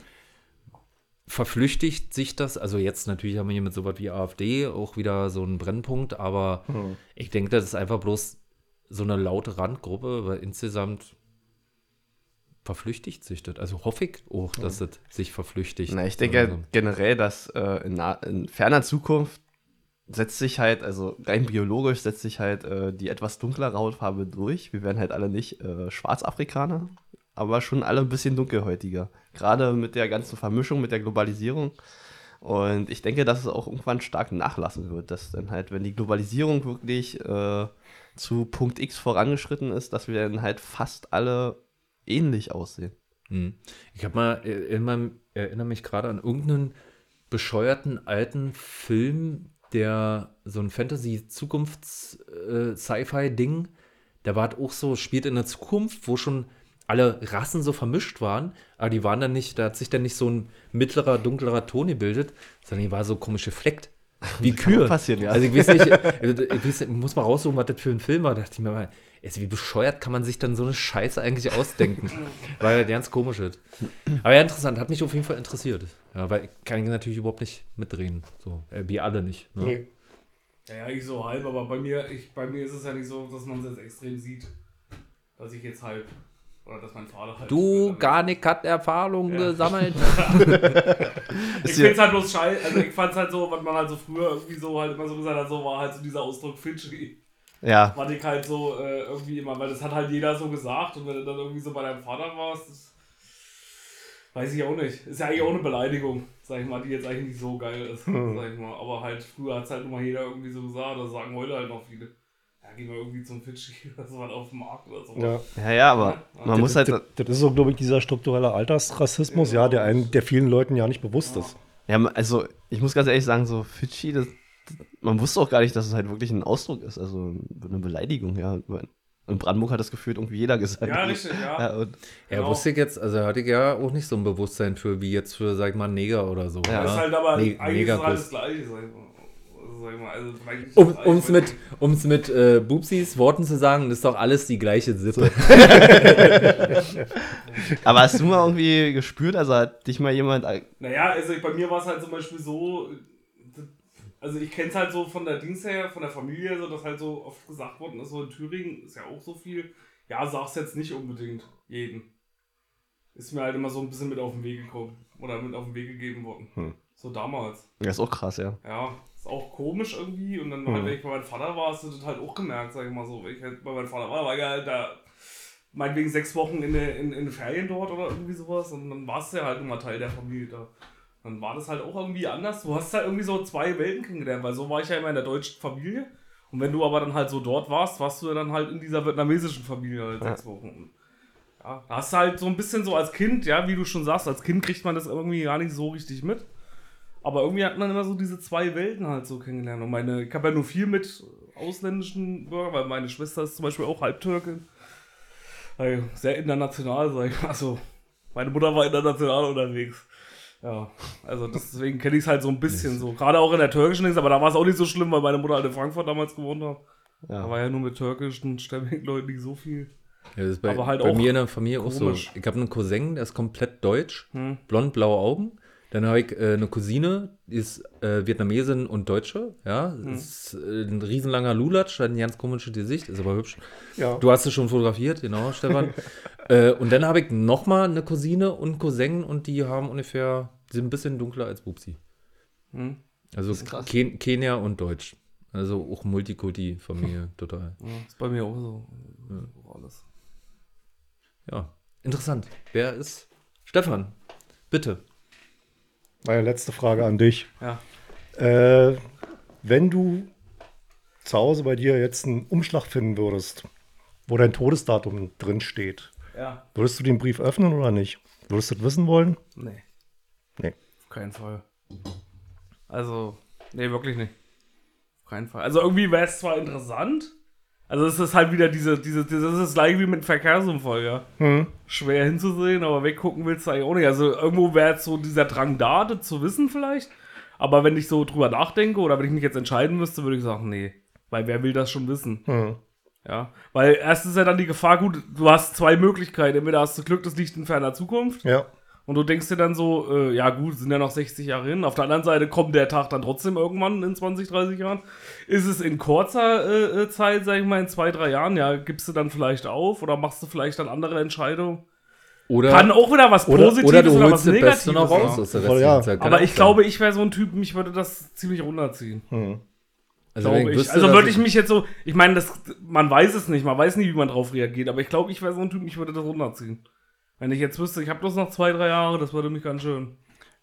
verflüchtigt sich das. Also jetzt natürlich haben wir hier mit so was wie AfD auch wieder so einen Brennpunkt, aber Hm. ich denke, das ist einfach bloß so eine laute Randgruppe, weil insgesamt verflüchtigt sich das. Also hoffe ich auch, dass das sich verflüchtigt. Na, ich denke Also, generell, dass äh, in, in ferner Zukunft setzt sich halt, also rein biologisch setzt sich halt äh, die etwas dunklere Hautfarbe durch. Wir werden halt alle nicht äh, Schwarzafrikaner, aber schon alle ein bisschen dunkelhäutiger. Gerade mit der ganzen Vermischung, mit der Globalisierung. Und ich denke, dass es auch irgendwann stark nachlassen wird, dass dann halt, wenn die Globalisierung wirklich äh, zu Punkt X vorangeschritten ist, dass wir dann halt fast alle ähnlich aussehen. Hm. Ich habe mal, äh, in meinem, erinnere mich gerade an irgendeinen bescheuerten alten Film, der so ein Fantasy-Zukunfts-Sci-Fi-Ding, der war halt auch so, spielt in der Zukunft, wo schon alle Rassen so vermischt waren, aber die waren dann nicht, da hat sich dann nicht so ein mittlerer, dunklerer Ton gebildet, sondern die war so komisch gefleckt. Wie auch Kühe. passieren, ja. Also ich weiß nicht, ich, weiß, nicht, ich muss mal raussuchen, was das für ein Film war. Da dachte ich mir mal, also wie bescheuert kann man sich dann so eine Scheiße eigentlich ausdenken? Weil ja ganz komisch ist. Aber ja, interessant, hat mich auf jeden Fall interessiert. Ja, weil ich kann ich natürlich überhaupt nicht mitdrehen. So, äh, wir alle nicht. Ne? Nee. Ja, ja, ich so halb, aber bei mir, ich, bei mir ist es ja nicht so, dass man es jetzt extrem sieht. Dass ich jetzt halb. Oder dass mein Vater halt. Du, gar nicht hat Erfahrung Ja. gesammelt. Ich find's halt bloß scheiße. Also ich fand's halt so, was man halt so früher irgendwie so halt immer so gesagt hat, so war halt so dieser Ausdruck Fidschi. Ja, War ich halt so äh, irgendwie immer, weil das hat halt jeder so gesagt und wenn du dann irgendwie so bei deinem Vater warst, das weiß ich auch nicht. Ist ja eigentlich auch eine Beleidigung, sag ich mal, die jetzt eigentlich nicht so geil ist, sag ich mal. Aber halt früher hat's halt immer jeder irgendwie so gesagt, das sagen heute halt noch viele. Ja, gehen wir irgendwie zum Fidschi oder so halt auf dem Markt oder so. Ja. ja, ja, aber Ja. man muss halt, das, das ist so, glaube ich, dieser strukturelle Altersrassismus, ja, der, einen, der vielen Leuten ja nicht bewusst ist. ja, also ich muss ganz ehrlich sagen, so Fidschi, das, man wusste auch gar nicht, dass es halt wirklich ein Ausdruck ist, also eine Beleidigung, ja. In Brandenburg hat das gefühlt irgendwie jeder gesagt. Ja, richtig, ja. Ja, und, Ja, Genau. wusste ich jetzt, also hatte ich ja auch nicht so ein Bewusstsein für, wie jetzt für, sag ich mal, Neger oder so. Ja. Das ist halt aber Ne- eigentlich ist es halt das Gleiche, sag ich mal. Mal, also Um es mit, um's mit äh, Bubsis Worten zu sagen, ist doch alles die gleiche Sippe. aber hast du mal irgendwie gespürt, also hat dich mal jemand, Naja, also bei mir war es halt zum Beispiel so, also ich kenne es halt so von der Dings her, von der Familie, so dass halt so oft gesagt worden ist, so in Thüringen ist ja auch so viel, ja, sag's jetzt nicht unbedingt jedem. Ist mir halt immer so ein bisschen mit auf den Weg gekommen oder mit auf den Weg gegeben worden. Hm. So damals. das ist auch krass, ja. Ja, ist auch komisch irgendwie. Und dann, halt, wenn ich bei meinem Vater war, hast du das halt auch gemerkt, sag ich mal so. Wenn ich halt bei meinem Vater war, war ich halt da, meinetwegen sechs Wochen in, der- in, in Ferien dort oder irgendwie sowas. Und dann warst du ja halt immer Teil der Familie da. Dann war das halt auch irgendwie anders. Du hast halt irgendwie so zwei Welten kennengelernt, weil so war ich ja immer in der deutschen Familie. Und wenn du aber dann halt so dort warst, warst du ja dann halt in dieser vietnamesischen Familie halt sechs Wochen. Ja, da hast du halt so ein bisschen so als Kind, ja, wie du schon sagst, als Kind kriegt man das irgendwie gar nicht so richtig mit. Aber irgendwie hat man immer so diese zwei Welten halt so kennengelernt. Und meine, ich habe ja nur viel mit ausländischen Bürgern, weil meine Schwester ist zum Beispiel auch Halbtürkin. Also sehr international, sag ich mal. Also, meine Mutter war international unterwegs. Ja, also deswegen kenne ich es halt so ein bisschen so. Gerade auch in der türkischen Dings, aber da war es auch nicht so schlimm, weil meine Mutter halt in Frankfurt damals gewohnt hat. Da Ja. war ja nur mit türkischen stämmigen Leuten nicht so viel. Ja, das ist bei, Aber halt bei auch mir in der Familie auch so. komisch. Ich habe einen Cousin, der ist komplett deutsch, Hm. blond, blaue Augen. Dann habe ich äh, eine Cousine, die ist äh, Vietnamesin und Deutsche. Ja, Hm. ist äh, ein riesenlanger Lulatsch, hat ein ganz komisches Gesicht, ist aber hübsch. Ja. Du hast es schon fotografiert, genau, Stefan. äh, und dann habe ich nochmal eine Cousine und Cousin und die haben ungefähr, die sind ein bisschen dunkler als Bubsi. Hm. Also. Ken Kenia und Deutsch. Also auch Multikulti-Familie, total. Ja, ist bei mir auch so. Alles. Ja, interessant. Wer ist Stefan? Bitte. Meine letzte Frage an dich. Ja. Äh, wenn du zu Hause bei dir jetzt einen Umschlag finden würdest, wo dein Todesdatum drin steht, Ja. würdest du den Brief öffnen oder nicht? Würdest du das wissen wollen? Nee. Nee. Auf keinen Fall. Also, nee, wirklich nicht. Auf keinen Fall. Also irgendwie wäre es zwar interessant, also es ist halt wieder diese, diese, das ist das gleiche wie mit einem Verkehrsunfall, ja. Hm. Schwer hinzusehen, aber weggucken willst du eigentlich auch nicht. Also irgendwo wäre jetzt so dieser Drang da, das zu wissen vielleicht. Aber wenn ich so drüber nachdenke oder wenn ich mich jetzt entscheiden müsste, würde ich sagen, nee. Weil wer will das schon wissen? Hm. Ja. Weil erst ist ja dann die Gefahr, gut, du hast zwei Möglichkeiten. Entweder hast du Glück, das liegt in ferner Zukunft. Ja. Und du denkst dir dann so, äh, ja gut, sind ja noch 60 Jahre hin. Auf der anderen Seite kommt der Tag dann trotzdem irgendwann in 20, 30 Jahren. Ist es in kurzer äh, äh, Zeit, sag ich mal, in zwei, drei Jahren, ja, gibst du dann vielleicht auf oder machst du vielleicht dann andere Entscheidungen? Oder, Kann auch wieder was oder, Positives oder du was holst das Beste noch raus ja. aus der Voll, ja. Zeit. Aber ich sein. glaube, ich wäre so ein Typ, mich würde das ziemlich runterziehen. Hm. also, ich. wüsste, Also würde ich mich jetzt so, ich meine, das, man weiß es nicht, man weiß nie, wie man drauf reagiert, aber ich glaube, ich wäre so ein Typ, mich würde das runterziehen. Wenn ich jetzt wüsste, ich habe bloß noch zwei, drei Jahre, das würde mich ganz schön.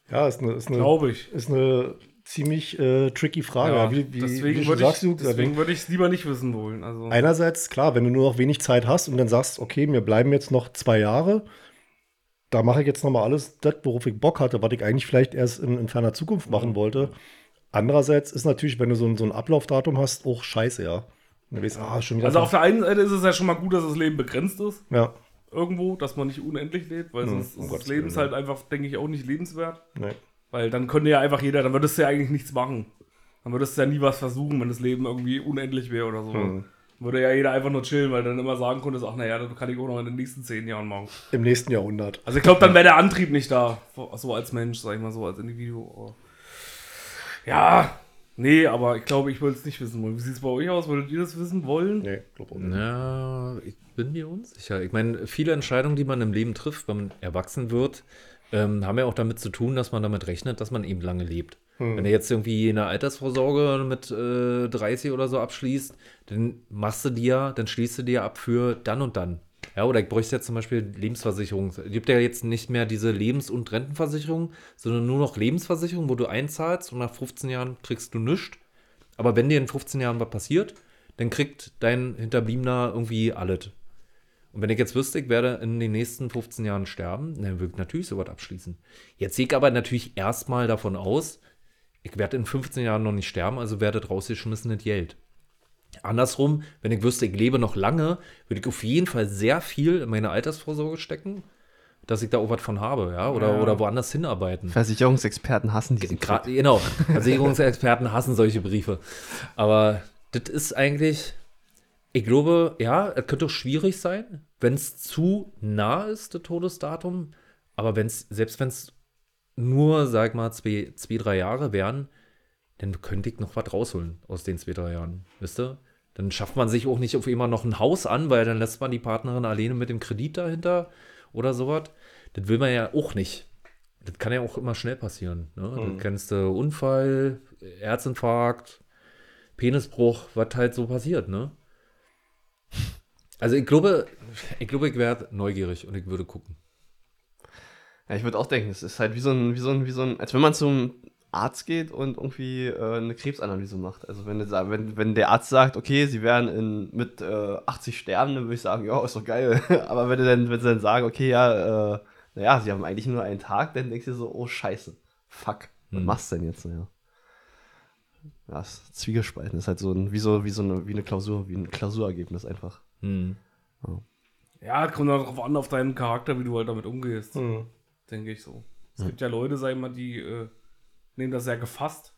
Ja, ist eine, ist eine, Glaube ich. ist eine ziemlich äh, tricky Frage. Ja, wie, wie, deswegen wie würde ich du, deswegen würde ich es lieber nicht wissen wollen. Also, Einerseits, klar, wenn du nur noch wenig Zeit hast und dann sagst, okay, mir bleiben jetzt noch zwei Jahre, da mache ich jetzt nochmal alles, das, worauf ich Bock hatte, was ich eigentlich vielleicht erst in, in ferner Zukunft machen Mhm. wollte. Andererseits ist natürlich, wenn du so ein, so ein Ablaufdatum hast, auch scheiße, ja. Weißt, ah, also auf der einen Seite ist es ja schon mal gut, dass das Leben begrenzt ist, ja, irgendwo, dass man nicht unendlich lebt, weil sonst um ist Gottes das Leben halt einfach, denke ich, auch nicht lebenswert. nee. Weil dann könnte ja einfach jeder, dann würdest du ja eigentlich nichts machen. Dann würdest du ja nie was versuchen, wenn das Leben irgendwie unendlich wäre oder so. Hm. Würde ja jeder einfach nur chillen, weil dann immer sagen konnte, ach naja, das kann ich auch noch in den nächsten zehn Jahren machen. Im nächsten Jahrhundert. Also ich glaube, dann wäre der Antrieb nicht da, so als Mensch, sag ich mal so, als Individuum. Ja, nee, aber ich glaube, ich würde es nicht wissen wollen. Wie sieht es bei euch aus? Würdet ihr das wissen wollen? Nee, glaub auch nicht. Ja, ich bin mir unsicher. Ich meine, viele Entscheidungen, die man im Leben trifft, wenn man erwachsen wird, ähm, haben ja auch damit zu tun, dass man damit rechnet, dass man eben lange lebt. Hm. Wenn du jetzt irgendwie eine Altersvorsorge mit äh, 30 oder so abschließt, dann machst du dir, dann schließt du dir ab für dann und dann. Ja, oder ich bräuchte jetzt zum Beispiel Lebensversicherung. Es gibt ja jetzt nicht mehr diese Lebens- und Rentenversicherung, sondern nur noch Lebensversicherung, wo du einzahlst und nach 15 Jahren kriegst du nichts. Aber wenn dir in 15 Jahren was passiert, dann kriegt dein Hinterbliebener irgendwie alles. Und wenn ich jetzt wüsste, ich werde in den nächsten 15 Jahren sterben, dann würde ich natürlich sowas abschließen. Jetzt sehe ich aber natürlich erstmal davon aus, ich werde in 15 Jahren noch nicht sterben, also werde rausgeschmissenes Geld. Andersrum, wenn ich wüsste, ich lebe noch lange, würde ich auf jeden Fall sehr viel in meine Altersvorsorge stecken, dass ich da auch was von habe, ja, oder, Ja. oder woanders hinarbeiten. Versicherungsexperten hassen diesen Gra Trick. genau, Versicherungsexperten hassen solche Briefe. Aber das ist eigentlich, ich glaube, ja, es könnte auch schwierig sein, wenn es zu nah ist, das Todesdatum. Aber wenn es, selbst wenn es nur, sag mal, zwei, zwei, drei Jahre wären, dann könnte ich noch was rausholen aus den zwei, drei Jahren. Wisst ihr? Dann schafft man sich auch nicht auf immer noch ein Haus an, weil dann lässt man die Partnerin alleine mit dem Kredit dahinter oder sowas. Das will man ja auch nicht. Das kann ja auch immer schnell passieren. Ne? Du kennst du Unfall, Herzinfarkt, Penisbruch, was halt so passiert, ne? Also ich glaube, ich glaube, ich werde neugierig und ich würde gucken. Ja, ich würde auch denken, es ist halt wie so ein, wie so ein, wie so ein, als wenn man zum Arzt geht und irgendwie äh, eine Krebsanalyse macht. Also wenn, der- wenn, wenn der Arzt sagt, okay, sie werden in, mit äh, 80 sterben, dann würde ich sagen, ja, ist doch geil. Aber wenn, dann, wenn sie dann sagen, okay, ja, äh, naja, sie haben eigentlich nur einen Tag, dann denkst du dir so, oh scheiße, fuck, was Hm. machst du denn jetzt? Ja, ja ist Zwiegespalten, ist halt so ein, wie so, wie so eine, wie eine Klausur, wie ein Klausurergebnis einfach. Hm. Ja, kommt darauf an, auf deinen Charakter, wie du halt damit umgehst. Hm. Denke ich so. Es gibt ja Leute, sag ich mal, die äh, nehmen das sehr gefasst.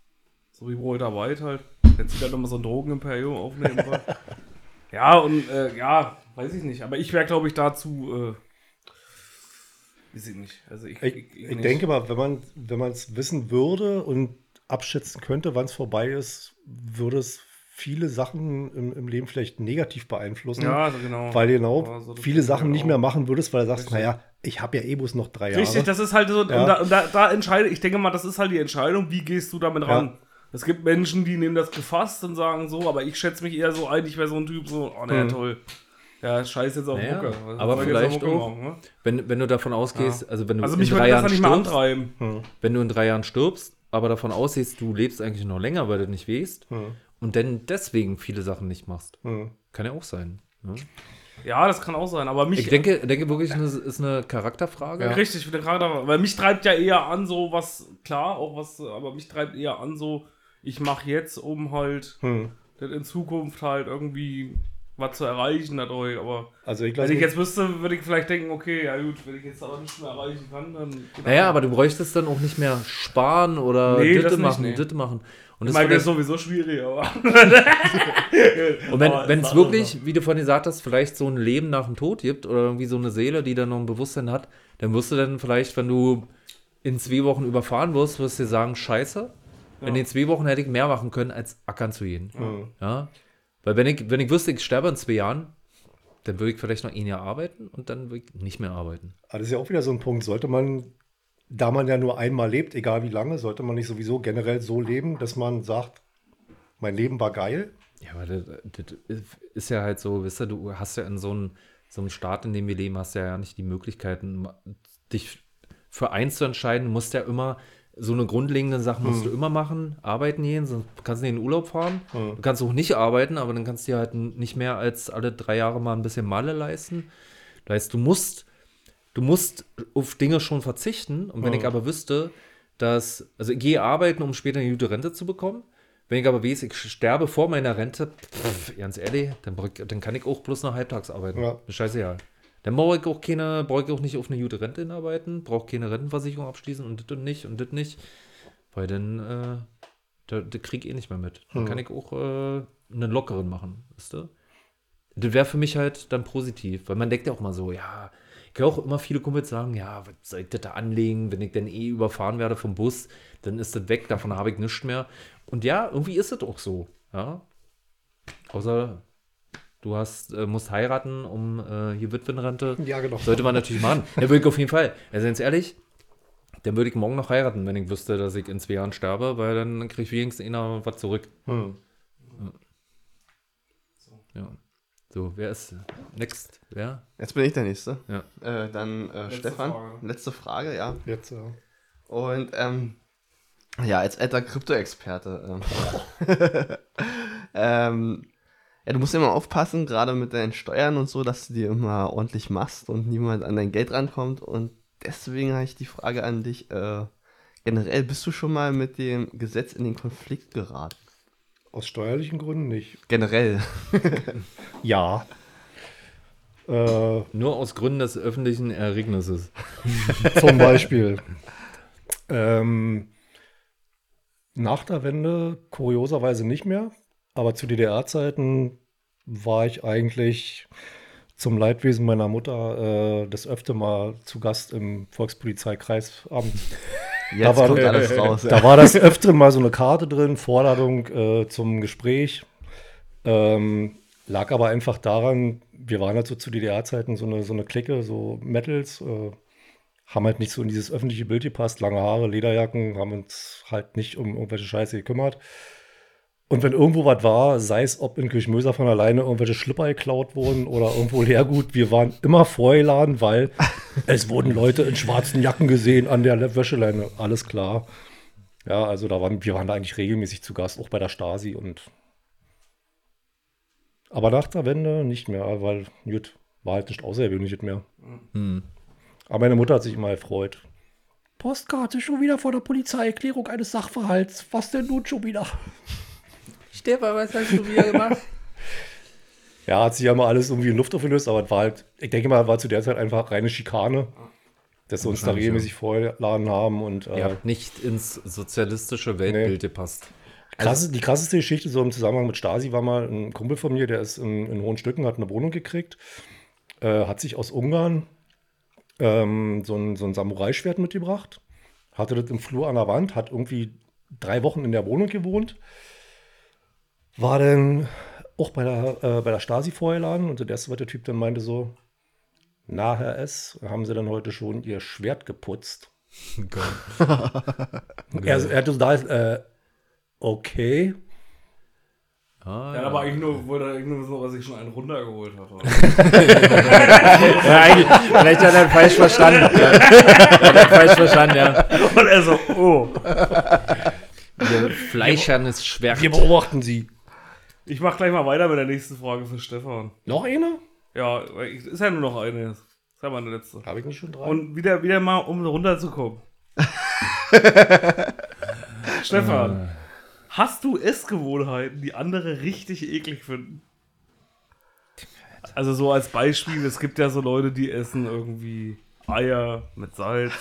So wie Walter White halt. Der zieht halt nochmal so ein Drogenimperium auf nebenbei. ja, und äh, ja, weiß ich nicht. Aber ich wäre, glaube ich, dazu. Äh, weiß ich nicht. Also ich, Ich, ich nicht. denke mal, wenn man wenn man es wissen würde und abschätzen könnte, wann es vorbei ist, würde es viele Sachen im, im Leben vielleicht negativ beeinflussen. Ja, also genau. Weil genau Also das viele Sachen nicht mehr machen würdest, weil du sagst, Richtig. naja, ich habe ja eh bloß noch drei Jahre. Richtig, das ist halt so, Ja. und, da, und da, da entscheide ich denke mal, das ist halt die Entscheidung, wie gehst du damit Ja. ran. Es gibt Menschen, die nehmen das gefasst und sagen so, aber ich schätze mich eher so ein, ich wäre so ein Typ, so, oh ne, Mhm. toll. Ja, scheiß jetzt auf Naja, Mucke. Was aber vielleicht Mucke auch- machen, ne? Wenn, wenn du davon ausgehst, also wenn du Also in drei Jahren mehr stirbst, antreiben. Hm, wenn du in drei Jahren stirbst, aber davon ausgehst, du lebst eigentlich noch länger, weil du nicht wehst hm, und dann deswegen viele Sachen nicht machst. hm. Kann ja auch sein. Ne? Ja, das kann auch sein, aber mich. Ich denke, denke wirklich, es ist eine Charakterfrage. Ja. Richtig, für den Charakter. Weil mich treibt ja eher an, so was, klar, auch was, aber mich treibt eher an, so, ich mache jetzt, um halt Hm. in Zukunft halt irgendwie was zu erreichen dadurch. Aber Also ich wenn ich jetzt wüsste, würde ich vielleicht denken, okay, ja gut, wenn ich jetzt aber nicht mehr erreichen kann, dann. Naja, aber du bräuchtest dann auch nicht mehr sparen oder Nee, Ditte nicht, machen, nee. Ditte machen. Und ich das meine, das ist sowieso schwierig, aber. Und wenn es wirklich, wie du vorhin gesagt hast, vielleicht so ein Leben nach dem Tod gibt oder irgendwie so eine Seele, die dann noch ein Bewusstsein hat, dann wirst du dann vielleicht, wenn du in zwei Wochen überfahren wirst, wirst du dir sagen, scheiße, in Ja. den zwei Wochen hätte ich mehr machen können, als ackern zu gehen. Hm. Ja? Weil wenn ich, wenn ich wüsste, ich sterbe in zwei Jahren, dann würde ich vielleicht noch ein Jahr arbeiten und dann würde ich nicht mehr arbeiten. Aber das ist ja auch wieder so ein Punkt. Sollte man, da man ja nur einmal lebt, egal wie lange, sollte man nicht sowieso generell so leben, dass man sagt, mein Leben war geil. Ja, aber das, das ist ja halt so, wisst ihr, du hast ja in so einem, so einem Staat, in dem wir leben, hast du ja nicht die Möglichkeiten, dich für eins zu entscheiden. Du musst ja immer, so eine grundlegende Sache musst du immer machen, arbeiten gehen, sonst kannst du nicht in den Urlaub fahren. Hm. Du kannst auch nicht arbeiten, aber dann kannst du dir halt nicht mehr als alle drei Jahre mal ein bisschen Malle leisten. Das heißt, du musst, du musst auf Dinge schon verzichten. Und wenn Hm. ich aber wüsste, dass, also ich gehe arbeiten, um später eine gute Rente zu bekommen. Wenn ich aber weiß, ich sterbe vor meiner Rente, pff, ganz ehrlich, dann, dann kann ich auch bloß noch halbtags arbeiten. Ja. Ist scheißegal. Dann brauche ich auch keine, brauche ich auch nicht auf eine gute Rente hinarbeiten, brauche keine Rentenversicherung abschließen und das und nicht und das nicht. Weil dann, äh, da, da krieg ich eh nicht mehr mit. Dann Hm. kann ich auch äh, einen lockeren machen, weißt du? Das wäre für mich halt dann positiv, weil man denkt ja auch mal so, ja, ich höre auch immer viele Kumpels sagen, ja, was soll ich das da anlegen, wenn ich dann eh überfahren werde vom Bus, dann ist das weg, davon habe ich nichts mehr. Und ja, irgendwie ist es auch so, ja. Außer du hast, äh, musst heiraten, um äh, hier Witwenrente. Ja, genau. Sollte man natürlich machen. Ja, würde ich auf jeden Fall. Also ganz ehrlich, dann würde ich morgen noch heiraten, wenn ich wüsste, dass ich in zwei Jahren sterbe, weil dann kriege ich wenigstens einer was zurück. Hm. Ja. So, wer ist next? Wer? Jetzt bin ich der Nächste. Ja. Äh, dann äh, Stefan, Frage. letzte Frage, ja. Jetzt, ja. Und ähm, ja, als alter Krypto-Experte. Ähm, ähm, ja, du musst immer aufpassen, gerade mit deinen Steuern und so, dass du die immer ordentlich machst und niemand an dein Geld rankommt. Und deswegen habe ich die Frage an dich. Äh, generell, bist du schon mal mit dem Gesetz in den Konflikt geraten? Aus steuerlichen Gründen nicht. Generell. Ja. Äh, Nur aus Gründen des öffentlichen Ereignisses. zum Beispiel. ähm, nach der Wende kurioserweise nicht mehr, aber zu DDR-Zeiten war ich eigentlich zum Leidwesen meiner Mutter äh, das öfter mal zu Gast im Volkspolizeikreisamt. Jetzt war- kommt alles raus. Da war das öfter mal so eine Karte drin, Vorladung äh, zum Gespräch. Ähm, lag aber einfach daran, wir waren halt so zu DDR-Zeiten so eine, so eine Clique, so Metals, äh, haben halt nicht so in dieses öffentliche Bild gepasst, lange Haare, Lederjacken, haben uns halt nicht um irgendwelche Scheiße gekümmert. Und wenn irgendwo was war, sei es ob in Kirchmöser von alleine irgendwelche Schlipper geklaut wurden oder irgendwo Leergut, wir waren immer vorgeladen, weil es wurden Leute in schwarzen Jacken gesehen an der Wäscheleine. Alles klar. Ja, also da waren, wir waren da eigentlich regelmäßig zu Gast, auch bei der Stasi und aber nach der Wende nicht mehr, weil gut, war halt nicht außergewöhnliches mehr. Aber meine Mutter hat sich immer gefreut. Postkarte schon wieder vor der Polizeierklärung eines Sachverhalts. Was denn nun schon wieder? Stefan, was hast du wieder gemacht? Ja, hat sich ja mal alles irgendwie in Luft aufgelöst, aber war halt, ich denke mal, war zu der Zeit einfach reine Schikane, dass sie uns da regelmäßig vorgeladen haben und äh, habt nicht ins sozialistische Weltbild gepasst. Krass, die krasseste Geschichte so im Zusammenhang mit Stasi war mal ein Kumpel von mir, der ist in, in hohen Stücken, hat eine Wohnung gekriegt, äh, hat sich aus Ungarn ähm, so ein, so ein Samurai-Schwert mitgebracht, hatte das im Flur an der Wand, hat irgendwie drei Wochen in der Wohnung gewohnt, war dann auch bei der, äh, bei der Stasi vorgeladen und das erste, was der Typ dann meinte, so, na, Herr S., haben Sie dann heute schon Ihr Schwert geputzt? Er, er hatte so da, äh, okay. Ah, Ja, aber eigentlich nur, wollte er eigentlich nur so, was ich schon einen runtergeholt hatte. Ja, vielleicht hat er falsch verstanden. Ja. Hat er falsch verstanden, ja. Und er so, oh. Ihr fleischernes Schwert. Wir beobachten Sie. Ich mach gleich mal weiter mit der nächsten Frage für Stefan. Noch eine? Ja, ist ja nur noch eine. Das ist ja meine letzte. Habe ich nicht schon drei? Und wieder, wieder mal, um runterzukommen. Stefan, hast du Essgewohnheiten, die andere richtig eklig finden? Also so als Beispiel, es gibt ja so Leute, die essen irgendwie Eier mit Salz.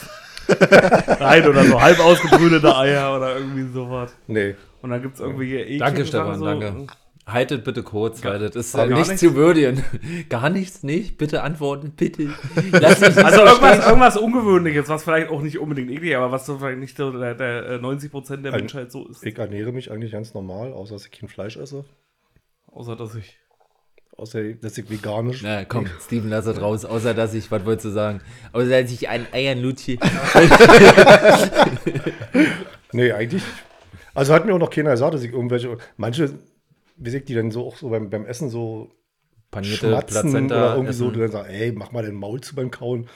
Nein, oder so halb ausgebrütete Eier oder irgendwie sowas. nee. Und dann gibt es irgendwie eklige Danke, Stefan, so. danke. Haltet bitte kurz, weil das ist Gar äh, nicht nichts? zu würdigen. Gar nichts, nicht? Bitte antworten, bitte. Lass mich nicht Also so irgendwas, irgendwas Ungewöhnliches, was vielleicht auch nicht unbedingt eklig, aber was so vielleicht nicht der, der äh, 90% der Ein- Menschheit so ist. Ich ernähre mich eigentlich ganz normal, außer dass ich kein Fleisch esse. Außer dass ich. Außer dass ich veganisch. Na komm, Steven, lass es raus. Außer, dass ich, was wolltest du sagen? Außer, dass ich ein Eiernlutschi. Nee, eigentlich. Also hat mir auch noch keiner gesagt, dass ich irgendwelche. Manche, wie ich die dann so auch so beim, beim Essen so Panierte schmatzen Plazenta. oder irgendwie so, essen. die dann sagen, ey, mach mal den Maul zu beim Kauen.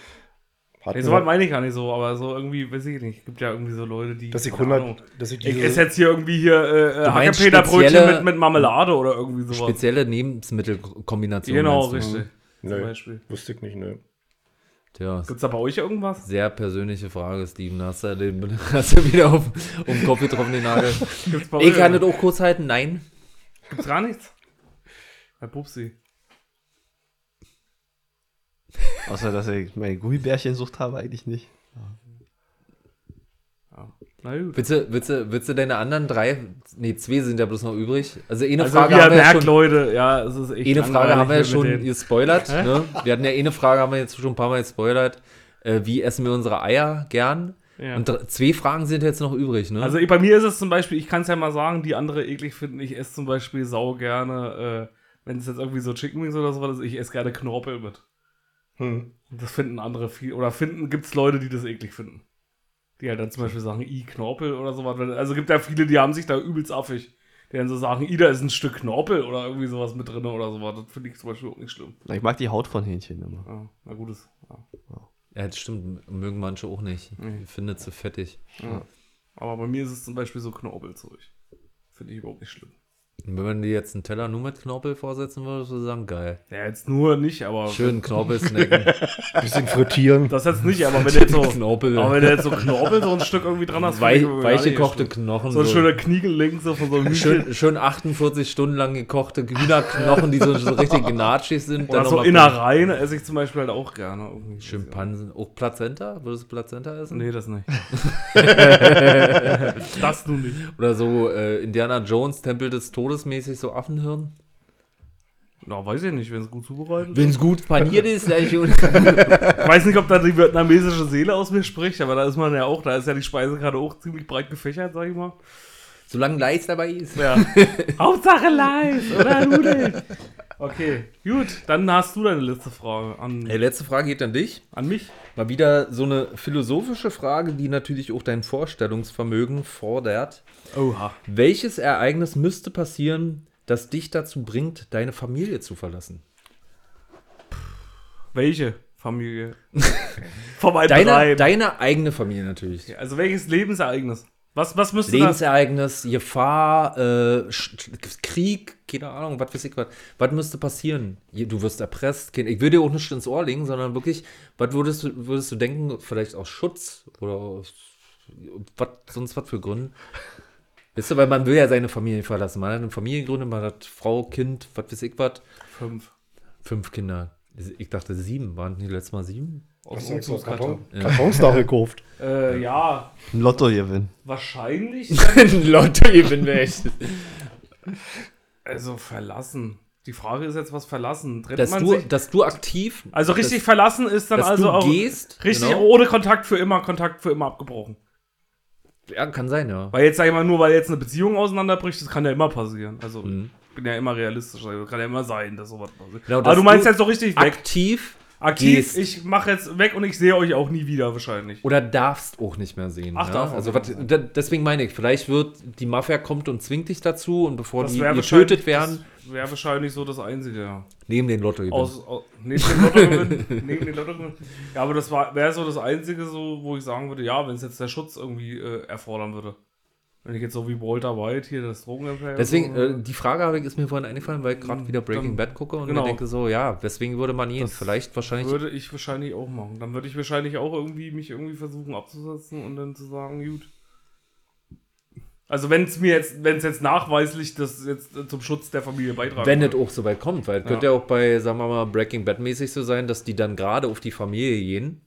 Hat Nee, so was meine ich gar nicht so, aber so irgendwie, weiß ich nicht. gibt ja irgendwie so Leute, die. dass ich keine 100, Ahnung. dass ich Ich esse jetzt hier irgendwie hier äh, Du meinst Hackepeterbrötchen mit, mit Marmelade oder irgendwie sowas. Spezielle Lebensmittelkombination. Genau, du? richtig. Zum Nö, Beispiel. wusste ich nicht, ne. Tja, Gibt's da bei euch irgendwas? sehr persönliche Frage, Steven. Hast du, den, hast du wieder auf, um den Kopf getroffen, den Nagel? Gibt's bei Ich kann das auch kurz halten. Nein. Gibt's gar nichts? Herr Pupsi. Außer, dass ich meine Gummibärchensucht habe, eigentlich nicht. Na gut. Willst du, willst, du, willst du deine anderen drei, nee, zwei sind ja bloß noch übrig. Also eine Also Frage haben wir ja merkt, schon, Leute, ja, es ist echt eine Frage haben wir ja schon den- gespoilert. Ne? Wir hatten ja eine Frage, haben wir jetzt schon ein paar Mal gespoilert. Äh, wie essen wir unsere Eier gern? Ja. Und zwei Fragen sind jetzt noch übrig, ne? Also bei mir ist es zum Beispiel, ich kann es ja mal sagen, die andere eklig finden, ich esse zum Beispiel sau gerne, äh, wenn es jetzt irgendwie so Chicken Wings oder sowas ist, ich esse gerne Knorpel mit. Hm. Und das finden andere viel, oder finden, gibt es Leute, die das eklig finden. Die halt dann zum Beispiel sagen, i, Knorpel oder sowas. Also gibt ja viele, die haben sich da übelst affig. Die dann so sagen, i, da ist ein Stück Knorpel oder irgendwie sowas mit drin oder sowas. Das finde ich zum Beispiel auch nicht schlimm. Ich mag die Haut von Hähnchen immer. Ja, na gut, ist, ja. Ja, das stimmt, mögen manche auch nicht. Mhm. Ich finde zu fettig. Aber bei mir ist es zum Beispiel so Knorpelzeug. Finde ich überhaupt nicht schlimm. Und wenn man dir jetzt einen Teller nur mit Knorpel vorsetzen würde, würdest du sagen, geil. Ja, jetzt nur nicht, aber. Schön Knorpel snacken. Bisschen frittieren. Das jetzt nicht, aber wenn du jetzt so. Knorpel. Aber wenn du jetzt so Knorpel so ein Stück irgendwie dran hast, Wei ich weich gekochte. Knochen. So ein schöner Kniegelenk so von so einem Hühnchen. schön, schön 48 Stunden lang gekochte Hühnerknochen, die so, so richtig gnatschig sind. Oder Dann so Innereien esse ich zum Beispiel halt auch gerne. Irgendwie. Schimpansen. Auch Plazenta? Würdest du Plazenta essen? Nee, das nicht. das nun nicht. Oder so äh, Indiana Jones, Tempel des Todes mäßig, so Affenhirn? Na, weiß ich nicht, wenn es gut zubereitet ist. Wenn es gut paniert ist, dann schon. Ich weiß nicht, ob da die vietnamesische Seele aus mir spricht, aber da ist man ja auch, da ist ja die Speisekarte auch ziemlich breit gefächert, sag ich mal. Solange Leis dabei ist. Ja. Hauptsache live oder Nudeln. Okay, gut. Dann hast du deine letzte Frage an, Die letzte Frage geht an dich. an mich. Mal wieder so eine philosophische Frage, die natürlich auch dein Vorstellungsvermögen fordert. Oha. Welches Ereignis müsste passieren, das dich dazu bringt, deine Familie zu verlassen? Welche Familie? Von Deine, deine eigene Familie natürlich. Also welches Lebensereignis? Was, was müsste das? Lebensereignis, Gefahr, äh, Krieg, keine Ahnung, was weiß ich was. Was müsste passieren? Du wirst erpresst. kein- Ich würde dir auch nicht ins Ohr legen, sondern wirklich, was würdest du, würdest du denken, vielleicht aus Schutz oder aus was, sonst was für Gründen? Weißt du, weil man will ja seine Familie verlassen. Man hat eine Familie gegründet, man hat Frau, Kind, was weiß ich was. Fünf. Fünf Kinder. Ich dachte sieben. Waren die letztes Mal sieben? Aus extra Umzugskarton. Karton, Kartons da gekauft. Äh, ja, Ein Lotto gewinnen. wahrscheinlich. Leute, ich bin mir echt. Also verlassen. Die Frage ist jetzt, was verlassen? Trennt Dass man du, sich? dass du aktiv. Also richtig verlassen ist dann dass also du auch gehst, richtig genau. ohne Kontakt für immer, Kontakt für immer abgebrochen. Ja, kann sein, ja. Weil jetzt sag ich mal, nur weil jetzt eine Beziehung auseinanderbricht, das kann ja immer passieren. Also Mhm. ich bin ja immer realistisch, also kann ja immer sein, dass sowas passiert. Genau, Aber dass du meinst du jetzt so richtig weg. Aktiv Aktiv, gehst. ich mache jetzt weg und ich sehe euch auch nie wieder wahrscheinlich. oder darfst auch nicht mehr sehen. Ach, ja? darf auch Also was, da, deswegen meine ich, vielleicht wird die Mafia kommt und zwingt dich dazu und bevor die wär getötet werden, Das wäre wahrscheinlich so das Einzige, ja. neben den Lotto Aus, aus, neben den Lottogewinn. neben den Lottogewinn. Ja, aber das wäre so das Einzige, so, wo ich sagen würde, ja, wenn es jetzt der Schutz irgendwie äh, erfordern würde. Wenn ich jetzt so wie Walter White hier das Drogenempfänger. Deswegen, so, äh, die Frage habe ich, ist mir vorhin eingefallen, weil ich gerade wieder Breaking Dann- Bad gucke und genau. mir denke so, ja, weswegen würde man? Das Vielleicht wahrscheinlich. würde ich wahrscheinlich auch machen. Dann würde ich wahrscheinlich auch irgendwie mich irgendwie versuchen abzusetzen und dann zu sagen, gut. Also wenn es mir jetzt, wenn es jetzt nachweislich das jetzt äh, zum Schutz der Familie beitragen Wenn es auch so weit kommt, weil es Ja. könnte ja auch bei, sagen wir mal, Breaking Bad mäßig so sein, dass die dann gerade auf die Familie gehen,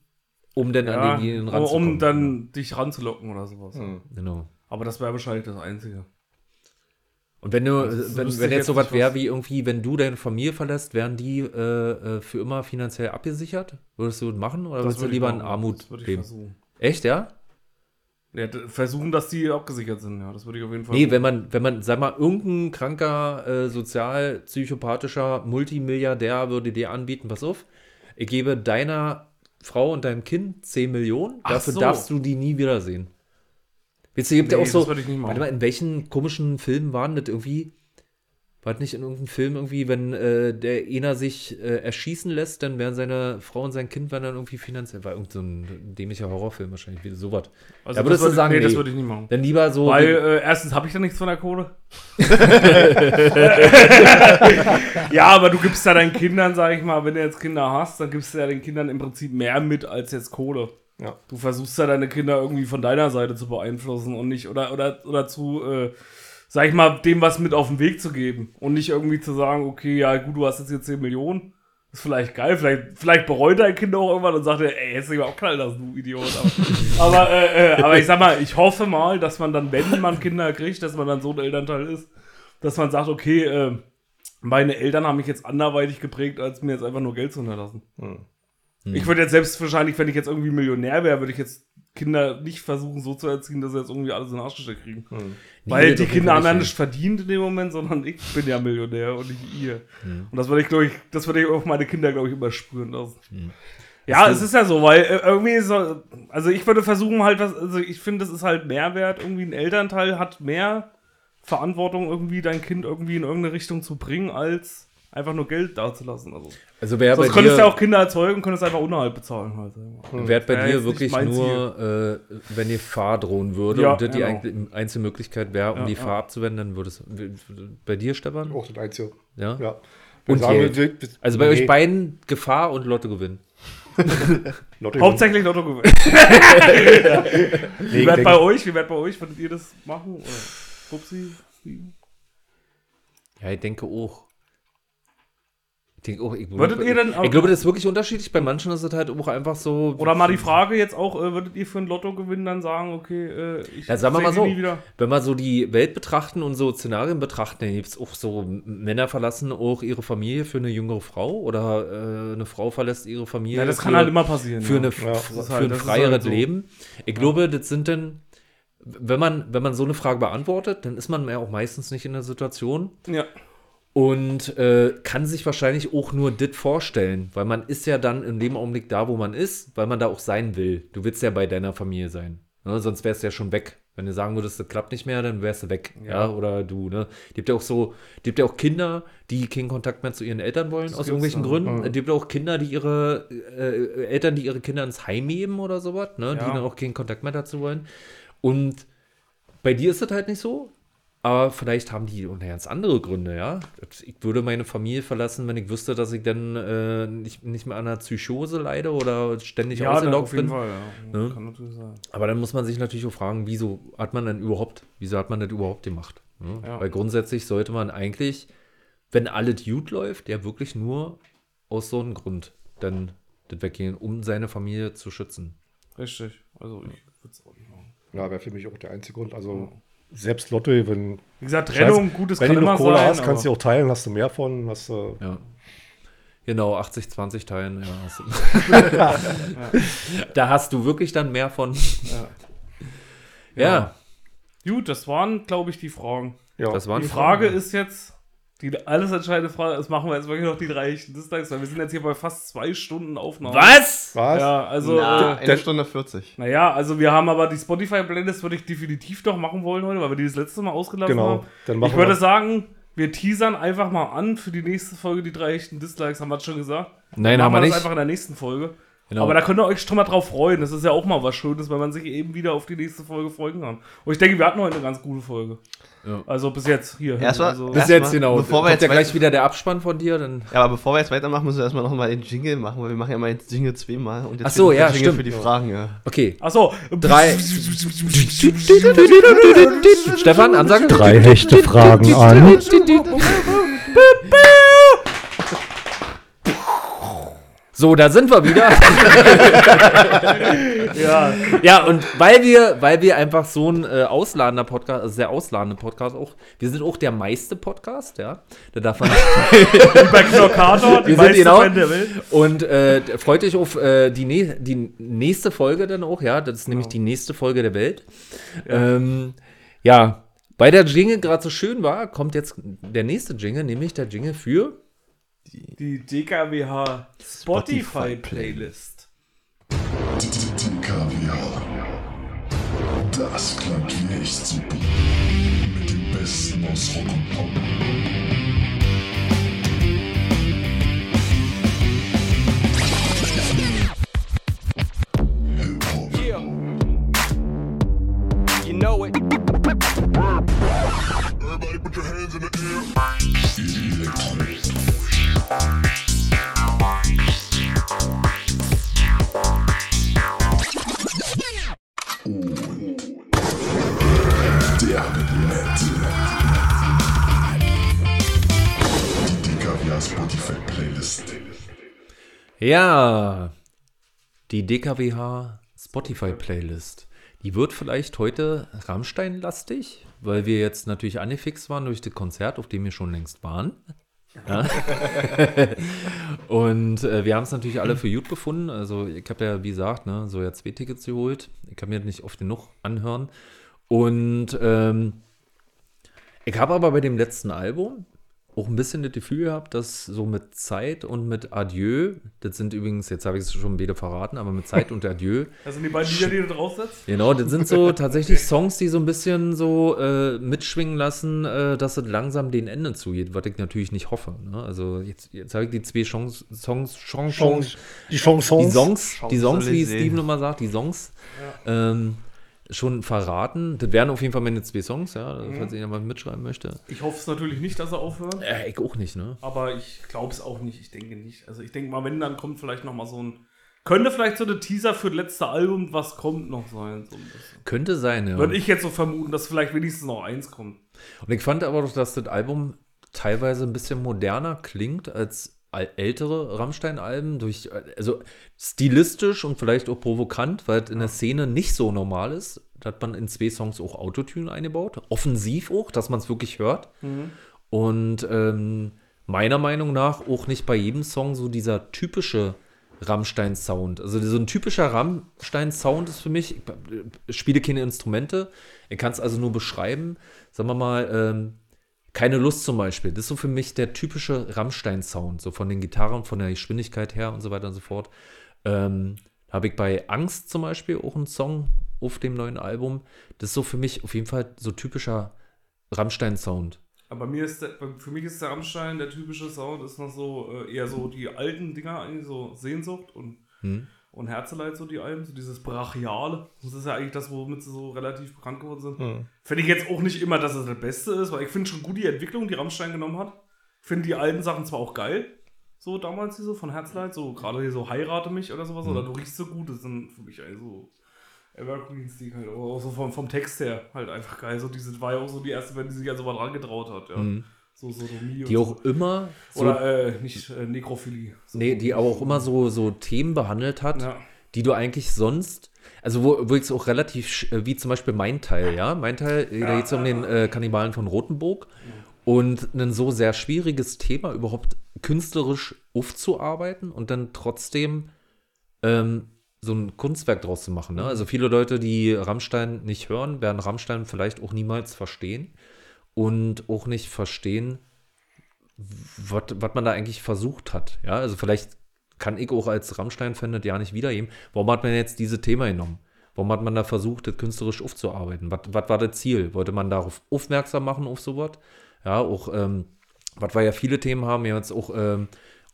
um dann ja, an den Linien um, ranzukommen. um dann dich ranzulocken oder sowas. Genau. Aber das wäre wahrscheinlich das Einzige. Und wenn du, Also, das wenn, wenn jetzt sowas wäre wie irgendwie, wenn du deine Familie verlässt, wären die äh, äh, für immer finanziell abgesichert? Würdest du das machen oder würdest du lieber in. Armut Das würde ich leben? versuchen. Echt, ja? Ja, versuchen, dass die abgesichert sind, ja. Das würde ich auf jeden Fall. Nee, wenn man, wenn man, sag mal, irgendein kranker, äh, sozial, psychopathischer Multimilliardär würde dir anbieten, pass auf, ich gebe deiner Frau und deinem Kind 10 Millionen, Ach dafür so. darfst du die nie wiedersehen. Ihr, gibt ja Nee, auch so, das warte mal, in welchen komischen Filmen waren das irgendwie? War das nicht in irgendeinem Film irgendwie, wenn äh, der einer sich äh, erschießen lässt, dann werden seine Frau und sein Kind werden dann irgendwie finanziell, war irgend so ein dämlicher Horrorfilm wahrscheinlich, wie sowas. also da würdest du sagen, nee, das nee. würde ich nicht machen. Dann lieber so, Weil äh, erstens habe ich da nichts von der Kohle. ja, aber du gibst ja deinen Kindern, sag ich mal, wenn du jetzt Kinder hast, dann gibst du ja den Kindern im Prinzip mehr mit als jetzt Kohle. Ja. Du versuchst ja deine Kinder irgendwie von deiner Seite zu beeinflussen und nicht oder oder oder zu äh, sag ich mal dem was mit auf den Weg zu geben und nicht irgendwie zu sagen, okay, ja gut, du hast jetzt hier 10 Millionen. Ist vielleicht geil, vielleicht, vielleicht bereut dein Kind auch irgendwann und sagt, er, ey, jetzt lieber auch knallen lassen, du Idiot. Aber, aber, äh, äh, aber ich sag mal, ich hoffe mal, dass man dann, wenn man Kinder kriegt, dass man dann so ein Elternteil ist, dass man sagt, okay, äh, meine Eltern haben mich jetzt anderweitig geprägt, als mir jetzt einfach nur Geld zu hinterlassen. Ich würde jetzt selbst wahrscheinlich, wenn ich jetzt irgendwie Millionär wäre, würde ich jetzt Kinder nicht versuchen so zu erziehen, dass sie jetzt irgendwie alles in den Arsch gesteckt kriegen. Weil Nee, die Kinder ja nicht. verdient in dem Moment, sondern ich bin ja Millionär und nicht ihr. Und das würde ich, glaube ich, das würde ich auch meine Kinder, glaube ich, immer spüren lassen. Ja, es ist ja so, weil äh, irgendwie so, also ich würde versuchen halt was, also ich finde, das ist halt Mehrwert, irgendwie ein Elternteil hat mehr Verantwortung, irgendwie dein Kind irgendwie in irgendeine Richtung zu bringen, als einfach nur Geld dazulassen. Also, also bei sonst könntest du ja dir, auch Kinder erzeugen, könntest einfach Unterhalt bezahlen halt. wäre bei Wäre dir wirklich nur, äh, wenn die Gefahr drohen würde Ja, und das die genau. ein- einzige Möglichkeit wäre, um Ja, die ja. Gefahr abzuwenden, dann würdest du, bei dir, Stefan? Auch das Einzige. Ja? Ja. Und Sagen wir, Geld. wir- Also bei nee, euch beiden Gefahr und Lotto gewinnen. Lotto- Hauptsächlich Lotto gewinnen. Wie denk- bei euch? Wie wird bei euch? Würdet ihr das machen? Oder Pupsi? Ja, ich denke auch. Ich denke auch, ich, Würdet ihr denn- ich glaube, das ist wirklich unterschiedlich. Bei manchen ist es halt auch einfach so. Oder mal die Frage jetzt auch, äh, würdet ihr für ein Lottogewinn dann sagen, okay, äh, ich Ja, sagen wir mal so, nie wieder? wenn wir so die Welt betrachten und so Szenarien betrachten, dann gibt es auch so, Männer verlassen auch ihre Familie für eine jüngere Frau oder äh, eine Frau verlässt ihre Familie Ja, das für, kann halt immer passieren. für, ja. eine, Ja, für halt- ein freieres halt so. Leben. Ich glaube, das sind dann wenn man, wenn man so eine Frage beantwortet, dann ist man ja auch meistens nicht in der Situation Ja. Und äh, kann sich wahrscheinlich auch nur dit vorstellen, weil man ist ja dann in dem Augenblick da, wo man ist, weil man da auch sein will. Du willst ja bei deiner Familie sein. Ne? Sonst wärst du ja schon weg. Wenn du sagen würdest, das klappt nicht mehr, dann wärst du weg. Ja, oder du, ne? Die gibt ja auch so, die gibt ja auch Kinder, die keinen Kontakt mehr zu ihren Eltern wollen, aus gibt's irgendwelchen da. Gründen. Die gibt ja auch Kinder, die ihre äh, Eltern, die ihre Kinder ins Heim nehmen oder sowas, ne? Die Ja. dann auch keinen Kontakt mehr dazu wollen. Und bei dir ist das halt nicht so. Aber vielleicht haben die ganz andere Gründe, ja. Ich würde meine Familie verlassen, wenn ich wüsste, dass ich dann äh, nicht, nicht mehr an einer Psychose leide oder ständig Ja, jeden bin. Fall, ja. Ne? Kann natürlich sein. Aber dann muss man sich natürlich auch fragen, wieso hat man denn überhaupt, wieso hat man das überhaupt gemacht? Ne? Ja. Weil grundsätzlich sollte man eigentlich, wenn alles gut läuft, ja wirklich nur aus so einem Grund dann das weggehen, um seine Familie zu schützen. Richtig. Also ich würde es auch nicht machen. Ja, wäre für mich auch der einzige Grund. Also selbst Lotto, wenn, Wie gesagt, Trennung, gutes wenn kann du immer noch Kohle sein. hast, kannst du auch teilen, hast du mehr von, hast du Ja. Genau, 80-20 teilen. Ja, hast du. Da hast du wirklich dann mehr von. Ja, Gut, das waren, glaube ich, die Fragen. ja, das waren Die Frage ist jetzt, die alles entscheidende Frage ist, machen wir jetzt wirklich noch die drei echten Distrikes, weil wir sind jetzt hier bei fast zwei Stunden Aufnahme. Was? was? Ja, also, Na, äh, eine Stunde 40. naja, also wir haben aber die Spotify-Playlist würde ich definitiv doch machen wollen heute, weil wir die das letzte Mal ausgelassen Genau, haben. dann machen ich würde wir- sagen, wir teasern einfach mal an für die nächste Folge die drei echten Dislikes, haben wir das schon gesagt? Nein, Machen haben wir das nicht. einfach in der nächsten Folge. Genau. Aber da könnt ihr euch schon mal drauf freuen. Das ist ja auch mal was Schönes, wenn man sich eben wieder auf die nächste Folge freuen kann. Und ich denke, wir hatten heute eine ganz gute Folge. Ja. Also bis jetzt hier. Erstmal- also, Bis Erstmal, jetzt genau. bevor wir Kommt jetzt ja gleich wieder der Abspann von dir, dann. Ja, aber bevor wir jetzt weitermachen, müssen wir erstmal noch mal den Jingle machen, weil wir machen ja mal den Jingle zweimal. Und jetzt Ach so, ja, Jingle stimmt. für die Fragen, ja. Okay. Achso. Drei. Stefan, Ansage? Drei Hechte fragen an. So, da sind wir wieder. Ja. ja, und weil wir, weil wir einfach so ein äh, ausladender Podcast, also sehr ausladender Podcast auch, wir sind auch der meiste Podcast, ja. Da darf man Bei Knockator, die Wir sind meiste genau- der Welt. Und äh, freut euch auf äh, die, die nächste Folge dann auch, ja. Das ist nämlich die nächste Folge der Welt. Ja, ähm, ja weil der Jingle gerade so schön war, kommt jetzt der nächste Jingle, nämlich der Jingle für. Die DKWH Spotify Playlist. Kaviar. Das klingt echt super. Mit dem Besten aus Rock und Pop. Hip-Hop. Yeah. You know it. Everybody put your hands in the air. Ja, die DKWH Spotify Playlist. Die wird vielleicht heute Rammstein-lastig, weil wir jetzt natürlich angefixt waren durch das Konzert, auf dem wir schon längst waren. Ja. Und äh, wir haben es natürlich alle für gut befunden. Also ich habe ja, wie gesagt, ne, so ja zwei Tickets geholt. Ich kann mir nicht oft genug anhören. Und ähm, ich habe aber bei dem letzten Album auch ein bisschen das Gefühl gehabt, dass so mit Zeit und mit Adieu, das sind übrigens, jetzt habe ich es schon beide verraten, aber mit Zeit und Adieu, Das sind die beiden Lieder, die du draufsetzt? genau, das sind so tatsächlich Songs, die so ein bisschen so äh, mitschwingen lassen, äh, dass es langsam den Ende zugeht, was ich natürlich nicht hoffe. Ne? Also jetzt, jetzt habe ich die zwei Songs, Songs, Songs, Songs Die Chansons. die Songs, die Songs, wie Champs-Élysées. Steven immer sagt, die Songs ähm, schon verraten. Das wären auf jeden Fall meine zwei Songs, ja, falls jemand mitschreiben möchte. Ich hoffe es natürlich nicht, dass er aufhört. Äh, ich auch nicht, ne? Aber ich glaube es auch nicht. Ich denke nicht. Also ich denke mal, wenn, dann kommt vielleicht noch mal so ein... Könnte vielleicht so der Teaser für das letzte Album, was kommt, noch sein. So. Könnte sein, ja. Würde ich jetzt so vermuten, dass vielleicht wenigstens noch eins kommt. Und ich fand aber doch, dass das Album teilweise ein bisschen moderner klingt als al- ältere Rammstein-Alben, durch, also stilistisch und vielleicht auch provokant, weil es in der Szene nicht so normal ist. Da hat man in zwei Songs auch Autotune eingebaut. Offensiv auch, dass man es wirklich hört. Und ähm, meiner Meinung nach auch nicht bei jedem Song so dieser typische Rammstein-Sound. Also so ein typischer Rammstein-Sound ist für mich, ich spiele keine Instrumente, ich kann es also nur beschreiben, sagen wir mal, ähm, keine Lust zum Beispiel. Das ist so für mich der typische Rammstein-Sound, so von den Gitarren, von der Geschwindigkeit her und so weiter und so fort. Ähm, habe ich bei Angst zum Beispiel auch einen Song auf dem neuen Album. Das ist so für mich auf jeden Fall so typischer Rammstein-Sound. Aber mir ist der, für mich ist der Rammstein der typische Sound, ist noch so äh, eher so die alten Dinger, eigentlich so Sehnsucht und, Hm? Und Herzeleid, so die Alben, so dieses Brachiale. Das ist ja eigentlich das, womit sie so relativ bekannt geworden sind. Hm. Finde ich jetzt auch nicht immer, dass es das Beste ist, weil ich finde schon gut die Entwicklung, die Rammstein genommen hat. Ich finde die alten Sachen zwar auch geil, so damals hier so von Herzleid, so gerade hier so Heirate mich oder sowas, oder du riechst so gut, das sind für mich eigentlich so Evergreens, die halt auch so vom, vom Text her halt einfach geil. So diese war ja auch so die erste Band, die sich an dran getraut hat, ja. So Sodomie Die auch immer so. so, Oder äh, nicht äh, Nekrophilie. So. nee, die aber auch immer so, so Themen behandelt hat, Ja. die du eigentlich sonst, also wo, wo ich es auch relativ, äh, wie zum Beispiel mein Teil, ja, mein Teil, äh, da geht es um den äh, Kannibalen von Rothenburg und ein so sehr schwieriges Thema überhaupt künstlerisch aufzuarbeiten und dann trotzdem ähm, so ein Kunstwerk draus zu machen. Ne? Also viele Leute, die Rammstein nicht hören, werden Rammstein vielleicht auch niemals verstehen und auch nicht verstehen, was man da eigentlich versucht hat. Ja, also vielleicht kann ich auch als Rammstein-Fan das ja nicht wiedergeben. Warum hat man jetzt diese Thema genommen? Warum hat man da versucht, das künstlerisch aufzuarbeiten? Was, was war das Ziel? Wollte man darauf aufmerksam machen, auf sowas? Ja, auch, ähm, was wir ja viele Themen haben, jetzt auch ähm,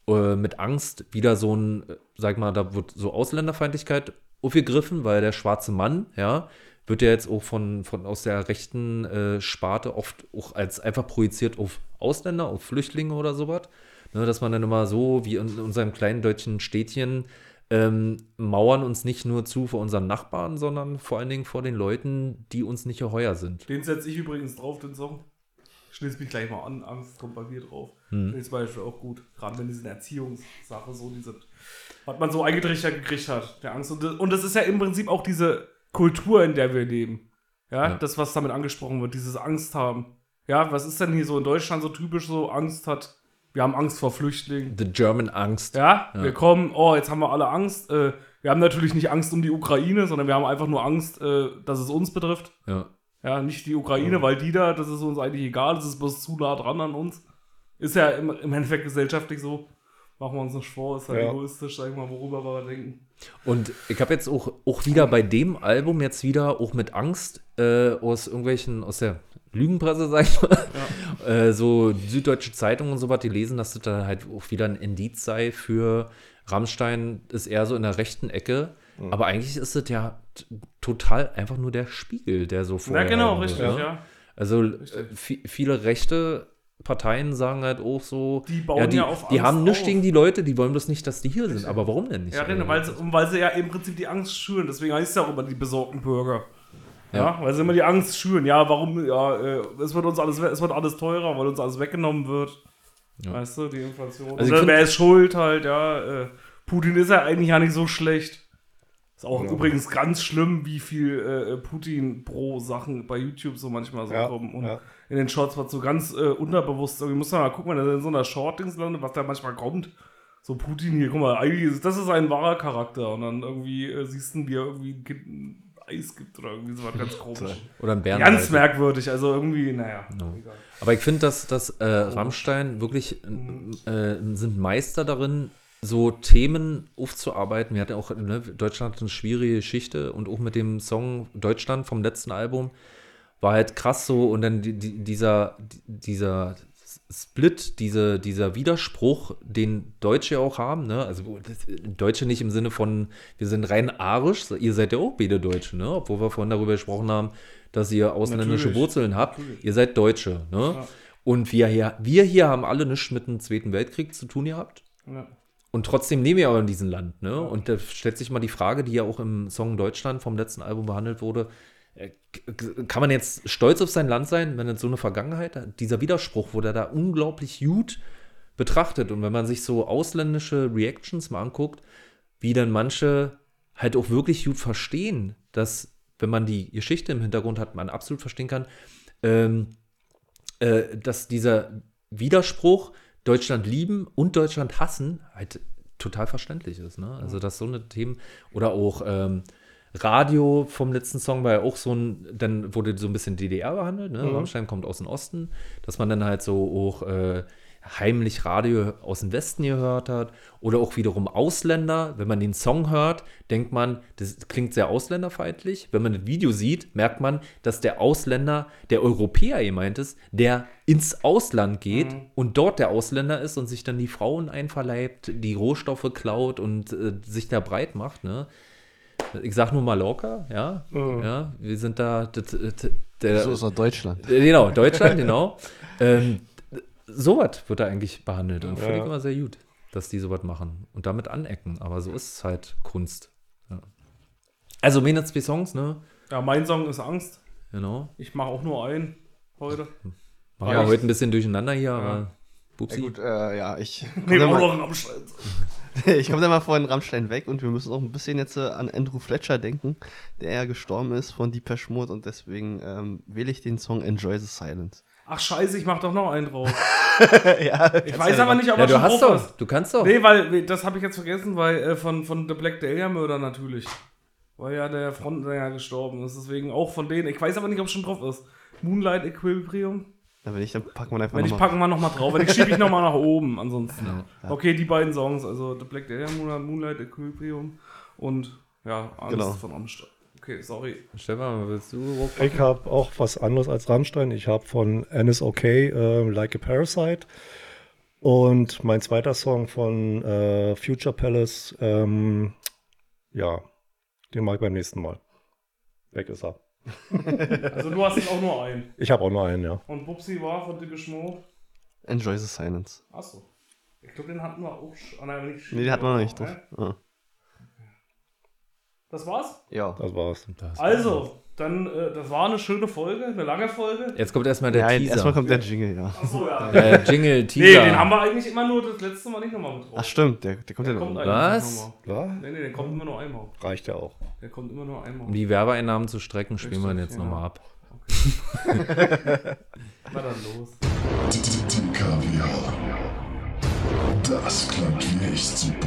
äh, mit Angst wieder so ein, äh, sag mal, da wird so Ausländerfeindlichkeit aufgegriffen, weil der schwarze Mann, ja, wird ja jetzt auch von, von aus der rechten äh, Sparte oft auch als einfach projiziert auf Ausländer, auf Flüchtlinge oder sowas. Ne, dass man dann immer so wie in unserem kleinen deutschen Städtchen ähm, mauern uns nicht nur zu vor unseren Nachbarn, sondern vor allen Dingen vor den Leuten, die uns nicht geheuer sind. Den setze ich übrigens drauf, den Song. Ich schließe mich gleich mal an, Angst kommt bei mir drauf. Hm. Den zum Beispiel auch gut. Gerade wenn diese Erziehungssache so, diese, was man so eingetrichtert gekriegt hat, der Angst. Und das, und das ist ja im Prinzip auch diese Kultur, in der wir leben. Ja, Ja. das, was damit angesprochen wird, dieses Angst haben. Ja, was ist denn hier so in Deutschland so typisch so Angst hat? Wir haben Angst vor Flüchtlingen. The German Angst. Ja, Ja. wir kommen, oh, jetzt haben wir alle Angst. Äh, wir haben natürlich nicht Angst um die Ukraine, sondern wir haben einfach nur Angst, äh, dass es uns betrifft. Ja. Ja, nicht die Ukraine, weil die da, das ist uns eigentlich egal, das ist bloß zu nah dran an uns. Ist ja im, im Endeffekt gesellschaftlich so. Machen wir uns nicht vor, ist halt Ja. egoistisch, sag ich mal, worüber wir denken. Und ich habe jetzt auch, auch wieder bei dem Album jetzt wieder auch mit Angst äh, aus irgendwelchen, aus der Lügenpresse, sag ich mal, äh, so Süddeutsche Zeitung und so was, die lesen, dass das dann halt auch wieder ein Indiz sei für Rammstein, ist eher so in der rechten Ecke. Aber eigentlich ist es ja total einfach nur der Spiegel, der so vor. Ja, genau, richtig, ja. Ne? Also äh, vi- viele rechte Parteien sagen halt auch so, Die bauen ja, die, ja auf die Angst haben nichts gegen die Leute, die wollen bloß nicht, dass die hier sind. Aber warum denn nicht? Ja, genau, weil sie, weil sie ja im Prinzip die Angst schüren. Deswegen heißt es ja auch immer die besorgten Bürger. Ja, weil sie immer die Angst schüren. Ja, warum? Ja, äh, es wird uns alles, es wird alles teurer, weil uns alles weggenommen wird. Ja. Weißt du, die Inflation. Also Oder wer ist schuld halt, ja. Äh, Putin ist ja eigentlich ja nicht so schlecht. Ist auch Ja. übrigens ganz schlimm, wie viel äh, Putin pro Sachen bei YouTube so manchmal so Ja, kommen. Und ja. in den Shorts wird so ganz äh, unterbewusst. Irgendwie muss man mal gucken, wenn er in so einer Short-Dings landet, was da manchmal kommt. So Putin hier, guck mal, eigentlich ist das ist ein wahrer Charakter. Und dann irgendwie äh, siehst du, wie er irgendwie ein Kind ein Eis gibt oder irgendwie so was ganz komisch. Oder ein Bären. Ganz merkwürdig, also irgendwie, naja. No. egal. Aber ich finde, dass, dass äh, Rammstein wirklich äh, sind Meister darin, so Themen aufzuarbeiten. Wir hatten auch, ne, Deutschland hat eine schwierige Geschichte und auch mit dem Song Deutschland vom letzten Album war halt krass so und dann die, die, dieser, dieser Split, diese, dieser Widerspruch, den Deutsche auch haben, ne? Also Deutsche nicht im Sinne von, wir sind rein arisch, ihr seid ja auch beide Deutsche, ne? Obwohl wir vorhin darüber gesprochen haben, dass ihr ausländische Natürlich. Wurzeln habt. Natürlich. Ihr seid Deutsche, ne? Ja. Und wir hier, wir hier haben alle nichts mit dem Zweiten Weltkrieg zu tun gehabt. Ja. Und trotzdem leben wir aber in diesem Land, ne? Und da stellt sich mal die Frage, die ja auch im Song Deutschland vom letzten Album behandelt wurde. äh, Kann man jetzt stolz auf sein Land sein, wenn es so eine Vergangenheit hat? Dieser Widerspruch wurde da unglaublich gut betrachtet. Und wenn man sich so ausländische Reactions mal anguckt, wie dann manche halt auch wirklich gut verstehen, dass, wenn man die Geschichte im Hintergrund hat, man absolut verstehen kann, ähm, äh, dass dieser Widerspruch Deutschland lieben und Deutschland hassen halt total verständlich ist. Ne? Also, dass so eine Themen oder auch ähm, Radio vom letzten Song war ja auch so ein, dann wurde so ein bisschen DDR behandelt. Ne? Rammstein kommt aus dem Osten, dass man dann halt so auch äh, heimlich Radio aus dem Westen gehört hat oder auch wiederum Ausländer. Wenn man den Song hört, denkt man, das klingt sehr ausländerfeindlich. Wenn man das Video sieht, merkt man, dass der Ausländer, der Europäer gemeint ist, der ins Ausland geht und dort der Ausländer ist und sich dann die Frauen einverleibt, die Rohstoffe klaut und äh, sich da breit macht. Ne? Ich sag nur Mallorca, ja. ja wir sind da. das- das- Der, So ist auch Deutschland. äh, Genau, Deutschland, genau. Ähm, sowas wird da eigentlich behandelt und finde ich Ja. immer sehr gut, dass die sowas machen und damit anecken. Aber so ist es halt Kunst. Ja. Also, meine zwei Songs, ne? Ja, mein Song ist Angst. Genau. Ich mache auch nur einen heute. War Ja, ja, heute ein bisschen durcheinander hier, aber Bubsi. Ja, gut, äh, ja, ich Nee, komme auch da, noch Rammstein. ich komm da mal vorhin Rammstein weg und wir müssen auch ein bisschen jetzt äh, an Andrew Fletcher denken, der ja gestorben ist von Deepesh Mode und deswegen ähm, wähle ich den Song Enjoy the Silence. Ach scheiße, ich mach doch noch einen drauf. ja, Ich weiß aber nicht, ob Ja, er du schon hast drauf doch. ist. Du kannst doch. Nee, weil das habe ich jetzt vergessen, weil äh, von, von The Black Dahlia Murder natürlich. Weil ja der Frontsänger gestorben ist. Deswegen auch von denen. Ich weiß aber nicht, ob es schon drauf ist. Moonlight Equilibrium. Na, wenn nicht, dann packen wir einfach Wenn ich nochmal. packen wir nochmal drauf. Wenn ich schiebe ich nochmal nach oben. Ansonsten. Okay, die beiden Songs. Also The Black Dahlia Murder, Moonlight Equilibrium und ja, Angst Genau. von Amstein. Okay, sorry. Stefan, willst du? Ich habe auch was anderes als Rammstein. Ich habe von Anis OK äh, Like a Parasite. Und mein zweiter Song von äh, Future Palace, ähm, ja, den mache ich beim nächsten Mal. Weg ist er. Also du hast jetzt auch nur einen. Ich habe auch nur einen, ja. Und Bubsi war von Mode. Enjoy the Silence. Achso. Ich glaube, den hatten wir auch schon. Nein, nicht Nee, die hatten wir noch nicht drauf. Ne? Ah. Das war's? Ja. Das war's. Also, dann, äh, das war eine schöne Folge, eine lange Folge. Jetzt kommt erstmal der Ja, Teaser. erstmal kommt der Jingle, ja. Achso, ja. der Jingle, Nee, Teaser. den haben wir eigentlich immer nur das letzte Mal nicht nochmal mit drauf. Ach stimmt, der, der kommt ja Der kommt noch. Was? nicht nochmal. Ja, Nee, nee, der kommt immer nur einmal. reicht ja auch. Der kommt immer nur einmal. Um die Werbeeinnahmen zu strecken, spielen wir ihn Richtig, jetzt ja. nochmal ab. Na dann los. DKWH. Das klangt echt super.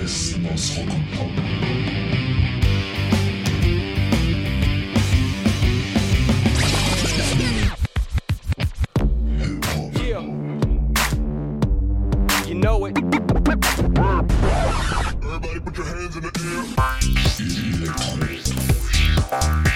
Mit dem Besten aus Rock und Pop. Yeah. You know it. Everybody put your hands in the air. Elektro.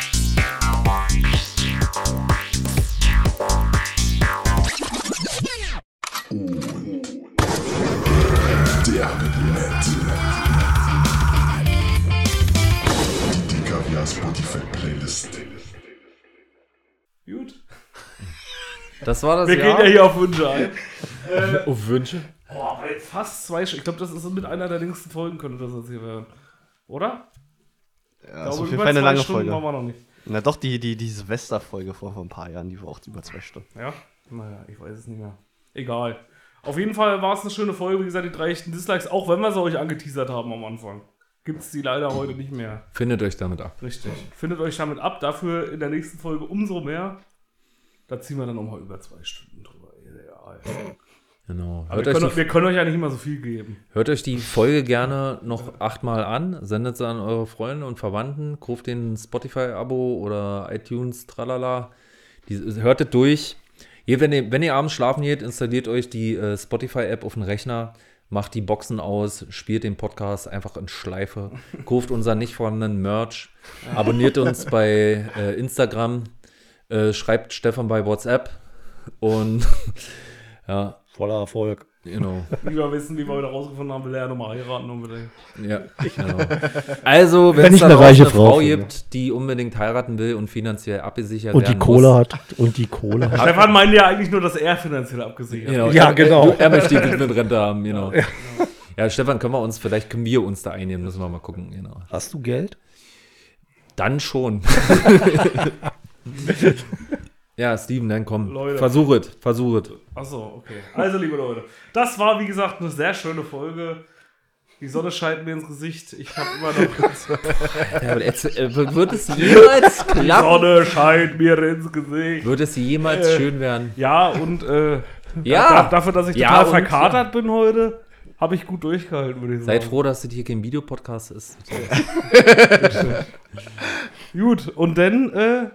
Das war das Wir gehen ja hier auf Wünsche ein. Auf Wünsche? Boah, fast zwei Stunden. Ich glaube, das ist mit einer der längsten Folgen, könnte das jetzt hier werden. Oder? Ja, ist glaube, auf jeden Fall eine lange Stunden waren Folge. wir noch nicht. Na doch, die, die, die Silvesterfolge vor, vor ein paar Jahren, die war auch über zwei Stunden. Ja? Naja, ich weiß es nicht mehr. Egal. Auf jeden Fall war es eine schöne Folge. Wie gesagt, die drei echten Dislikes, auch wenn wir sie euch angeteasert haben am Anfang, gibt es die leider heute nicht mehr. Findet euch damit ab. Richtig. Findet euch damit ab. Dafür in der nächsten Folge umso mehr. Da ziehen wir dann nochmal über zwei Stunden drüber. Ja, ja. Genau. Aber Hört wir, euch, können, die, wir können euch ja nicht immer so viel geben. hört euch die Folge gerne noch achtmal an, sendet sie an eure Freunde und Verwandten, kauft den Spotify-Abo oder iTunes, tralala. Die, hört es durch. Ihr, wenn, ihr, wenn ihr abends schlafen geht, installiert euch die äh, Spotify-App auf den Rechner, macht die Boxen aus, spielt den Podcast einfach in Schleife, kauft unser nicht vorhandenen Merch, abonniert uns bei äh, Instagram, äh, schreibt Stefan bei WhatsApp und ja, Voller Erfolg. genau. Wie wir wissen, wie wir heute rausgefunden haben, will er ja nochmal heiraten unbedingt. Ja, genau. Also, wenn Wenn es da eine reiche eine Frau Frau gibt, die unbedingt heiraten will und finanziell abgesichert Und die Kohle muss. hat. Und die Kohle hat. Stefan meinte ja eigentlich nur, dass er finanziell abgesichert Genau. Ja, er, genau. Er, er möchte die mit Rente haben, genau. Ja. Stefan, können wir uns, vielleicht können wir uns da einnehmen, müssen wir mal gucken, genau. Hast du Geld? Dann schon. ja, Steven, dann komm. Leute. Versuch es, versuch es. Achso, okay. Also, liebe Leute, das war, wie gesagt, eine sehr schöne Folge. Die Sonne scheint mir ins Gesicht. Ich habe immer noch. Ja, jetzt, äh, wird es jemals Die klappen? Sonne scheint mir ins Gesicht. Wird es jemals Äh, schön werden? Ja, und äh, Ja. da, dafür, dass ich Ja, total verkatert bin heute, habe ich gut durchgehalten, würde ich sagen. Seid froh, dass das hier kein Videopodcast ist. Gut, und dann äh,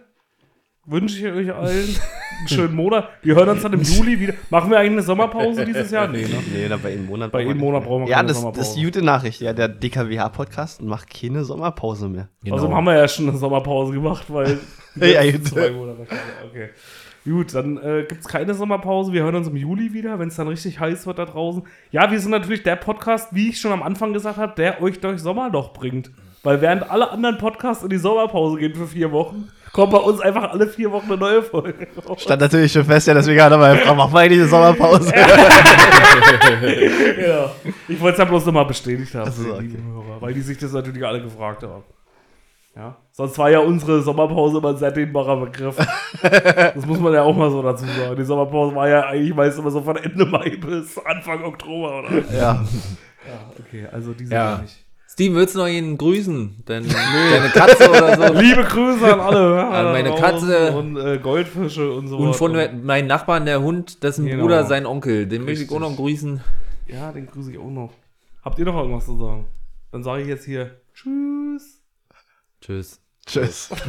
wünsche ich euch allen einen schönen Monat. Wir hören uns dann im Juli wieder. Machen wir eigentlich eine Sommerpause dieses Jahr? Nee, ne? Nee, da bei einem Monat. Bei brauchen jedem wir Monat brauchen wir. Ja, keine das, das Sommerpause. ist die gute Nachricht. Ja, der DKWH-Podcast macht keine Sommerpause mehr. Genau. Also haben wir ja schon eine Sommerpause gemacht, weil Ja, letzten zwei Monate. Okay. Gut, dann äh, gibt es keine Sommerpause. Wir hören uns im Juli wieder, wenn es dann richtig heiß wird da draußen. Ja, wir sind natürlich der Podcast, wie ich schon am Anfang gesagt habe, der euch durch Sommerloch bringt. Weil während alle anderen Podcasts in die Sommerpause gehen für vier Wochen, kommt bei uns einfach alle vier Wochen eine neue Folge. raus. Stand natürlich schon fest, ja, deswegen hat er mal gefragt, machen wir eigentlich eine Sommerpause? ja. Ich wollte es ja bloß nochmal bestätigt haben, Ach so, für die okay. Hörer, weil die sich das natürlich alle gefragt haben. Ja. Sonst war ja unsere Sommerpause immer ein sehr dehnbarer Begriff. das muss man ja auch mal so dazu sagen. Die Sommerpause war ja eigentlich meist immer so von Ende Mai bis Anfang Oktober, oder? ja. Ja, okay, also diese Ja. ja. nicht. Steven, willst du noch ihn grüßen? Dein, Deine Katze oder so? Liebe Grüße an alle An meine Katze. und äh, Goldfische und so Und von weiter. meinem Nachbarn, der Hund, dessen Genau. Bruder, sein Onkel. Den möchte ich auch noch grüßen. Ja, den grüße ich auch noch. Habt ihr noch irgendwas zu sagen? Dann sage ich jetzt hier Tschüss. Tschüss. Tschüss.